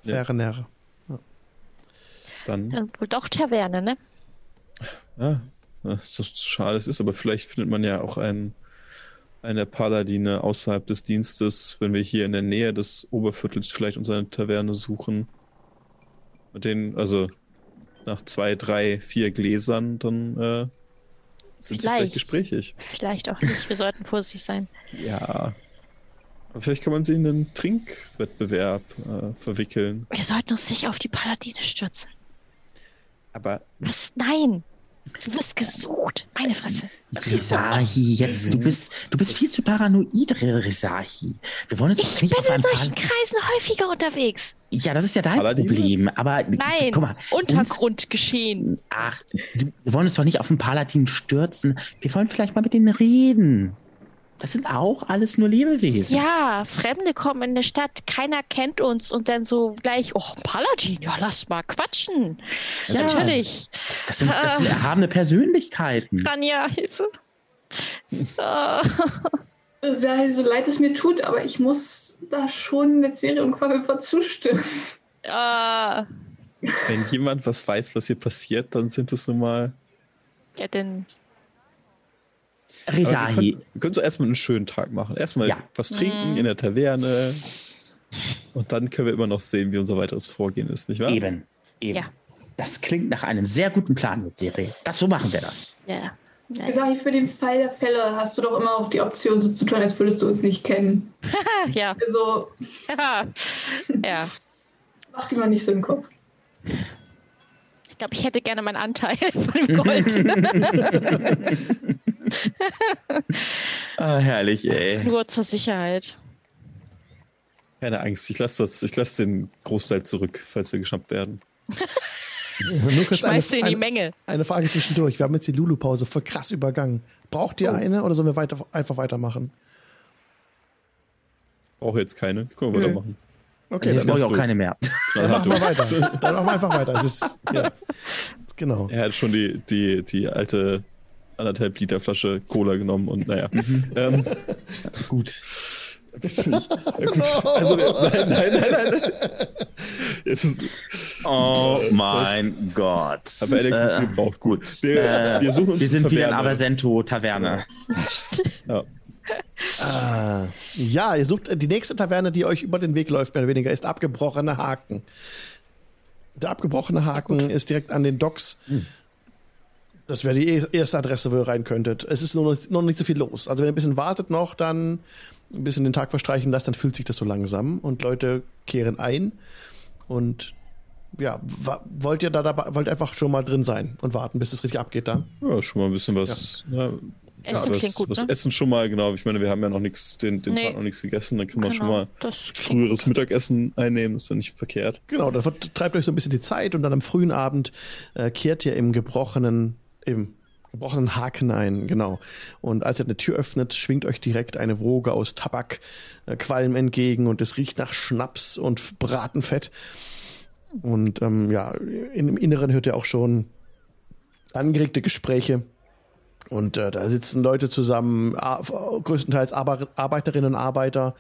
Ja. ferner. Dann, Dann wohl doch Taverne, ne? ja, das ist schade es ist, aber vielleicht findet man ja auch einen, eine Paladine außerhalb des Dienstes, wenn wir hier in der Nähe des Oberviertels vielleicht uns eine Taverne suchen. Mit denen, also nach zwei, drei, vier Gläsern, dann äh, sind sie vielleicht Vielleicht. gesprächig. Vielleicht auch nicht. Wir sollten vorsichtig sein. Ja. Aber vielleicht kann man sie in einen Trinkwettbewerb äh, verwickeln. Wir sollten uns nicht auf die Paladine stürzen. Aber Was? Nein! Du wirst gesucht. Meine Fresse. Risahi, jetzt, du bist, du bist viel zu paranoid, Risahi. Wir wollen uns doch Ich nicht bin in solchen. Kreisen häufiger unterwegs. Ja, das ist ja dein Paladine? Problem. Aber Nein, guck mal, uns, Untergrundgeschehen. ach, du, wir wollen uns doch nicht auf den Paladin stürzen. Wir wollen vielleicht mal mit denen reden. Das sind auch alles nur Lebewesen. Ja, Fremde kommen in eine Stadt, keiner kennt uns und dann so gleich, oh, Paladin, ja, lass mal quatschen. Ja. Natürlich. Das sind, das sind Ah. erhabene Persönlichkeiten. Ranja, Hilfe. Ah, Sehr so leid es mir tut, aber ich muss da schon Netzserie und Quabbelpot zustimmen. ah. wenn jemand was weiß, was hier passiert, dann sind es nun mal. Ja, denn Wir Risahi, können, wir können so erstmal einen schönen Tag machen. Erstmal Ja. was trinken Mhm. in der Taverne. Und dann können wir immer noch sehen, wie unser weiteres Vorgehen ist, nicht wahr? eben, eben. Ja. Das klingt nach einem sehr guten Plan mit Serie. Das, so machen wir das. ja. ja. Ich sage, für den Fall der Fälle hast du doch immer auch die Option, so zu tun, als würdest du uns nicht kennen. Ja. Also ja. ja. mach dir mal nicht so im Kopf. Ich glaube, ich hätte gerne meinen Anteil von dem Gold. Ah, herrlich, ey. Nur zur Sicherheit. Keine Angst, ich lasse lass den Großteil zurück, falls wir geschnappt werden. Nur kurz eine, Schmeißt du in die eine, Menge. eine Frage zwischendurch. Wir haben jetzt die Lulu-Pause voll krass übergangen. Braucht ihr eine oder sollen wir weiter, einfach weitermachen? Brauche jetzt keine. Können wir Okay. weitermachen. Okay, Jetzt dann, brauche ich auch keine mehr. dann machen wir weiter. Dann machen wir einfach weiter. Es ist, ja. Genau. Er hat schon die, die, die alte anderthalb Liter Flasche Cola genommen und naja. Mhm. ähm, Gut. also, nein, nein, nein, nein. Jetzt ist, Oh mein Gott. aber Alex ist Äh, gebraucht. Gut. Wir, äh, wir suchen uns wir sind wieder in Taverne. Aversento Taverne. Ja. Ah, ja, ihr sucht die nächste Taverne, die euch über den Weg läuft, mehr oder weniger, ist abgebrochene Haken. Der abgebrochene Haken ist direkt an den Docks. Das wäre die e- erste Adresse, wo ihr rein könntet. Es ist nur noch, noch nicht so viel los. Also wenn ihr ein bisschen wartet noch, dann ein bisschen den Tag verstreichen lasst, dann fühlt sich das so langsam und Leute kehren ein. Und ja, wollt ihr da dabei, wollt einfach schon mal drin sein und warten, bis es richtig abgeht dann? ja, schon mal ein bisschen was. Ja. Essen was, klingt gut, was ne? Essen schon mal, genau. Ich meine, wir haben ja noch nichts, den, den Nee. Tag noch nichts gegessen. Dann kann man schon Genau, mal das klingt früheres Mittagessen einnehmen. Ist ja nicht verkehrt. Genau, dann treibt euch so ein bisschen die Zeit und dann am frühen Abend äh, kehrt ihr im gebrochenen, im gebrochenen Haken ein, genau. Und als ihr eine Tür öffnet, schwingt euch direkt eine Woge aus Tabak, äh, Qualm entgegen und es riecht nach Schnaps und Bratenfett. Und ähm, ja, im Inneren hört ihr auch schon angeregte Gespräche. Und äh, da sitzen Leute zusammen, größtenteils Arbe Arbeiterinnen und Arbeiter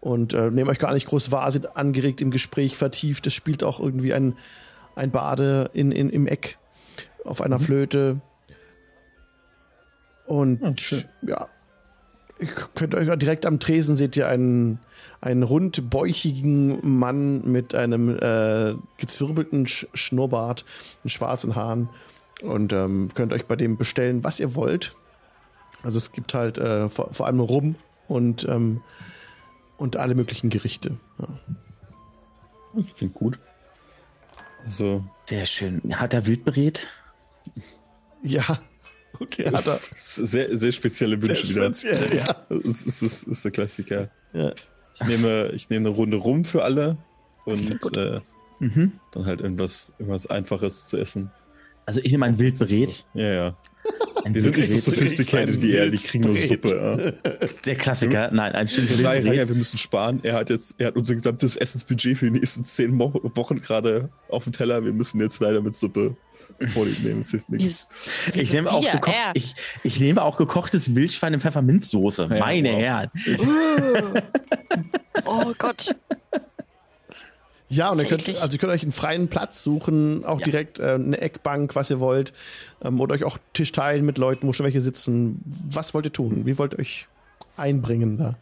und äh, nehmen euch gar nicht groß wahr, sind angeregt im Gespräch vertieft. Es spielt auch irgendwie ein, ein Bade in, in, im Eck auf einer Flöte. Und schön. ja, ihr könnt euch direkt am Tresen seht ihr einen, einen rundbäuchigen Mann mit einem äh, gezwirbelten Sch Schnurrbart und schwarzen Haaren und ähm, könnt euch bei dem bestellen, was ihr wollt. Also es gibt halt äh, vor, vor allem Rum und, ähm, und alle möglichen Gerichte. Ja. Klingt gut. Also, Sehr schön. Hat er Wildbret? Ja. Okay, hat er. sehr, sehr spezielle Sehr Wünsche wieder. speziell, ja. Das ist, ist, ist der Klassiker. ja. Ich nehme, ich nehme eine Runde rum für alle und äh, Mhm. dann halt irgendwas, irgendwas Einfaches zu essen. Also ich nehme ein Wildbret. Ja, ja. Ein Die sind nicht so sophisticated wie er, die kriegen nur Suppe. Ja. Der Klassiker. Nein, ein schönes Wir sagen, ja, Wildbret. wir müssen sparen. Er hat jetzt, er hat unser gesamtes Essensbudget für die nächsten zehn Wochen gerade auf dem Teller. Wir müssen jetzt leider mit Suppe vorlieb nehmen. Es hilft nichts. Ich nehme, auch gekocht, ich, ich nehme auch gekochtes Wildschwein in Pfefferminzsoße. Ja, Meine wow. Herren. Oh Gott. Ja, und ihr könnt, also ihr könnt euch einen freien Platz suchen, auch Ja. direkt äh, eine Eckbank, was ihr wollt, ähm, oder euch auch Tisch teilen mit Leuten, wo schon welche sitzen. Was wollt ihr tun? Wie wollt ihr euch einbringen da?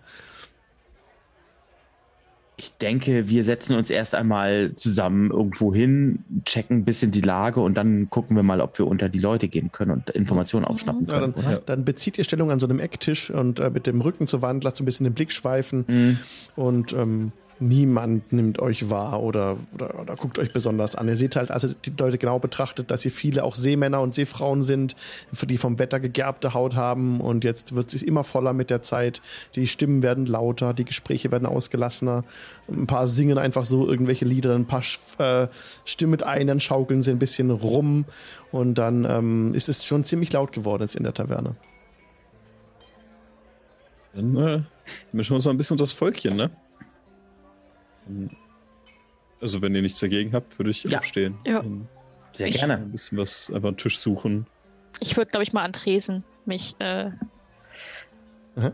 Ich denke, wir setzen uns erst einmal zusammen irgendwo hin, checken ein bisschen die Lage und dann gucken wir mal, ob wir unter die Leute gehen können und Informationen aufschnappen Ja, können. dann, oder? dann bezieht ihr Stellung an so einem Ecktisch und äh, mit dem Rücken zur Wand lasst so ein bisschen den Blick schweifen Mhm. und ähm, niemand nimmt euch wahr oder, oder, oder guckt euch besonders an. Ihr seht halt, also die Leute genau betrachtet, dass hier viele auch Seemänner und Seefrauen sind, die vom Wetter gegerbte Haut haben und jetzt wird es immer voller mit der Zeit. Die Stimmen werden lauter, die Gespräche werden ausgelassener. Ein paar singen einfach so irgendwelche Lieder, ein paar äh, stimmen mit ein, dann schaukeln sie ein bisschen rum und dann ähm, ist es schon ziemlich laut geworden jetzt in der Taverne. Dann äh, mischen wir uns mal ein bisschen das Volkchen, ne? Also, wenn ihr nichts dagegen habt, würde ich Ja. aufstehen. Ja. Und Sehr Ich- gerne. Ein bisschen was, einfach einen Tisch suchen. Ich würde, glaube ich, mal an Tresen mich äh, Aha.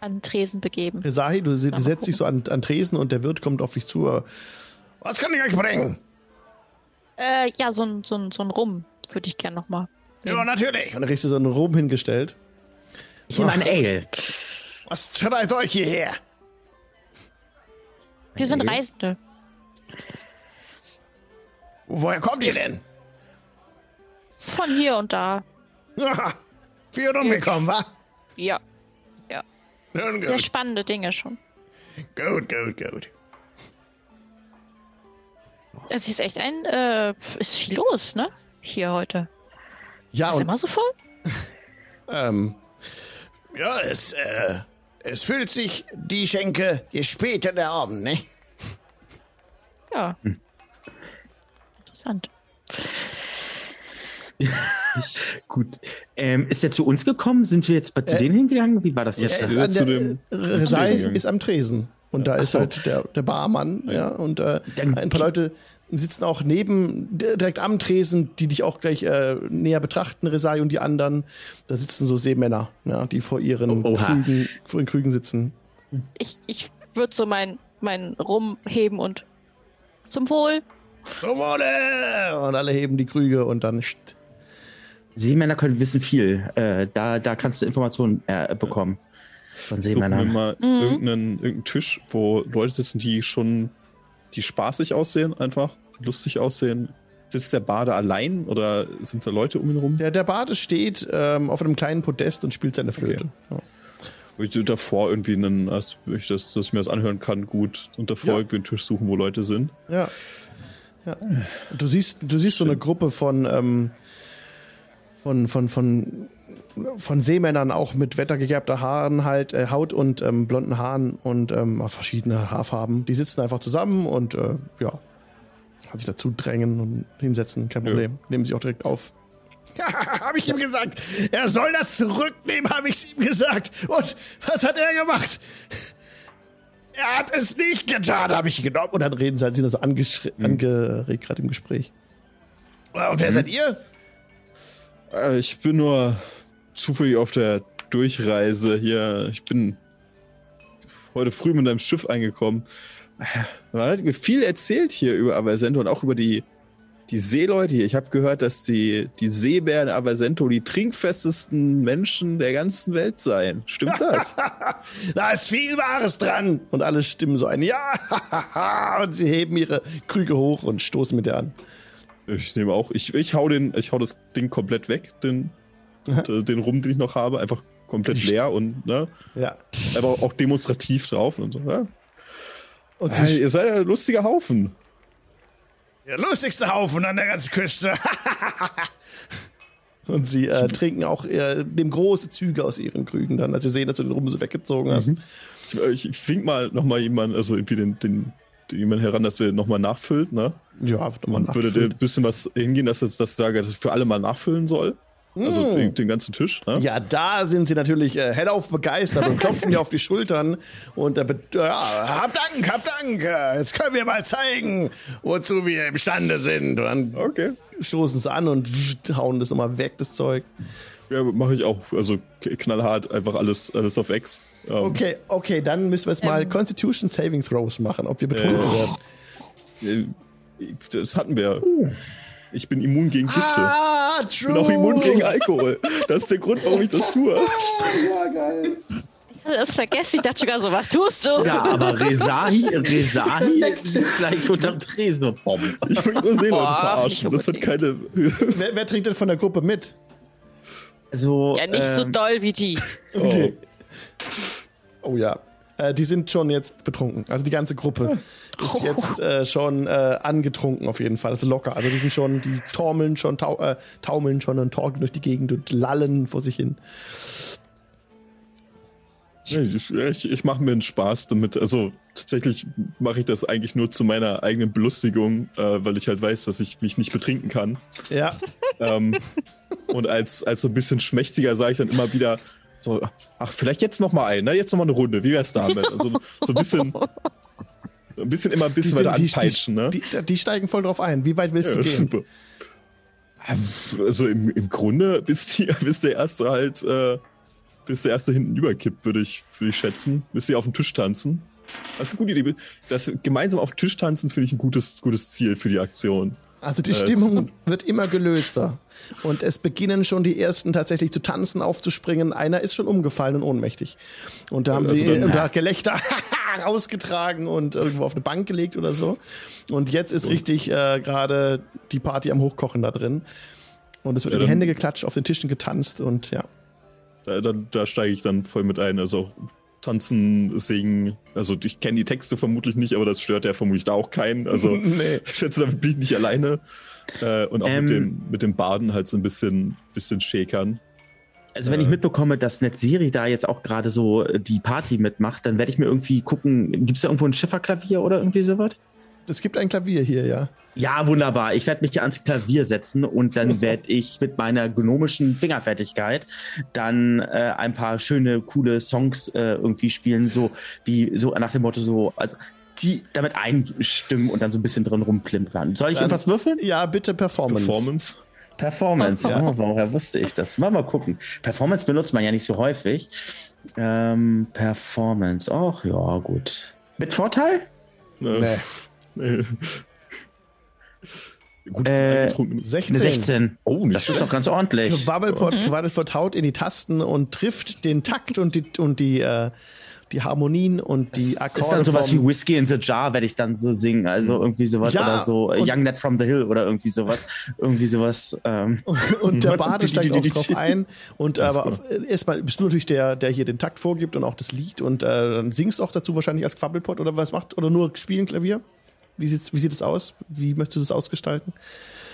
an Tresen begeben. Resahi, du, du setzt dich so an, an Tresen und der Wirt kommt auf dich zu. Was kann ich euch bringen? Äh, ja, so ein, so ein, so ein Rum würde ich gerne nochmal. Ja, natürlich. Und dann kriegst du so einen Rum hingestellt. Ich nehme ein Ale. Was treibt euch hierher? Wir sind? Reisende. Woher kommt ihr denn? Von hier und da. Aha, viel umgekommen, wa? Ja, Nun sehr spannende Dinge schon. gut, gut, gut. Es ist echt ein, äh, ist viel los, ne? Hier heute. Ja, ist es immer so voll? ähm, ja, es, äh, es füllt sich die Schenke je später der Abend, ne? Ja. Hm. Interessant. Gut. Ähm, ist er zu uns gekommen? Sind wir jetzt bei, zu Äh, denen hingegangen? Wie war das Er jetzt? ist an zu der, ist am Tresen. Und da Ach ist so. halt der, der Barmann, ja, und äh, ein paar Leute sitzen auch neben, direkt am Tresen, die dich auch gleich äh, näher betrachten, Resai und die anderen. Da sitzen so Seemänner, ja, die vor ihren, Oh. Krügen, vor ihren Krügen sitzen. Ich, ich würde so mein, mein Rum heben und zum Wohl. Zum Wohle! Und alle heben die Krüge und dann. Seemänner können wissen viel. Äh, da, da kannst du Informationen äh, bekommen. Von wir Seemännern. mal Mhm. irgendeinen, irgendeinen Tisch, wo Leute sitzen, die schon, die spaßig aussehen, einfach, die lustig aussehen. Sitzt der Bade allein oder sind da Leute um ihn rum? Der, der Bade steht ähm, auf einem kleinen Podest und spielt seine Flöte. Ja. Wo ich davor irgendwie einen, als ich das, dass ich mir das anhören kann, gut. Und davor Ja. irgendwie einen Tisch suchen, wo Leute sind. Ja. ja. Du siehst, du siehst so eine Gruppe von, ähm, von, von, von, von Seemännern auch mit wettergegerbter Haaren halt, äh, Haut und ähm, blonden Haaren und ähm, verschiedene Haarfarben. Die sitzen einfach zusammen und äh, ja, kann sich dazu drängen und hinsetzen, kein Ja. Problem. Nehmen sie auch direkt auf. Ja, habe ich ihm gesagt. Er soll das zurücknehmen, habe ich ihm gesagt. Und was hat er gemacht? Er hat es nicht getan, habe ich genommen. Und dann reden sie halt, sind da so angeschri- angeregt gerade im Gespräch. Und wer seid ihr? Äh, Ich bin nur zufällig auf der Durchreise hier. Ich bin heute früh mit einem Schiff eingekommen. Man hat mir viel erzählt hier über Aversento und auch über die, die Seeleute hier. Ich habe gehört, dass die, die Seebären Aversento die trinkfestesten Menschen der ganzen Welt seien. Stimmt das? Da ist viel Wahres dran. Und alle stimmen so ein Ja. und sie heben ihre Krüge hoch und stoßen mit der an. ich nehme auch. Ich, ich, hau den, ich hau das Ding komplett weg, den, und, äh, den Rum, den ich noch habe. Einfach komplett leer und ne, Ja. aber auch demonstrativ drauf und so. Ja? Und Hey, sie, ihr seid ein lustiger Haufen. Der lustigste Haufen an der ganzen Küste. Und sie äh, trinken auch äh, dem große Züge aus ihren Krügen dann, als sie sehen, dass du den Rum so weggezogen hast. Mhm. Ich, ich fink mal nochmal jemanden, also irgendwie den, den, den jemand heran, dass der nochmal nachfüllt, ne? Ja, nochmal Und würde dir ein bisschen was hingehen, dass ich das sage, dass ich für alle mal nachfüllen soll. Also den, den ganzen Tisch, ne? Ja, da sind sie natürlich äh, hellauf begeistert und klopfen dir auf die Schultern und äh, ja, hab Dank, hab Dank. Jetzt können wir mal zeigen, wozu wir imstande sind. Und dann Okay. stoßen sie an und hauen das nochmal weg, das Zeug. Ja, mache ich auch. Also knallhart, einfach alles, alles auf X. Ähm, Okay, okay, dann müssen wir jetzt mal Ähm. Constitution Saving Throws machen, ob wir betrunken werden. äh, Das hatten wir. Ich bin immun gegen Gifte. Ah, true. Ich bin auch immun gegen Alkohol. Das ist der Grund, warum ich das tue. Ja, geil. Das vergesse ich. dachte sogar so, was tust du? Ja, aber Perfekt. liegt gleich unter Tresor-Bomben. Ich will nur Seeleute Boah, verarschen. Das hat keine. Wer, wer trinkt denn von der Gruppe mit? Also, Ja, nicht so ähm, doll wie die. Okay. Oh ja. Äh, die sind schon jetzt betrunken. Also die ganze Gruppe ist jetzt äh, schon äh, angetrunken auf jeden Fall. Also locker. Also die sind schon, die taumeln schon, tau äh, taumeln schon und torkeln durch die Gegend und lallen vor sich hin. Ich, ich, ich mache mir einen Spaß damit. Also tatsächlich mache ich das eigentlich nur zu meiner eigenen Belustigung, äh, weil ich halt weiß, dass ich mich nicht betrinken kann. Ja. ähm, und als, als so ein bisschen schmächtiger sage ich dann immer wieder so, ach, vielleicht jetzt noch mal ein, ne? Jetzt noch mal eine Runde. Wie wär's damit? Also so ein bisschen, ein bisschen immer ein Die, bisschen weiter sind, die, anpeitschen, ne? die, die, die steigen voll drauf ein. Wie weit willst Ja, du gehen? super. Also im, im Grunde, bis, die, bis der erste halt, äh, bis der erste hinten überkippt, würde ich, würde ich schätzen. Bis sie auf dem Tisch tanzen. Das ist eine gute Idee. Das gemeinsam auf dem Tisch tanzen finde ich ein gutes, gutes Ziel für die Aktion. Also die Äh, Stimmung wird immer gelöster. Und es beginnen schon die ersten tatsächlich zu tanzen, aufzuspringen. Einer ist schon umgefallen und ohnmächtig. Und da haben Also sie dann- unter Gelächter rausgetragen und irgendwo auf eine Bank gelegt oder so. Und jetzt ist richtig äh, gerade die Party am Hochkochen da drin. Und es wird Ja, in die Hände geklatscht, auf den Tischen getanzt und ja. Da, da, da steige ich dann voll mit ein. Also tanzen, singen. Also ich kenne die Texte vermutlich nicht, aber das stört ja vermutlich da auch keinen. Also Nee. ich schätze, damit bin ich nicht alleine. Äh, und auch Ähm. mit, dem, mit dem Baden halt so ein bisschen, bisschen schäkern. Also wenn ich mitbekomme, dass Netziri da jetzt auch gerade so äh, die Party mitmacht, dann werde ich mir irgendwie gucken, gibt es da irgendwo ein Schifferklavier oder irgendwie sowas? Es gibt ein Klavier hier, ja. Ja, wunderbar. Ich werde mich hier ans Klavier setzen und dann werde ich mit meiner gnomischen Fingerfertigkeit dann äh, ein paar schöne, coole Songs äh, irgendwie spielen, so wie so nach dem Motto so, also die damit einstimmen und dann so ein bisschen drin rumklimpern. Soll ich Dann- irgendwas würfeln? Ja, bitte Performance. Performance. Performance, Ja. ja. Oh, woher wusste ich das? Mal mal gucken. Performance benutzt man ja nicht so häufig. Ähm, Performance, ach ja, gut. Mit Vorteil? Ne? Nee. Nee. Gut, Äh, angetrunken. 16. Eine 16. Oh, nicht Das ist doch ganz ordentlich. Quabbelpot, Quabbelpot haut in die Tasten und trifft den Takt und die, und die, äh, die Harmonien und die Akkorde. ist dann sowas wie Whiskey in the Jar, werde ich dann so singen. Also irgendwie sowas Ja, oder so äh, und- Young Ned from the Hill oder irgendwie sowas. Irgendwie sowas. Ähm, Und der Bade steigt auch drauf ein. Und aber auf- erstmal bist du natürlich der, der hier den Takt vorgibt und auch das Lied und äh, dann singst auch dazu wahrscheinlich als Quabbelpot oder was macht oder nur spielen Klavier? Wie sieht's, wie sieht es aus? Wie möchtest du das ausgestalten?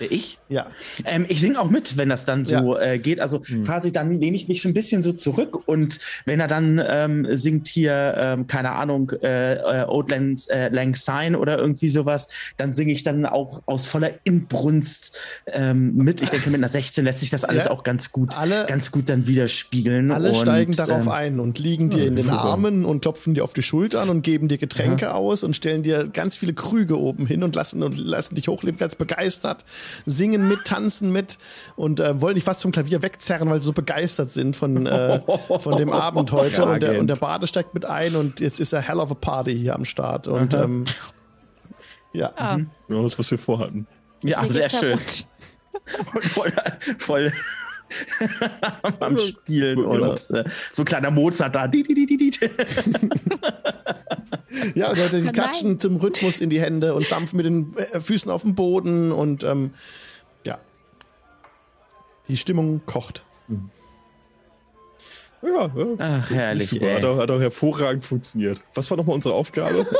Ich? Ja. Ähm, ich singe auch mit, wenn das dann so äh, geht. Also quasi dann lehne ich mich so ein bisschen so zurück und wenn er dann ähm, singt hier, ähm, keine Ahnung, äh, äh, Old Lang, äh, Lang Syne oder irgendwie sowas, dann singe ich dann auch aus voller Inbrunst ähm, mit. Ich denke, mit einer 16 lässt sich das alles Ja. auch ganz gut, Alle- ganz gut dann widerspiegeln. Alle und, steigen darauf ähm, ein und liegen dir in den Armen und klopfen dir auf die Schultern und geben dir Getränke aus und stellen dir ganz viele Krüge oben hin und lassen und lassen dich hochleben, ganz begeistert, singen mit, tanzen mit und äh, wollen dich fast vom Klavier wegzerren, weil sie so begeistert sind von, äh, von dem Abend heute. Ja, und, der, und der Bade steigt mit ein und jetzt ist er hell of a Party hier am Start. Und ähm, ja. Ah, Ja, das, was wir vorhatten. Ja, hier sehr schön. voll, voll am Spielen Genau. und äh, so ein kleiner Mozart da. Die. Ja, die, die Nein. klatschen zum Rhythmus in die Hände und stampfen mit den äh, Füßen auf den Boden und ähm, ja. Die Stimmung kocht. Ja, ja. Ach, herrlich. Super, hat auch, hat auch hervorragend funktioniert. Was war nochmal unsere Aufgabe?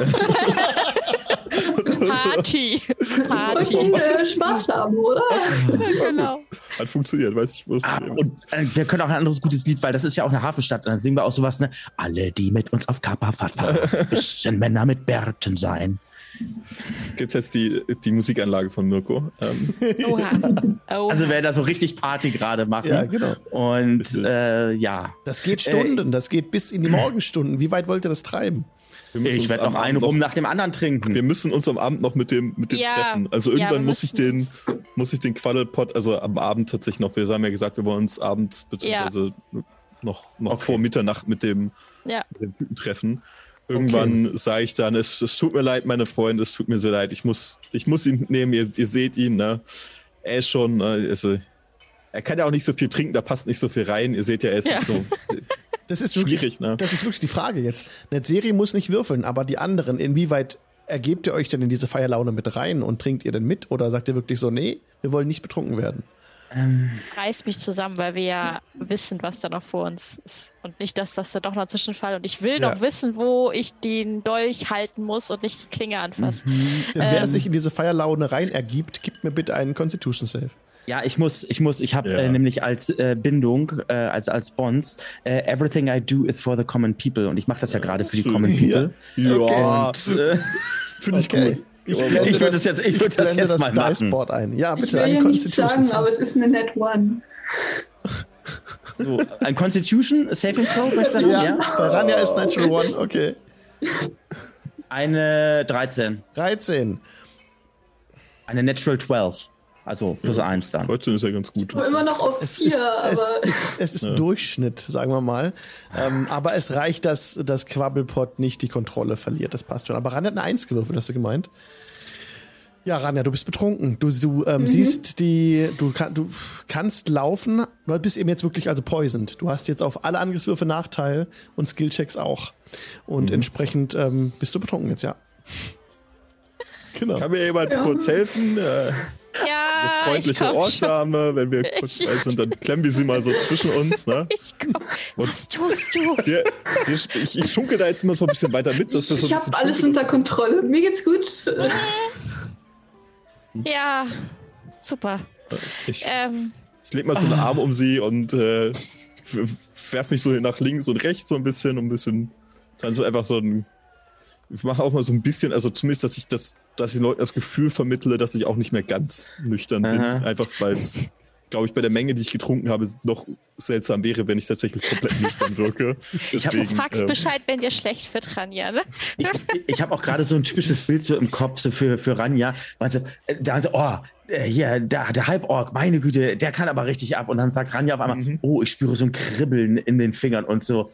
Party. Party. äh, Spaß haben, oder? genau. Hat funktioniert, weiß ich, wo das Ah, Problem ist. und äh, wir können auch ein anderes gutes Lied, weil das ist ja auch eine Hafenstadt. Und dann singen wir auch sowas, ne? Alle, die mit uns auf Kapperfahrt fahren, müssen Männer mit Bärten sein. Gibt's jetzt die, die Musikanlage von Mirko? Ähm, Oha. Oh. Also wer da so richtig Party gerade machen. Ja, genau. Und äh, ja, Das geht Stunden, das geht bis in die Morgenstunden. Wie weit wollt ihr das treiben? Ich werde noch einen rum nach dem anderen trinken. Wir müssen uns am Abend noch mit dem, mit dem Ja. treffen. Also Ja, irgendwann wir muss ich den, muss ich den Quaddelpot, also am Abend tatsächlich noch, wir haben ja gesagt, wir wollen uns abends beziehungsweise noch, noch Okay. vor Mitternacht mit dem, ja. mit dem Typen treffen. Irgendwann sage ich dann, es, es tut mir leid, meine Freunde, es tut mir sehr leid. Ich muss, ich muss ihn mitnehmen, ihr, ihr seht ihn, ne? Er ist schon, ne, also, er kann ja auch nicht so viel trinken, da passt nicht so viel rein. Ihr seht ja, er ist Ja. nicht so Das ist wirklich, schwierig, ne? Das ist wirklich die Frage jetzt. Eine Serie muss nicht würfeln, aber die anderen, inwieweit ergebt ihr euch denn in diese Feierlaune mit rein und trinkt ihr denn mit? Oder sagt ihr wirklich so, nee, wir wollen nicht betrunken werden? reiß mich zusammen, weil wir ja wissen, was da noch vor uns ist. Und nicht, dass das da doch noch zwischenfall. Und ich will Ja. noch wissen, wo ich den Dolch halten muss und nicht die Klinge anfassen. Denn wer Ähm. sich in diese Feierlaune rein ergibt, gibt mir bitte einen Constitution Save. Ja, ich muss, ich muss, ich habe Ja. äh, nämlich als äh, Bindung, äh, als als Bonds, äh, everything I do is for the common people und ich mache das ja gerade für die common Ja. people. Ja, Und äh, finde ich Okay. gut. Ich Ich würde das jetzt- ich würde das jetzt mal machen. Diceboard ein. Ja, Ich bitte, will einen ja Constitution sagen, Save. aber es ist eine Net One. so, ein Constitution Saving Throw, weißt du? Ja, ja. bei Ranja ist Natural One, okay. Eine 13, 13. eine Natural 12, also plus 1 dann. 13 ist ja ganz gut. Aber immer noch auf Es vier, ist, es aber ist, es ist Durchschnitt, sagen wir mal. Ähm, aber es reicht, dass das Quabbelpot nicht die Kontrolle verliert. Das passt schon. Aber Ranja hat eine Eins gewürfelt, hast du gemeint? Ja, Ranja, du bist betrunken. Du, du ähm, siehst die, du, kann, du kannst laufen, du bist eben jetzt wirklich also poisoned. Du hast jetzt auf alle Angriffswürfe Nachteil und Skillchecks auch. Und entsprechend ähm, bist du betrunken jetzt, ja. Genau. Kann mir jemand Ja. kurz helfen? Äh, Ja, ich freundliche. Ortsdame, wenn wir kurz bei sind, dann klemmen wir sie mal so zwischen uns. Ne? Ich komm. Und- Was tust du? Wir, wir, ich, ich schunke da jetzt immer so ein bisschen weiter mit, dass wir so ich habe alles schunkeln. unter Kontrolle. Mir geht's gut. Äh, Ja, super. Ich, Ähm, ich leg mal so einen Arm um sie und äh, f- werf mich so nach links und rechts so ein bisschen, um ein bisschen, dann so einfach so ein, ich mache auch mal so ein bisschen, also zumindest, dass ich das, dass ich den Leuten das Gefühl vermittle, dass ich auch nicht mehr ganz nüchtern bin, Aha. einfach weil es, glaube ich, bei der Menge, die ich getrunken habe, noch seltsam wäre, wenn ich tatsächlich komplett nüchtern wirke. jetzt Deswegen, fragst ähm, Bescheid, wenn dir schlecht wird, Ranja, ne? Ich, ich habe auch gerade so ein typisches Bild so im Kopf so für, für Ranja. Also, äh, da so, oh, äh, hier, da, der Halborg, meine Güte, der kann aber richtig ab. Und dann sagt Ranja auf einmal, Mhm. oh, ich spüre so ein Kribbeln in den Fingern und so,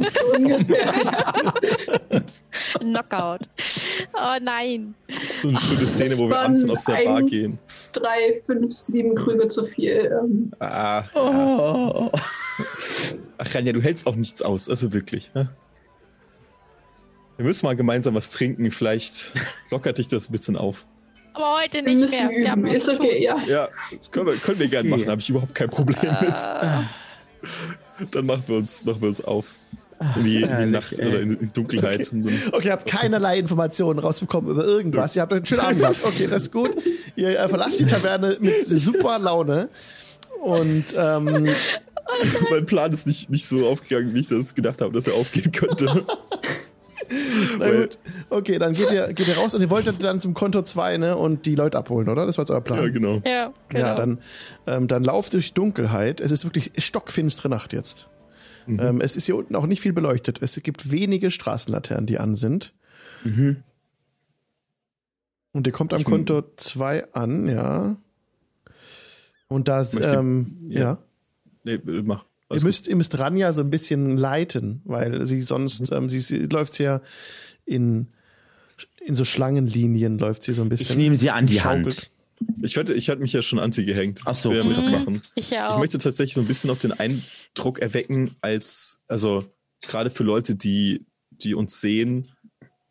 boom. ungefähr. Knockout. Oh nein. so eine schöne Szene, wo wir abends aus der Bar gehen. Drei, fünf, sieben Krüge zu viel. Ähm, Ah, Oh. Ach, Ranja, du hältst auch nichts aus, also wirklich. Ne? Wir müssen mal gemeinsam was trinken, vielleicht lockert dich das ein bisschen auf. Aber heute wir nicht mehr. Wir haben üben. was Ist okay, ja. Ja, können wir, können wir gerne Okay. machen, habe ich überhaupt kein Problem mit. Äh, Dann machen wir uns, machen wir uns auf. In die, in die Nacht ey. oder in die Dunkelheit. Dann, Okay, ihr habt keinerlei Informationen rausbekommen über irgendwas. Ihr habt einen schönen Abend gehabt. Okay, das ist gut. Ihr äh, verlasst die Taverne mit super Laune. Und ähm, mein Plan ist nicht, nicht so aufgegangen, wie ich das gedacht habe, dass er aufgehen könnte. na gut. Okay, dann geht ihr, geht ihr raus und ihr wolltet dann zum Konto 2 ne, und die Leute abholen, oder? Das war jetzt euer Plan. ja, genau. ja, genau. Ja, dann, ähm, dann lauft durch Dunkelheit. Es ist wirklich stockfinstere Nacht jetzt. Ähm, es ist hier unten auch nicht viel beleuchtet. Es gibt wenige Straßenlaternen, die an sind. Mhm. Und ihr kommt am Ich- Konto 2 an, ja. Und da, ähm, ja. ja. Nee, mach. Ihr müsst, ihr müsst Ranja so ein bisschen leiten, weil sie sonst, ähm, sie, sie läuft ja in, in so Schlangenlinien, läuft sie so ein bisschen. Ich nehme sie an die Schaukelt. Hand. Ich hatte, ich hatte mich ja schon an sie gehängt. Ach so. Ich will ja Mhm. mitmachen. Ich ja Ich auch. möchte tatsächlich so ein bisschen noch den Eindruck erwecken, als, also gerade für Leute, die, die uns sehen,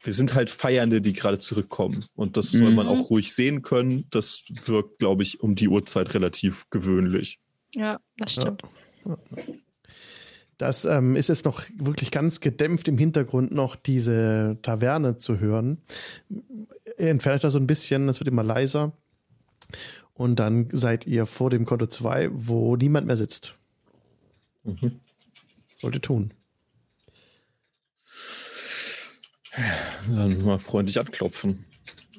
wir sind halt Feiernde, die gerade zurückkommen. Und das soll Mhm. man auch ruhig sehen können. Das wirkt, glaube ich, um die Uhrzeit relativ gewöhnlich. Ja, das stimmt. Das ähm, ist jetzt noch wirklich ganz gedämpft im Hintergrund noch diese Taverne zu hören. Entfernt da so ein bisschen, es wird immer leiser. Und dann seid ihr vor dem Konto 2, wo niemand mehr sitzt. Mhm. Sollt ihr tun. Dann mal freundlich anklopfen.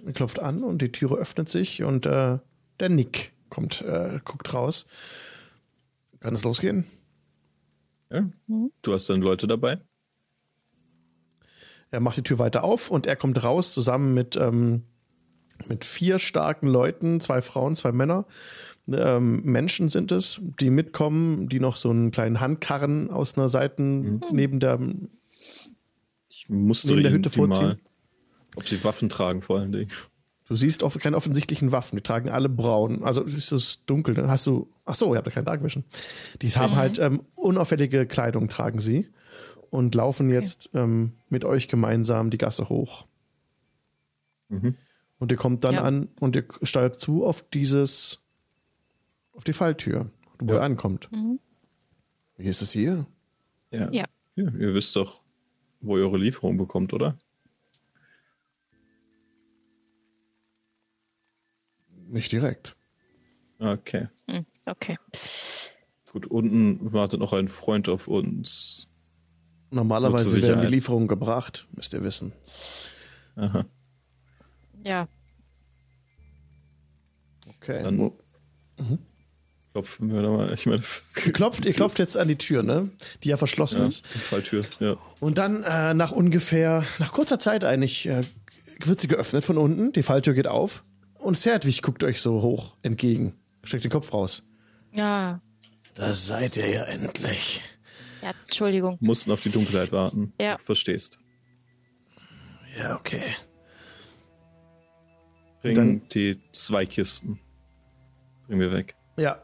Er klopft an und die Türe öffnet sich und äh, der Nick kommt, äh, guckt raus. Kann es losgehen? Ja. Mhm. Du hast dann Leute dabei? Er macht die Tür weiter auf und er kommt raus zusammen mit, ähm, mit vier starken Leuten, zwei Frauen, zwei Männer. Ähm, Menschen sind es, die mitkommen, die noch so einen kleinen Handkarren aus einer Seite mhm. neben der, ich musste neben der Hütte vorziehen. Mal, ob sie Waffen tragen, vor allen Dingen. Du siehst oft keine offensichtlichen Waffen. Die tragen alle braun. Also ist es dunkel. Dann hast du. Ach so, ihr habt ja keinen Darkvision. Die haben mhm. halt ähm, unauffällige Kleidung tragen sie und laufen okay. jetzt ähm, mit euch gemeinsam die Gasse hoch. Mhm. Und ihr kommt dann ja. an und ihr steuert zu auf dieses, auf die Falltür, wo ja. ihr ankommt. Mhm. Wie ist es hier? Ja. ja. ja. Ihr wisst doch, wo ihr eure Lieferung bekommt, oder? Nicht direkt. Okay. Hm, okay. Gut, unten wartet noch ein Freund auf uns. Normalerweise werden die Lieferungen gebracht, müsst ihr wissen. Aha. Ja. Okay. Dann mhm. klopfen wir da mal. Ich meine, ihr klopft, ihr klopft jetzt an die Tür, ne? Die ja verschlossen ja, ist. Die Falltür, ja. Und dann äh, nach ungefähr, nach kurzer Zeit eigentlich, äh, wird sie geöffnet von unten. Die Falltür geht auf. Und Serdwig guckt euch so hoch entgegen. Steckt den Kopf raus. Ja. Da seid ihr ja endlich. Ja, Entschuldigung. Mussten auf die Dunkelheit warten. Ja. Du verstehst. Ja, okay. Bring Dann, die zwei Kisten. Bring wir weg. Ja.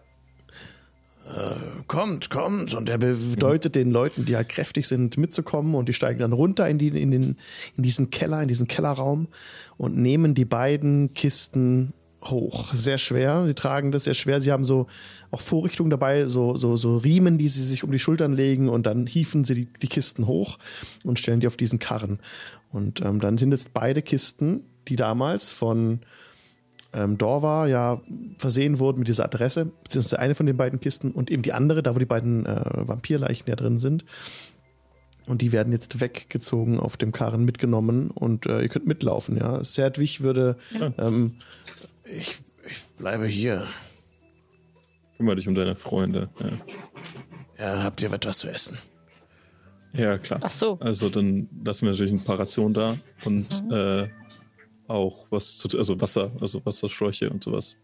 Äh, kommt, kommt. Und er bedeutet mhm. den Leuten, die halt kräftig sind, mitzukommen und die steigen dann runter in, die, in, den, in diesen Keller, in diesen Kellerraum und nehmen die beiden Kisten hoch. Sehr schwer. Sie tragen das sehr schwer. Sie haben so auch Vorrichtungen dabei, so, so, so Riemen, die sie sich um die Schultern legen und dann hieven sie die, die Kisten hoch und stellen die auf diesen Karren. Und ähm, dann sind es beide Kisten, die damals von ähm, Dorva ja versehen wurden mit dieser Adresse, beziehungsweise eine von den beiden Kisten und eben die andere, da wo die beiden äh, Vampirleichen ja drin sind. Und die werden jetzt weggezogen, auf dem Karren mitgenommen und äh, ihr könnt mitlaufen, ja. Serdwig würde, ähm, ich, ich bleibe hier. Kümmere dich um deine Freunde. Ja, ja habt ihr etwas zu essen? Ja, klar. Ach so. Also dann lassen wir natürlich ein paar Rationen da und mhm. äh, auch was zu, also Wasser, also Wasserschläuche und sowas.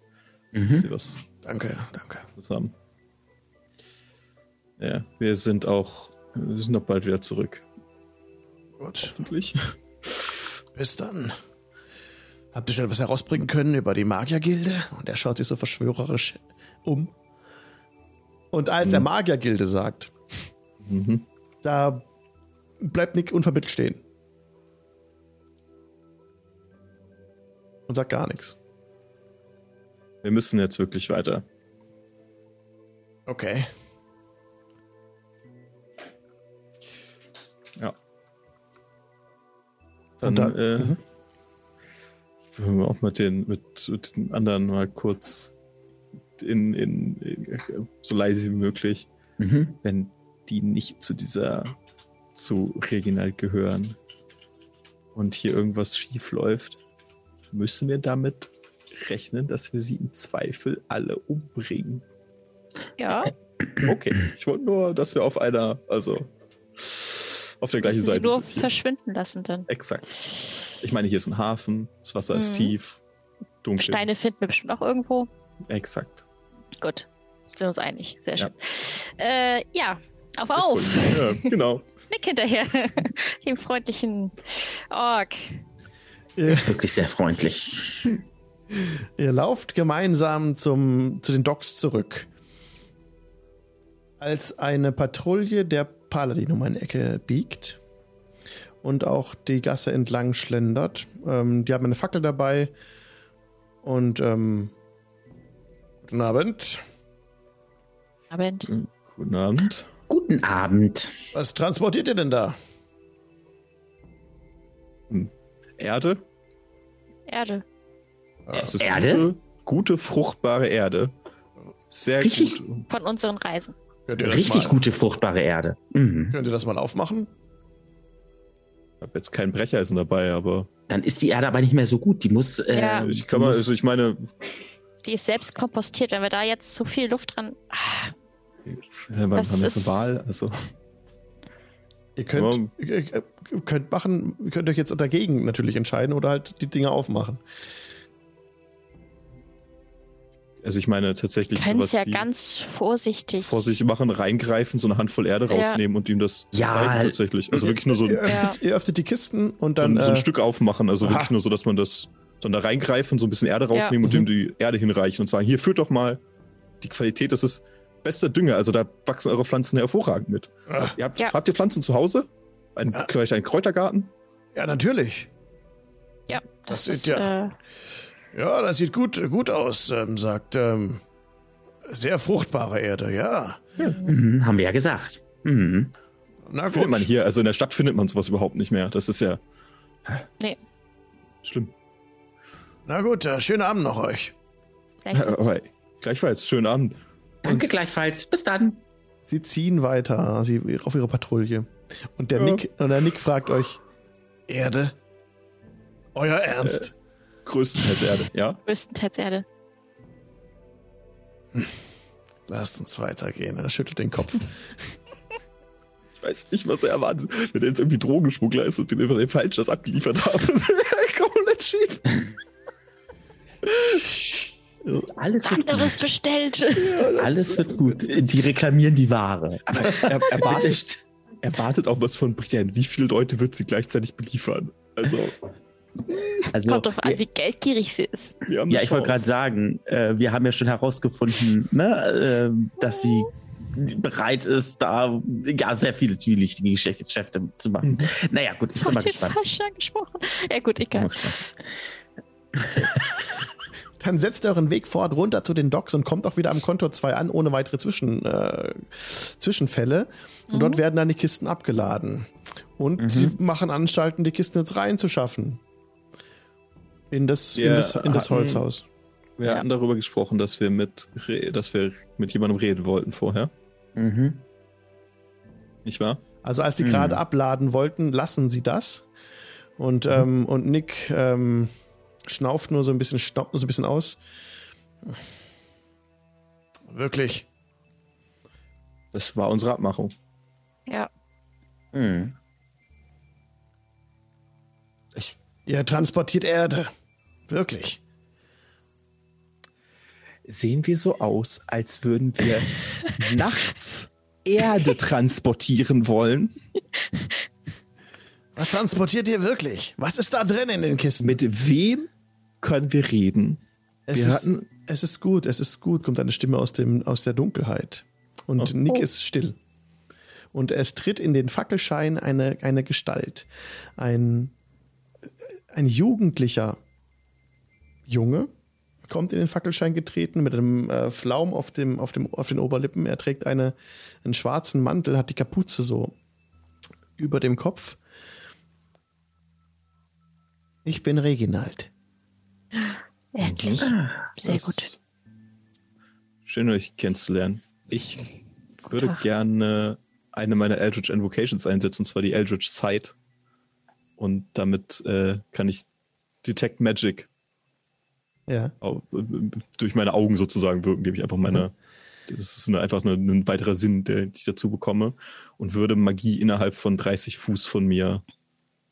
Mhm. Sie was danke, danke. Zusammen. Ja, wir sind auch, wir sind auch bald wieder zurück. Gut. Hoffentlich. Bis dann. Habt ihr schon etwas herausbringen können über die Magiergilde? Und er schaut sich so verschwörerisch um. Und als mhm. er Magiergilde sagt, mhm. da bleibt Nick unvermittelt stehen. Und sagt gar nichts. Wir müssen jetzt wirklich weiter. Okay. Ja. Dann da, äh, mhm. würden wir auch mit den, mit, mit, den anderen mal kurz in, in, in so leise wie möglich, mhm. wenn die nicht zu dieser, zu Reginald gehören und hier irgendwas schief läuft, müssen wir damit rechnen, dass wir sie im Zweifel alle umbringen. Ja. Okay, ich wollte nur, dass wir auf einer, also auf der gleichen Seite sie nur sind. verschwinden lassen dann. Exakt. Ich meine, hier ist ein Hafen, das Wasser mhm. ist tief, dunkel. Steine finden wir bestimmt auch irgendwo. Exakt. Gut, sind uns einig. Sehr schön. Ja, äh, ja auf auf. Ja, genau. Nick hinterher. Dem freundlichen Ork. Er ist wirklich sehr freundlich. Ihr lauft gemeinsam zum, zu den Docks zurück. Als eine Patrouille der Paladin um eine Ecke biegt und auch die Gasse entlang schlendert. Ähm, die haben eine Fackel dabei und ähm, guten Abend. Abend. Guten Abend. Guten Abend. Was transportiert ihr denn da? Erde? Erde. Es ist Erde? Gute, gute, fruchtbare Erde. Sehr Richtig. gut. Von unseren Reisen. Richtig mal, gute, fruchtbare Erde. Mhm. Könnt ihr das mal aufmachen? Ich habe jetzt kein Brecheisen dabei, aber Dann ist die Erde aber nicht mehr so gut. Die muss. Äh, Ja. ich kann mal, also ich meine, Die ist selbst kompostiert. Wenn wir da jetzt zu viel Luft dran. Ah, wir haben Das eine ist- Wahl, also Ihr könnt, ihr könnt machen, ihr könnt euch jetzt dagegen natürlich entscheiden oder halt die Dinge aufmachen. Also ich meine tatsächlich es sowas ja wie ganz vorsichtig. Vorsicht machen, reingreifen, so eine Handvoll Erde Ja. rausnehmen und ihm das Ja. zeigen tatsächlich. Also wirklich nur so, Ihr ein- öffnet, ihr öffnet die Kisten und so, dann. ein- so ein äh, Stück aufmachen. Also aha. wirklich nur so, dass man das dann da reingreifen, so ein bisschen Erde Ja. rausnehmen und Mhm. ihm die Erde hinreichen und sagen, hier, führt doch mal die Qualität, das ist bester Dünger. Also da wachsen eure Pflanzen hervorragend mit. Ah. Ihr habt, Ja. habt ihr Pflanzen zu Hause? Ein, Ja. Vielleicht einen Kräutergarten? ja, natürlich. Ja, das, Das ist. sind Äh, Ja, das sieht gut, gut aus, ähm, sagt. Ähm, sehr fruchtbare Erde, ja. Mhm, haben wir ja gesagt. Mhm. Na gut. Findet man hier, also in der Stadt findet man sowas überhaupt nicht mehr. Das ist ja. Nee. Schlimm. Na gut, äh, schönen Abend noch euch. gleichfalls. Gleichfalls, schönen Abend. Danke gleichfalls. Bis dann. Sie ziehen weiter sie, auf ihre Patrouille. Und der, Ja. Nick, und der Nick fragt euch: Erde? Euer Ernst? Größtenteils Erde, ja? Größtenteils Erde. Lasst uns weitergehen. Er schüttelt den Kopf. Ich weiß nicht, was er erwartet. Wenn er jetzt irgendwie Drogenschmuggler ist und den einfach falsch das abgeliefert haben, komplett schief. Alles wird, Anderes bestellt. alles wird gut. Die reklamieren die Ware. Er, er, wartet, er wartet auf was von Brienne. Wie viele Leute wird sie gleichzeitig beliefern? Also, Also, Kommt drauf an, wie geldgierig sie ist. ja, ich wollte gerade sagen, äh, wir haben ja schon herausgefunden, ne, äh, dass sie bereit ist, da ja sehr viele zwielichtige Geschäfte zu machen. Naja, gut, ich bin Auf mal den gespannt. Falschen angesprochen. Ja, gut, egal. Dann setzt ihr euren Weg fort runter zu den Docks und kommt auch wieder am Konto 2 an, ohne weitere Zwischen, äh, Zwischenfälle. Und dort werden dann die Kisten abgeladen. Und sie machen Anstalten, die Kisten jetzt reinzuschaffen. In das, in das, in das Holzhaus. Wir Ja. hatten darüber gesprochen, dass wir mit, dass wir mit jemandem reden wollten vorher. Mhm. Nicht wahr? Also als sie Mhm. gerade abladen wollten, lassen sie das. Und, ähm, und Nick ähm, schnauft nur so ein bisschen, staubt nur so ein bisschen aus. Wirklich. Das war unsere Abmachung. Ja. Mhm. Ich, Ihr transportiert Erde. Wirklich. sehen wir so aus, als würden wir nachts Erde transportieren wollen? Was transportiert ihr wirklich? Was ist da drin in den Kisten? Mit wem können wir reden? es, wir ist, hatten- es ist gut, es ist gut, kommt eine Stimme aus, dem, aus der Dunkelheit. Und Oh. Nick ist still. Und es tritt in den Fackelschein eine, eine Gestalt. Ein, ein jugendlicher Junge kommt in den Fackelschein getreten mit einem äh, Flaum auf, dem, auf, dem, auf den Oberlippen. Er trägt eine, einen schwarzen Mantel, hat die Kapuze so über dem Kopf. Ich bin Reginald. Endlich. Sehr Das- gut. Schön, euch kennenzulernen. Ich würde Tag. gerne eine meiner Eldritch Invocations einsetzen, und zwar die Eldritch Sight. Und damit äh, kann ich Detect Magic Ja. durch meine Augen sozusagen wirken, gebe ich einfach meine. Das ist eine, einfach eine, ein weiterer Sinn, den ich dazu bekomme. Und würde Magie innerhalb von 30 Fuß von mir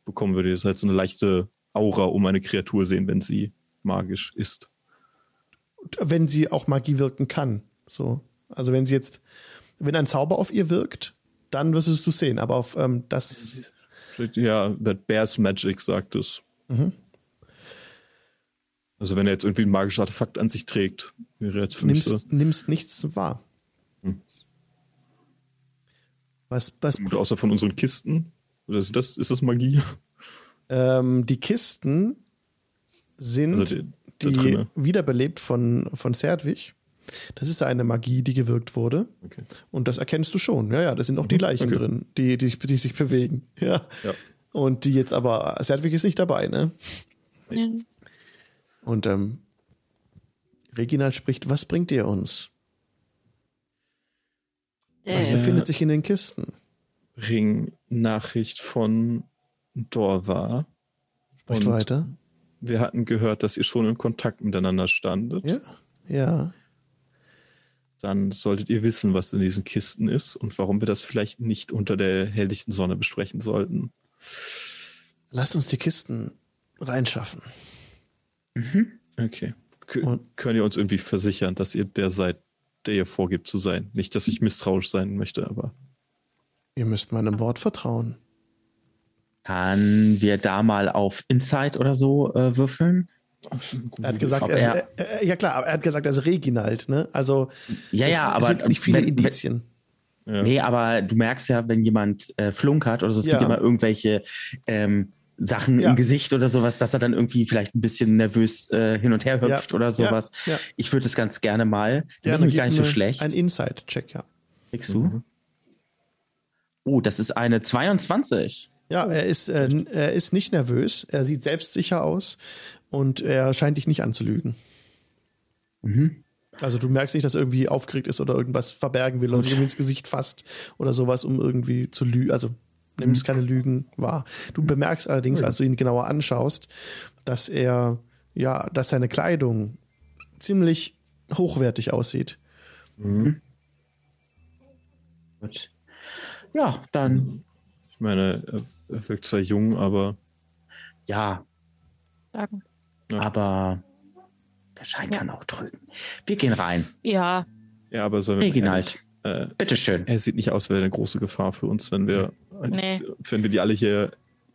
bekommen, würde das halt so eine leichte Aura um eine Kreatur sehen, wenn sie magisch ist. wenn sie auch Magie wirken kann. So. Also wenn sie jetzt, wenn ein Zauber auf ihr wirkt, dann wirst du es sehen. Aber auf ähm, das. Ja, that bears magic, sagt es. Mhm. Also wenn er jetzt irgendwie ein magisches Artefakt an sich trägt, wäre jetzt für mich so. Nimmst, nimmst nichts wahr. Hm. Was, was, außer von unseren Kisten. Oder ist das, ist das Magie? Ähm, die Kisten sind Also die- die drinne. wiederbelebt von, von Serdwig. Das ist eine Magie, die gewirkt wurde. Okay. Und das erkennst du schon. Ja, ja, da sind auch die Leichen okay. drin, die, die, die sich bewegen. Ja. Ja. Und die jetzt aber, Sedwick ist nicht dabei, ne? Ja. Und ähm, Reginald spricht, was bringt ihr uns? Was Äh, befindet sich in den Kisten? Bring Nachricht von Dorva. Spricht Und weiter. Wir hatten gehört, dass ihr schon in Kontakt miteinander standet. Ja, ja. Dann solltet ihr wissen, was in diesen Kisten ist und warum wir das vielleicht nicht unter der helllichten Sonne besprechen sollten. Lasst uns die Kisten reinschaffen. Okay. K Und- könnt ihr uns irgendwie versichern, dass ihr der seid, der ihr vorgibt zu sein? Nicht, dass ich misstrauisch sein möchte, aber. Ihr müsst meinem Wort vertrauen. Kann wir da mal auf Insight oder so äh, würfeln? Er hat gesagt, er ist, er- er, ja klar, aber er hat gesagt, er ist Reginald, ne? Also Ja, es ja, aber sind nicht viele wenn, wenn, Indizien. Ja. Nee, aber du merkst ja, wenn jemand äh, flunkert oder so, es Ja. gibt immer irgendwelche ähm, Sachen Ja. im Gesicht oder sowas, dass er dann irgendwie vielleicht ein bisschen nervös äh, hin und her hüpft Ja. oder sowas. Ja, ja. Ich würde es ganz gerne mal. Ja, bin ich gar nicht so schlecht. Ein Inside-Check, ja. Kriegst du? Oh, das ist eine 22. Ja, er ist, äh, er ist nicht nervös, er sieht selbstsicher aus und er scheint dich nicht anzulügen. Mhm. Also du merkst nicht, dass er irgendwie aufgeregt ist oder irgendwas verbergen will oder sich irgendwie ins Gesicht fasst oder sowas, um irgendwie zu lügen. Also nimmst keine Lügen wahr. Du bemerkst allerdings, als du ihn genauer anschaust, dass er, ja, dass seine Kleidung ziemlich hochwertig aussieht. Gut. Ja, dann, Ich meine, er, er wirkt zwar jung, aber ja, sagen. Ja. aber der Schein Ja. kann auch trügen. Wir gehen rein. Ja, ja, aber sollen wir ehrlich, äh, Bitteschön. er sieht nicht aus, wie eine große Gefahr für uns, wenn wir, Nee. wenn wir die alle hier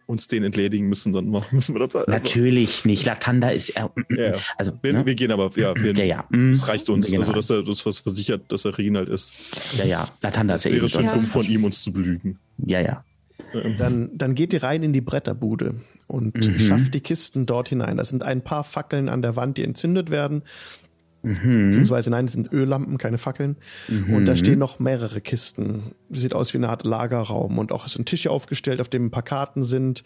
uns den entledigen müssen, dann machen müssen wir das. Also, Natürlich nicht. Latanda ist. Äh, Ja. Also, wir, ne? wir gehen aber, ja, wir, ja, ja. mm, es reicht uns, also dass er uns was versichert, dass er Reginald ist. Ja, ja. Latanda ist ja Wäre eh schon schon. dumm Ja. von ihm, uns zu belügen. Ja, ja. Ähm, Dann, dann geht ihr rein in die Bretterbude und Mhm. schafft die Kisten dort hinein. Das sind ein paar Fackeln an der Wand, die entzündet werden. Mhm. Beziehungsweise nein, es sind Öllampen, keine Fackeln. Und da stehen noch mehrere Kisten. Sieht aus wie eine Art Lagerraum. Und auch es sind Tische aufgestellt, auf denen ein paar Karten sind.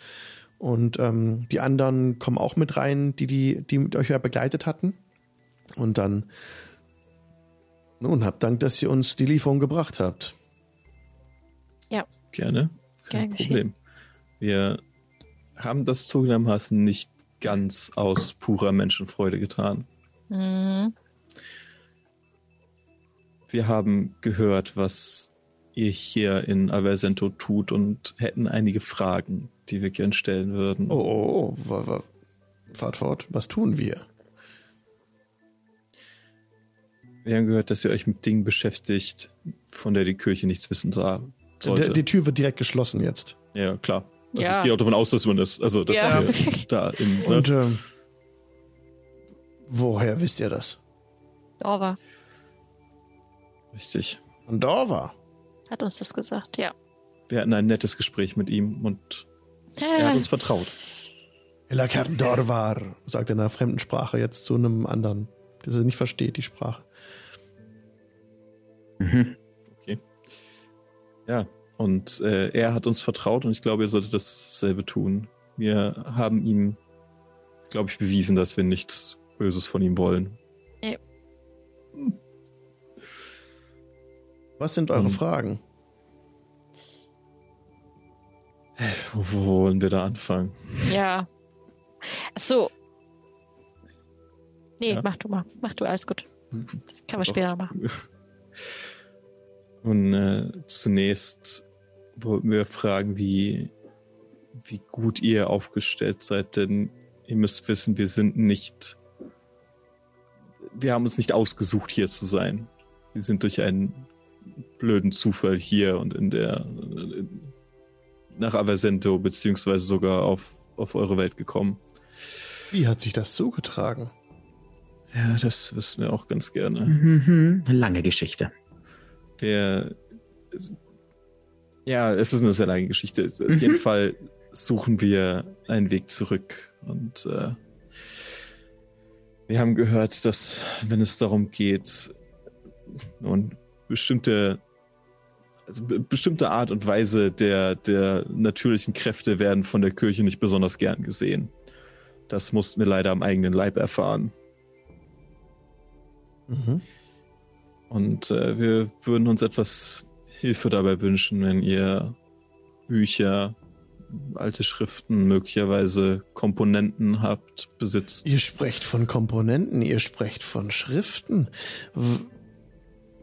Und ähm, die anderen kommen auch mit rein, die, die, die mit euch ja begleitet hatten. Und dann, nun, habt Dank, dass ihr uns die Lieferung gebracht habt. Gerne. Kein Gern geschehen. Problem. Wir haben das zugegebenermaßen nicht ganz aus purer Menschenfreude getan. Mhm. Wir haben gehört, was ihr hier in Aversento tut und hätten einige Fragen, die wir gern stellen würden. Oh, oh, oh, fahrt fort. Was tun wir? Wir haben gehört, dass ihr euch mit Dingen beschäftigt, von der die Kirche nichts wissen sah, sollte. Die, Tür wird direkt geschlossen jetzt. ja, klar. Also Ja. Ich gehe auch davon aus, dass man das, also dass Ja. wir da in, ne? Und ähm, woher wisst ihr das? Dorva richtig. Von Dorva. hat uns das gesagt, ja. Wir hatten ein nettes Gespräch mit ihm und er hat uns vertraut. Elakar Dorvar, sagt er in einer fremden Sprache jetzt zu einem anderen, der sie nicht versteht, die Sprache. Mhm. Ja, und äh, er hat uns vertraut und ich glaube, ihr solltet dasselbe tun. Wir haben ihm, glaube ich, bewiesen, dass wir nichts Böses von ihm wollen. Was sind eure Mhm. Fragen? Wo, wo wollen wir da anfangen? Ja. Ach so. Nee, Ja. mach du mal. Mach du, alles gut. Das kann man Doch. später noch machen. Nun, äh, zunächst wollten wir fragen, wie, wie gut ihr aufgestellt seid, denn ihr müsst wissen, wir sind nicht. Wir haben uns nicht ausgesucht, hier zu sein. Wir sind durch einen blöden Zufall hier und in der. In, nach Aversento, beziehungsweise sogar auf, auf eure Welt gekommen. Wie hat sich das zugetragen? Ja, das wissen wir auch ganz gerne. Mhm. Lange Geschichte. Wir. Ja, es ist eine sehr lange Geschichte. Auf Mhm. jeden Fall suchen wir einen Weg zurück. Und äh, wir haben gehört, dass, wenn es darum geht, nun, bestimmte, also be- bestimmte Art und Weise der, der natürlichen Kräfte werden von der Kirche nicht besonders gern gesehen. Das mussten wir leider am eigenen Leib erfahren. Mhm. Und äh, wir würden uns etwas Hilfe dabei wünschen, wenn ihr Bücher, alte Schriften, möglicherweise Komponenten habt, besitzt. Ihr sprecht von Komponenten, ihr sprecht von Schriften. W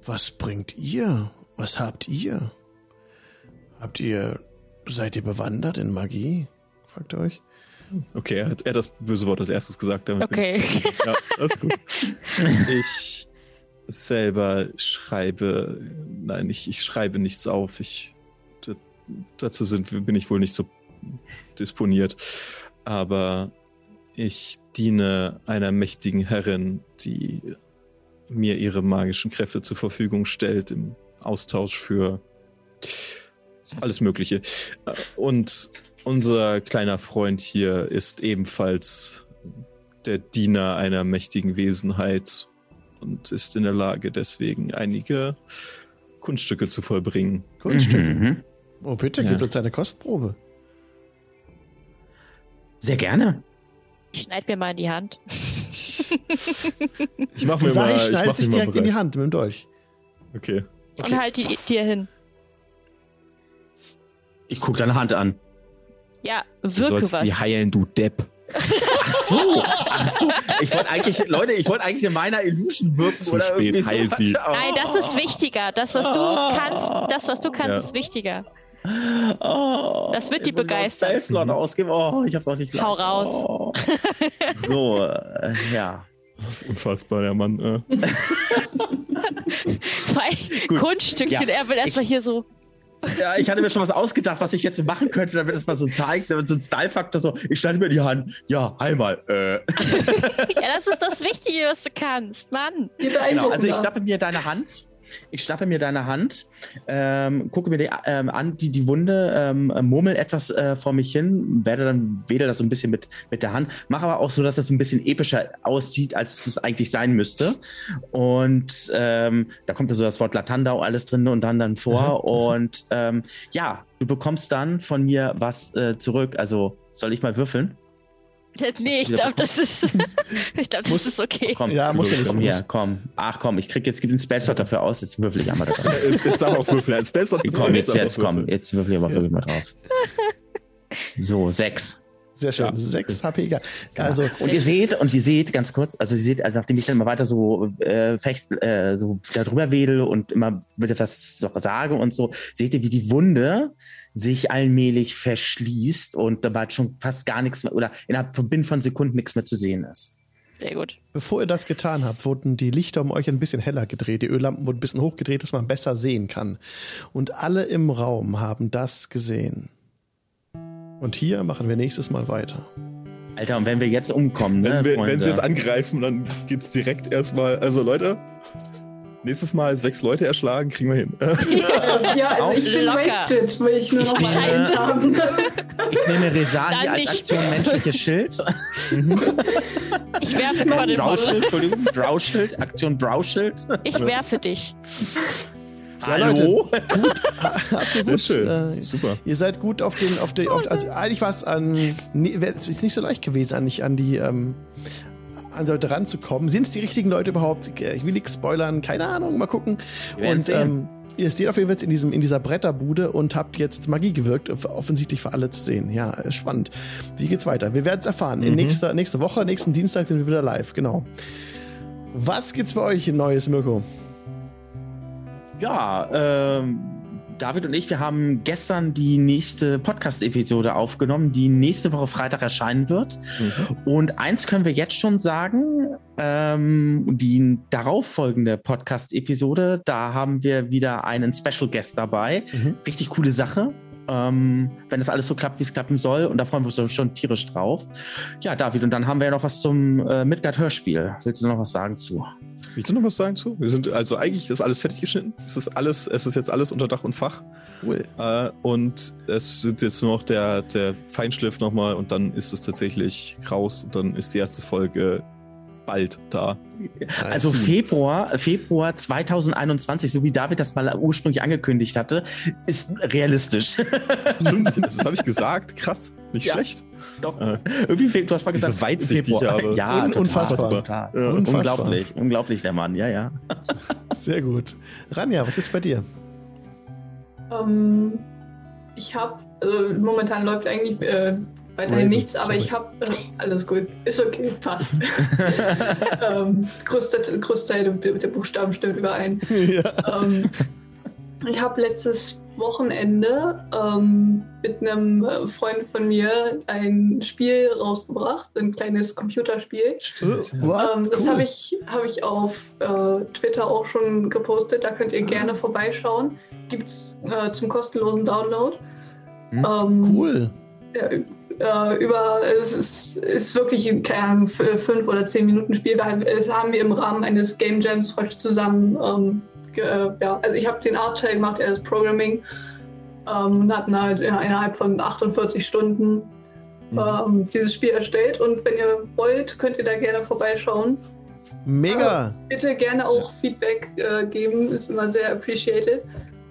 was bringt ihr? Was habt ihr? Habt ihr, seid ihr bewandert in Magie? Fragt ihr euch. Okay, er hat er das böse Wort als erstes gesagt. Damit bin Okay. ich zufrieden. ja, das ist gut. Ich selber schreibe, nein, ich, ich schreibe nichts auf. Ich, dazu sind, bin ich wohl nicht so disponiert. Aber ich diene einer mächtigen Herrin, die mir ihre magischen Kräfte zur Verfügung stellt im Austausch für alles Mögliche. Und unser kleiner Freund hier ist ebenfalls der Diener einer mächtigen Wesenheit und ist in der Lage, deswegen einige Kunststücke zu vollbringen. Kunststücke. Mhm. Oh, bitte, Ja. gib uns eine Kostprobe. Sehr gerne. Schneid mir mal in die Hand. Ich mache mir Sari mal, ich schneidet mach sich mir mal direkt in die bereit. Hand mit dem Dolch. Okay. Okay. Und halt die dir hin. Ich gucke deine Hand an. Ja, Du wirke sollst was. sie heilen, du Depp. So, ach so. Ich wollte eigentlich, Leute, ich wollte eigentlich in meiner Illusion wirken Zu oder spät, irgendwie so. sie. Nein, das ist wichtiger. Das, was du kannst, das, was du kannst, Ja. ist wichtiger. Oh, Das wird die begeistern. Spellslot ausgeben. Oh, ich hab's auch nicht Hau raus. Oh. So, äh, ja. Das ist unfassbar, der Mann. Äh. Kunststückchen, Ja. er will erstmal hier so. Ja, ich hatte mir schon was ausgedacht, was ich jetzt machen könnte, damit es mal so zeigt, damit so ein Style-Faktor so, ich schneide mir die Hand. Ja, einmal. Äh. Ja, das ist das Wichtige, was du kannst. Mann. Genau, also ich schnappe mir deine Hand. Ich schnappe mir deine Hand, ähm, gucke mir die ähm, an, die, die Wunde, ähm, murmel etwas äh, vor mich hin, werde dann wedel das so ein bisschen mit, mit der Hand, mache aber auch so, dass das ein bisschen epischer aussieht, als es eigentlich sein müsste. Und ähm, da kommt also das Wort Latandau alles drin und dann dann vor. Und ähm, ja, du bekommst dann von mir was äh, zurück. Also soll ich mal würfeln? Nee, ich glaube, das ist. ich glaube, das Muss- ist okay. Komm, Ja, muss ja nicht. komm her, komm. Ach komm, ich krieg jetzt gib den Spellslot dafür aus, jetzt würfel ich einmal drauf. Jetzt, jetzt sag auch Würfel. Als besser. Komm, jetzt, jetzt, komm, jetzt würfel ich aber wirklich mal drauf. So, sechs. Sehr schön. Ja. Sechs HP, egal. Also, Und ihr seht, und ihr seht ganz kurz, also ihr seht, also nachdem ich dann immer weiter so äh, fecht, äh, so da drüber wedel und immer wieder was sage und so, seht ihr, wie die Wunde sich allmählich verschließt und dabei schon fast gar nichts mehr oder innerhalb von binnen von Sekunden nichts mehr zu sehen ist. Sehr gut. bevor ihr das getan habt, wurden die Lichter um euch ein bisschen heller gedreht. Die Öllampen wurden ein bisschen hochgedreht, dass man besser sehen kann. Und alle im Raum haben das gesehen. Und hier machen wir nächstes Mal weiter. Alter, und wenn wir jetzt umkommen, ne, Wenn, wir, Freunde? wenn sie jetzt angreifen, dann geht's direkt erstmal. Also Leute, nächstes Mal sechs Leute erschlagen, kriegen wir hin. Ja, also ich bin Locker. wasted, will ich nur Ich noch mal meine- eins haben. Ich nehme Resani Dann als. Aktion menschliches Schild. Ich werfe Quaddelball. Drowschild, Entschuldigung. Drowschild, Aktion Drowschild. Ich werfe dich. Hallo? Gut, habt ihr gut. schön. Äh, Super. ihr seid gut auf den, auf den, auf, also eigentlich war es an, nee, ist nicht so leicht gewesen, an, nicht an die, ähm, an Leute ranzukommen. Sind es die richtigen Leute überhaupt? Ich will nichts spoilern, keine Ahnung, mal gucken. Und sehen. ähm, ihr steht auf jeden Fall jetzt in, diesem, in dieser Bretterbude und habt jetzt Magie gewirkt, offensichtlich für alle zu sehen. Ja, ist spannend. Wie geht's weiter? Wir werden es erfahren. In nächster, nächste Woche, nächsten Dienstag sind wir wieder live, genau. Was gibt's bei euch Neues, Mirko? Ja, ähm, David und ich, wir haben gestern die nächste Podcast-Episode aufgenommen, die nächste Woche Freitag erscheinen wird. Und eins können wir jetzt schon sagen, ähm, die darauffolgende Podcast-Episode, da haben wir wieder einen Special Guest dabei. Mhm. Richtig coole Sache. Ähm, wenn das alles so klappt, wie es klappen soll. Und da freuen wir uns schon tierisch drauf. Ja, David, und dann haben wir ja noch was zum äh, Midgard-Hörspiel. Willst du noch was sagen zu? Willst du noch was sagen zu? Wir sind, also eigentlich ist alles fertig geschnitten. Es ist alles, es ist jetzt alles unter Dach und Fach. Cool. Äh, und es sind jetzt nur noch der, der Feinschliff nochmal und dann ist es tatsächlich raus und dann ist die erste Folge bald da. Also Februar, Februar 2021, so wie David das mal ursprünglich angekündigt hatte, ist realistisch. Stimmt, das habe ich gesagt. Krass, nicht Ja. schlecht. Doch. Äh, Irgendwie, du hast mal Diese gesagt, Weitsicht, die ich Februar. habe. Ja, Un- total, unfassbar. total. Ja. Unfassbar. Unglaublich, unglaublich der Mann, ja, ja. Sehr gut. Ranja, was gibt's bei dir? Ähm, ich habe, also momentan läuft eigentlich äh, weiterhin Raven, nichts, aber sorry. ich habe, äh, alles gut, ist okay, passt. ähm, größter, Großteil der, der Buchstaben stimmt überein. ja. ähm, ich habe letztes Wochenende ähm, mit einem äh, Freund von mir ein Spiel rausgebracht, ein kleines Computerspiel. What? Ähm, das Cool. habe ich, hab ich auf äh, Twitter auch schon gepostet. Da könnt ihr gerne vorbeischauen. Gibt es äh, zum kostenlosen Download. Hm, Ähm, Cool. ja, äh, über, es ist, ist wirklich ein keine Ahnung, fünf oder zehn Minuten Spiel. Das haben wir im Rahmen eines Game Jams heute zusammen. Ähm, ge, äh, ja, also ich habe den Art-Teil gemacht, er ist Programming. Ähm, und hatten halt ja, innerhalb von 48 Stunden Mhm. ähm, dieses Spiel erstellt. Und wenn ihr wollt, könnt ihr da gerne vorbeischauen. Mega. Bitte gerne auch Feedback äh, geben, ist immer sehr appreciated.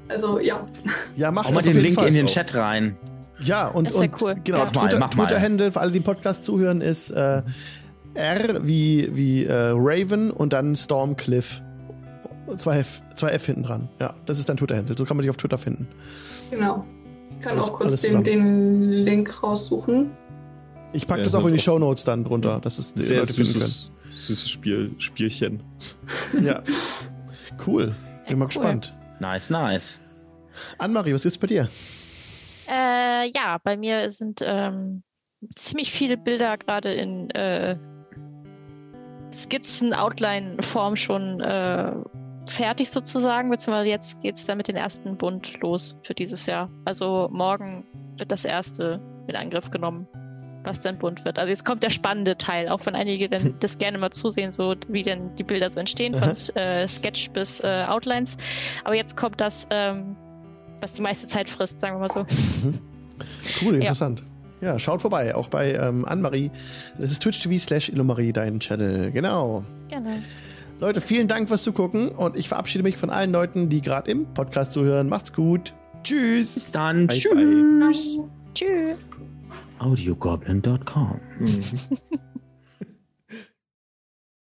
Also ja, Ja, mach Hau mal den Link Fall. in den Chat rein. Ja, und, Das und cool. genau, Ja. Twitter. Twitter-Handle für alle, die im Podcast zuhören, ist äh, R wie, wie äh, Raven und dann Stormcliff. Zwei F, zwei F hinten dran. Ja, das ist dein Twitter-Handle. So kann man dich auf Twitter finden. genau. Ich kann Alles- auch kurz den, den Link raussuchen. Ich packe Ja, das auch in die Show Notes dann drunter, dass es die Sehr Leute finden süßes, süßes Spiel, Spielchen. können. Ja. Cool. Bin mal cool. gespannt. Nice, nice. Anne-Marie, was gibt's bei dir? Äh, ja, bei mir sind ähm, ziemlich viele Bilder gerade in äh, Skizzen, Outline-Form schon äh, fertig sozusagen, beziehungsweise jetzt geht es dann mit dem ersten Bund los für dieses Jahr. Also morgen wird das erste in Angriff genommen, was dann bunt wird. Also jetzt kommt der spannende Teil, auch wenn einige dann das gerne mal zusehen, so wie denn die Bilder so entstehen, von äh, Sketch bis äh, Outlines. Aber jetzt kommt das, ähm, was die meiste Zeit frisst, sagen wir mal so. Cool, interessant. Ja, schaut vorbei, auch bei ähm, Anne-Marie. Das ist Twitch TV slash Illumarie, dein Channel. Genau. Gerne. Leute, vielen Dank fürs Zugucken und ich verabschiede mich von allen Leuten, die gerade im Podcast zuhören. Macht's gut. Tschüss. Bis dann. Bye, Tschüss. Tschüss. Audiogoblin.com. Mhm.